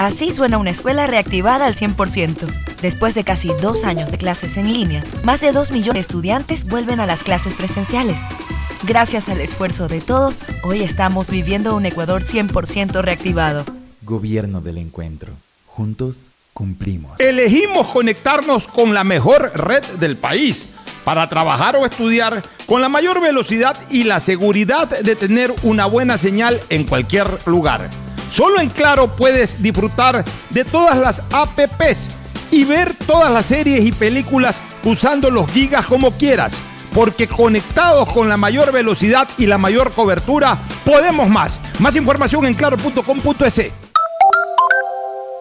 [SPEAKER 27] Así suena una escuela reactivada al 100%. Después de casi dos años de clases en línea, más de 2 millones de estudiantes vuelven a las clases presenciales. Gracias al esfuerzo de todos, hoy estamos viviendo un Ecuador 100% reactivado.
[SPEAKER 28] Gobierno del Encuentro. Juntos cumplimos.
[SPEAKER 15] Elegimos conectarnos con la mejor red del país para trabajar o estudiar con la mayor velocidad y la seguridad de tener una buena señal en cualquier lugar. Solo en Claro puedes disfrutar de todas las APPs y ver todas las series y películas usando los gigas como quieras. Porque conectados con la mayor velocidad y la mayor cobertura, podemos más. Más información en claro.com.es.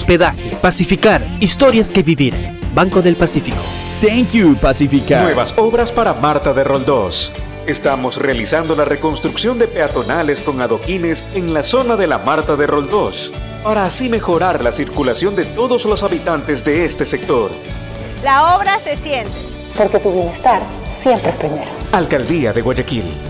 [SPEAKER 13] hospedaje. Pacificar, historias que vivir. Banco del Pacífico.
[SPEAKER 22] Thank you, Pacificar.
[SPEAKER 19] Nuevas obras para Marta de Roldós. Estamos realizando la reconstrucción de peatonales con adoquines en la zona de la Marta de Roldós, para así mejorar la circulación de todos los habitantes de este sector.
[SPEAKER 29] La obra se siente.
[SPEAKER 30] Porque tu bienestar siempre es primero.
[SPEAKER 19] Alcaldía de Guayaquil.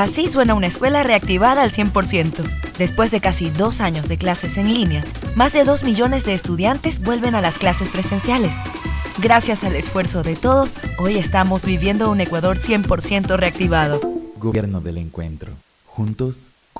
[SPEAKER 11] Así suena una escuela reactivada al 100%. Después de casi dos años de clases en línea, más de dos millones de estudiantes vuelven a las clases presenciales. Gracias al esfuerzo de todos, hoy estamos viviendo un Ecuador 100% reactivado.
[SPEAKER 12] Gobierno del encuentro. Juntos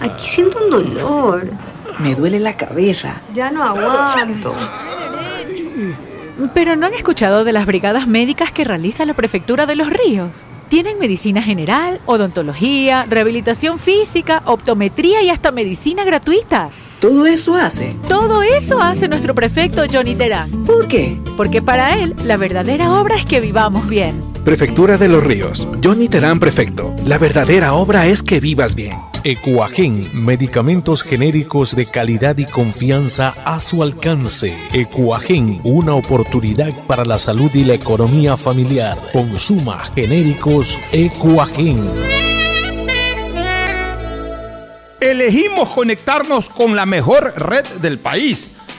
[SPEAKER 31] Aquí siento un dolor.
[SPEAKER 32] Me duele la cabeza.
[SPEAKER 31] Ya no aguanto.
[SPEAKER 33] Pero no han escuchado de las brigadas médicas que realiza la Prefectura de los Ríos. Tienen medicina general, odontología, rehabilitación física, optometría y hasta medicina gratuita.
[SPEAKER 32] ¿Todo eso hace?
[SPEAKER 33] Todo eso hace nuestro prefecto Johnny Terán.
[SPEAKER 32] ¿Por qué?
[SPEAKER 33] Porque para él la verdadera obra es que vivamos bien.
[SPEAKER 34] Prefectura de los Ríos. Johnny Terán, prefecto. La verdadera obra es que vivas bien.
[SPEAKER 35] Ecuagen, medicamentos genéricos de calidad y confianza a su alcance. Ecuagen, una oportunidad para la salud y la economía familiar. Consuma genéricos Ecuagen.
[SPEAKER 36] Elegimos conectarnos con la mejor red del país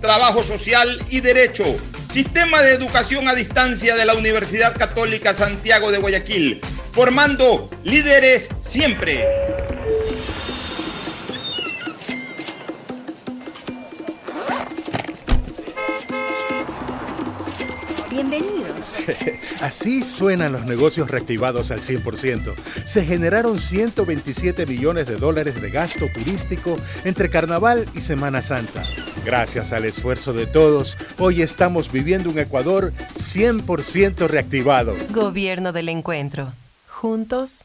[SPEAKER 4] trabajo social y derecho. Sistema de Educación a Distancia de la Universidad Católica Santiago de Guayaquil, formando líderes siempre.
[SPEAKER 1] Bienvenidos. Así suenan los negocios reactivados al 100%. Se generaron 127 millones de dólares de gasto turístico entre Carnaval y Semana Santa. Gracias al esfuerzo de todos, hoy estamos viviendo un Ecuador 100% reactivado.
[SPEAKER 2] Gobierno del Encuentro. Juntos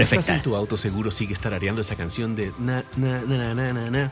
[SPEAKER 10] Estás en tu auto seguro sigues tarareando esa canción de na na na na na na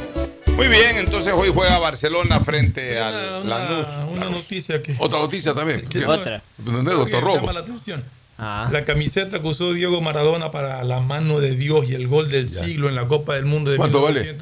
[SPEAKER 4] Muy bien, entonces hoy juega Barcelona frente al
[SPEAKER 5] Una,
[SPEAKER 4] Lanús.
[SPEAKER 5] una noticia que.
[SPEAKER 4] Otra noticia también.
[SPEAKER 5] que-
[SPEAKER 4] Otra. ¿Dónde, doctor Robo?
[SPEAKER 5] llama la atención. La camiseta que usó Diego Maradona para la mano de Dios y el gol del siglo en la Copa del Mundo de
[SPEAKER 4] ¿Cuánto vale?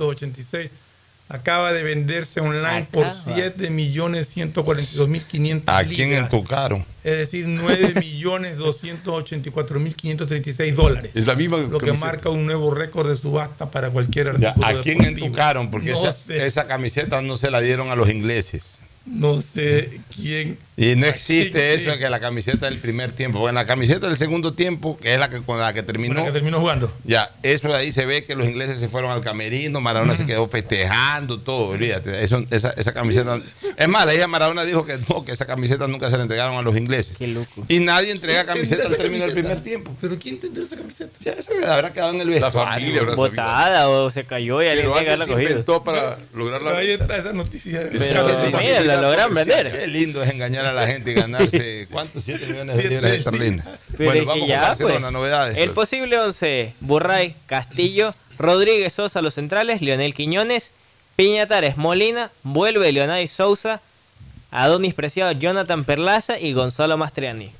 [SPEAKER 5] 1986 acaba de venderse online por
[SPEAKER 4] Acaba.
[SPEAKER 5] 7 millones 142 mil 500
[SPEAKER 4] ¿A quién
[SPEAKER 5] libras.
[SPEAKER 4] entucaron?
[SPEAKER 5] Es decir, 9 millones 284 mil 536 dólares.
[SPEAKER 4] Es la misma
[SPEAKER 5] Lo que marca un nuevo récord de subasta para cualquier
[SPEAKER 4] Ya,
[SPEAKER 5] artículo
[SPEAKER 4] ¿A quién entucaron? Porque
[SPEAKER 5] No
[SPEAKER 4] esa,
[SPEAKER 5] sé.
[SPEAKER 4] esa camiseta no se la dieron a los ingleses.
[SPEAKER 5] No sé quién.
[SPEAKER 4] Y no existe
[SPEAKER 5] sí,
[SPEAKER 4] eso
[SPEAKER 5] sí.
[SPEAKER 4] de que la camiseta del primer tiempo. Bueno, la camiseta del segundo tiempo, que es la que con la que terminó.
[SPEAKER 5] Con la que terminó jugando.
[SPEAKER 4] Ya, eso de ahí se ve que los ingleses se fueron al camerino, Maradona se quedó festejando, todo, olvídate. Eso, esa, esa camiseta. Es más, la hija Maradona dijo que no, que esa camiseta nunca se la entregaron a los ingleses. Qué loco. Y nadie entrega camiseta al término del primer tiempo.
[SPEAKER 5] ¿Pero quién tendrá esa camiseta?
[SPEAKER 4] Ya se habrá quedado en el vestuario.
[SPEAKER 24] Botada o se cayó y alguien que
[SPEAKER 4] se
[SPEAKER 24] cogido.
[SPEAKER 4] inventó para lograr la
[SPEAKER 5] Ahí está esa noticia.
[SPEAKER 24] Pero mira, la lograron vender.
[SPEAKER 4] Qué lindo es engañar a la gente y ganarse, ¿cuántos? 7 millones de libras esterlinas.
[SPEAKER 24] Pero
[SPEAKER 4] Bueno,
[SPEAKER 24] es que
[SPEAKER 4] vamos con
[SPEAKER 24] ya,
[SPEAKER 4] Barcelona,
[SPEAKER 24] pues,
[SPEAKER 4] novedades.
[SPEAKER 24] El posible 11, Burray, Castillo, Rodríguez Sosa los centrales, Leonel Quiñones, Piñatares, Molina, vuelve Leonay Sousa, Adonis Preciado, Jonathan Perlaza y Gonzalo Mastriani.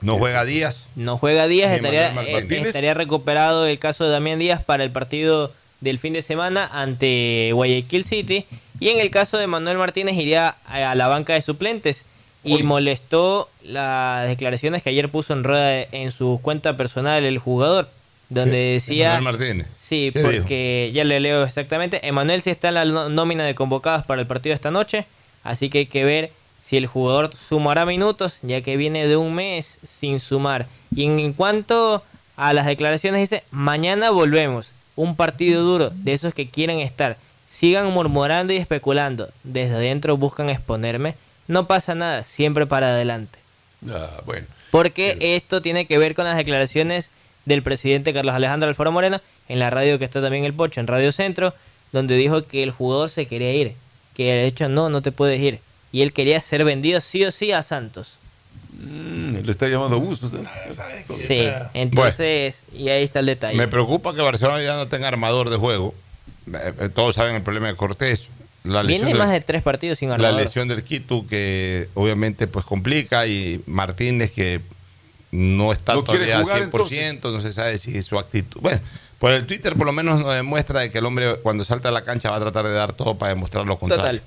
[SPEAKER 4] No juega Díaz.
[SPEAKER 24] No juega Díaz, estaría, eh, estaría recuperado el caso de Damián Díaz para el partido del fin de semana ante Guayaquil City. Y en el caso de Manuel Martínez iría a la banca de suplentes. Y molestó las declaraciones que ayer puso en rueda en su cuenta personal el jugador. Donde decía...
[SPEAKER 4] Manuel Martínez.
[SPEAKER 24] Sí,
[SPEAKER 4] ¿Qué
[SPEAKER 24] porque ya le leo exactamente. Emanuel sí está en la nómina de convocados para el partido esta noche. Así que hay que ver si el jugador sumará minutos, ya que viene de un mes sin sumar. Y en cuanto a las declaraciones, dice: Mañana volvemos. Un partido duro, de esos que quieren estar. Sigan murmurando y especulando. Desde adentro buscan exponerme. No pasa nada, siempre para adelante.
[SPEAKER 15] Ah, bueno.
[SPEAKER 24] Porque esto tiene que ver con las declaraciones del presidente Carlos Alejandro Alfaro Moreno en la radio que está también el Pocho, en Radio Centro, donde dijo que el jugador se quería ir, que de hecho no, no te puedes ir. Y él quería ser vendido sí o sí a Santos.
[SPEAKER 25] Mm, le está llamando Bustos.
[SPEAKER 24] Sí, entonces, y ahí está el detalle.
[SPEAKER 15] Me preocupa que Barcelona ya no tenga armador de juego. Eh, eh, Todos saben el problema de Cortés. La
[SPEAKER 24] Viene más
[SPEAKER 15] del-
[SPEAKER 24] de tres partidos sin
[SPEAKER 15] La
[SPEAKER 24] armador.
[SPEAKER 15] lesión del Quito que obviamente pues complica y Martínez que no está
[SPEAKER 25] No
[SPEAKER 15] todavía al 100%, no se sabe si su actitud. Bueno, por el Twitter por lo menos nos demuestra de que el hombre cuando salta a la cancha va a tratar de dar todo para demostrar lo contrario.
[SPEAKER 24] Total.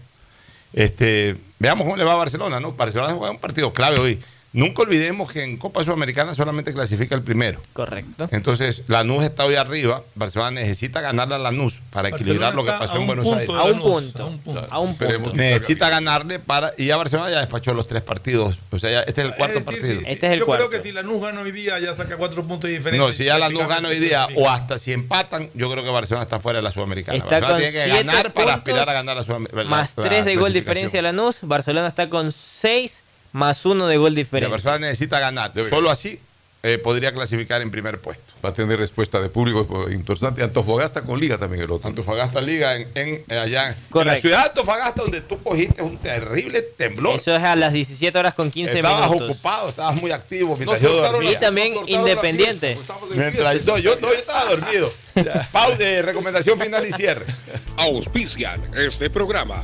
[SPEAKER 15] Este, veamos cómo le va a Barcelona, ¿no? Barcelona juega un partido clave hoy. Nunca olvidemos que en Copa Sudamericana solamente clasifica el primero.
[SPEAKER 24] Correcto.
[SPEAKER 15] Entonces, Lanús está hoy arriba. Barcelona necesita ganarle a Lanús para equilibrar lo que pasó
[SPEAKER 5] a
[SPEAKER 15] en Buenos Aires.
[SPEAKER 5] de A un punto, a un punto.
[SPEAKER 24] a un punto.
[SPEAKER 15] Necesita ganarle para. Y ya Barcelona ya despachó los tres partidos. O sea, ya este es el cuarto
[SPEAKER 5] Es decir,
[SPEAKER 15] partido.
[SPEAKER 5] si- si- yo creo que si Lanús gana hoy día ya saca cuatro puntos de diferencia.
[SPEAKER 15] No, si ya Lanús gana hoy día o hasta si empatan, yo creo que Barcelona está fuera de la Sudamericana.
[SPEAKER 24] Está
[SPEAKER 15] Barcelona
[SPEAKER 24] con
[SPEAKER 15] tiene que ganar para aspirar a ganar la Sudamericana.
[SPEAKER 24] Más tres de gol diferencia Lanús. Barcelona está con seis más uno de gol diferencia.
[SPEAKER 15] Barcelona necesita ganar. Solo así eh, podría clasificar en primer puesto.
[SPEAKER 25] Va a tener respuesta de público importante. Antofagasta con Liga también el otro.
[SPEAKER 15] Antofagasta Liga en, en- eh, allá en la ciudad de Antofagasta donde tú cogiste un terrible temblor.
[SPEAKER 24] Eso es a las 17 horas con 15
[SPEAKER 15] estabas
[SPEAKER 24] minutos.
[SPEAKER 15] ocupado, estabas muy activo mientras yo dormía.
[SPEAKER 24] la- Y también la Independiente.
[SPEAKER 15] Mientras- no, yo, no, yo estaba dormido. Pau de recomendación final y cierre.
[SPEAKER 35] Auspician este programa.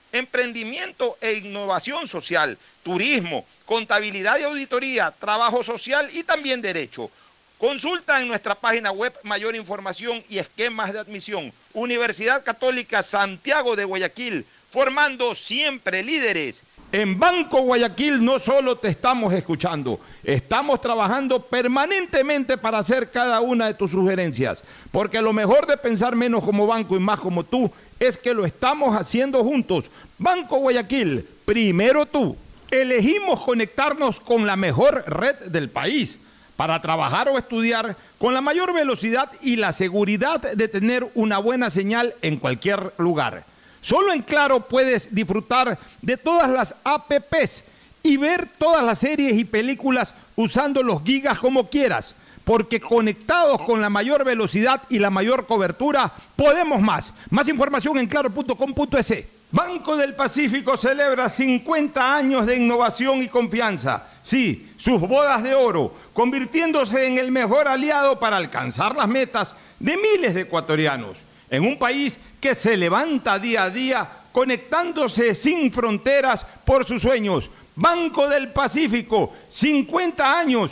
[SPEAKER 4] emprendimiento e innovación social, turismo, contabilidad y auditoría, trabajo social y también derecho. Consulta en nuestra página web mayor información y esquemas de admisión. Universidad Católica Santiago de Guayaquil, formando siempre líderes. En Banco Guayaquil no solo te estamos escuchando, estamos trabajando permanentemente para hacer cada una de tus sugerencias, porque lo mejor de pensar menos como banco y más como tú es que lo estamos haciendo juntos. Banco Guayaquil, primero tú. Elegimos conectarnos con la mejor red del país para trabajar o estudiar con la mayor velocidad y la seguridad de tener una buena señal en cualquier lugar. Solo en Claro puedes disfrutar de todas las APPs y ver todas las series y películas usando los gigas como quieras, porque conectados con la mayor velocidad y la mayor cobertura, podemos más. Más información en claro.com.es. Banco del Pacífico celebra 50 años de innovación y confianza. Sí, sus bodas de oro, convirtiéndose en el mejor aliado para alcanzar las metas de miles de ecuatorianos. En un país que se levanta día a día conectándose sin fronteras por sus sueños. Banco del Pacífico, 50 años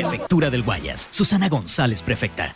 [SPEAKER 21] Prefectura del Guayas. Susana González, prefecta.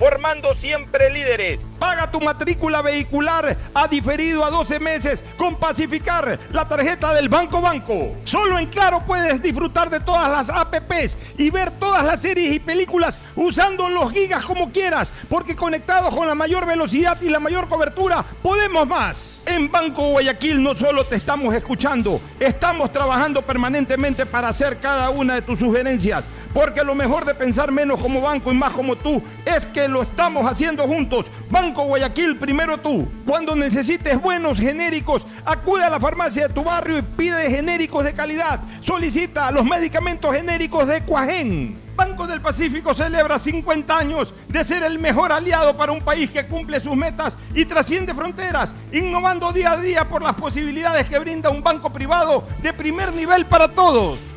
[SPEAKER 4] Formando siempre líderes. Paga tu matrícula vehicular a diferido a 12 meses con Pacificar, la tarjeta del Banco Banco. Solo en Claro puedes disfrutar de todas las APPs y ver todas las series y películas usando los gigas como quieras, porque conectados con la mayor velocidad y la mayor cobertura, podemos más. En Banco Guayaquil no solo te estamos escuchando, estamos trabajando permanentemente para hacer cada una de tus sugerencias, porque lo mejor de pensar menos como banco y más como tú es que lo estamos haciendo juntos. Banco Guayaquil, primero tú. Cuando necesites buenos genéricos, acude a la farmacia de tu barrio y pide genéricos de calidad. Solicita los medicamentos genéricos de Cuajén. Banco del Pacífico celebra 50 años de ser el mejor aliado para un país que cumple sus metas y trasciende fronteras, innovando día a día por las posibilidades que brinda un banco privado de primer nivel para todos.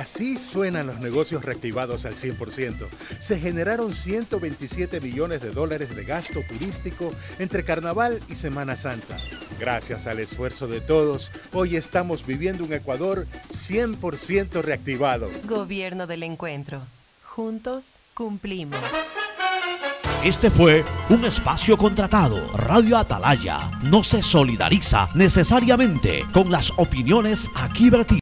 [SPEAKER 1] Así suenan los negocios reactivados al 100%. Se generaron 127 millones de dólares de gasto turístico entre Carnaval y Semana Santa. Gracias al esfuerzo de todos, hoy estamos viviendo un Ecuador 100% reactivado.
[SPEAKER 2] Gobierno del Encuentro. Juntos cumplimos.
[SPEAKER 9] Este fue un espacio contratado. Radio Atalaya no se solidariza necesariamente con las opiniones aquí vertidas.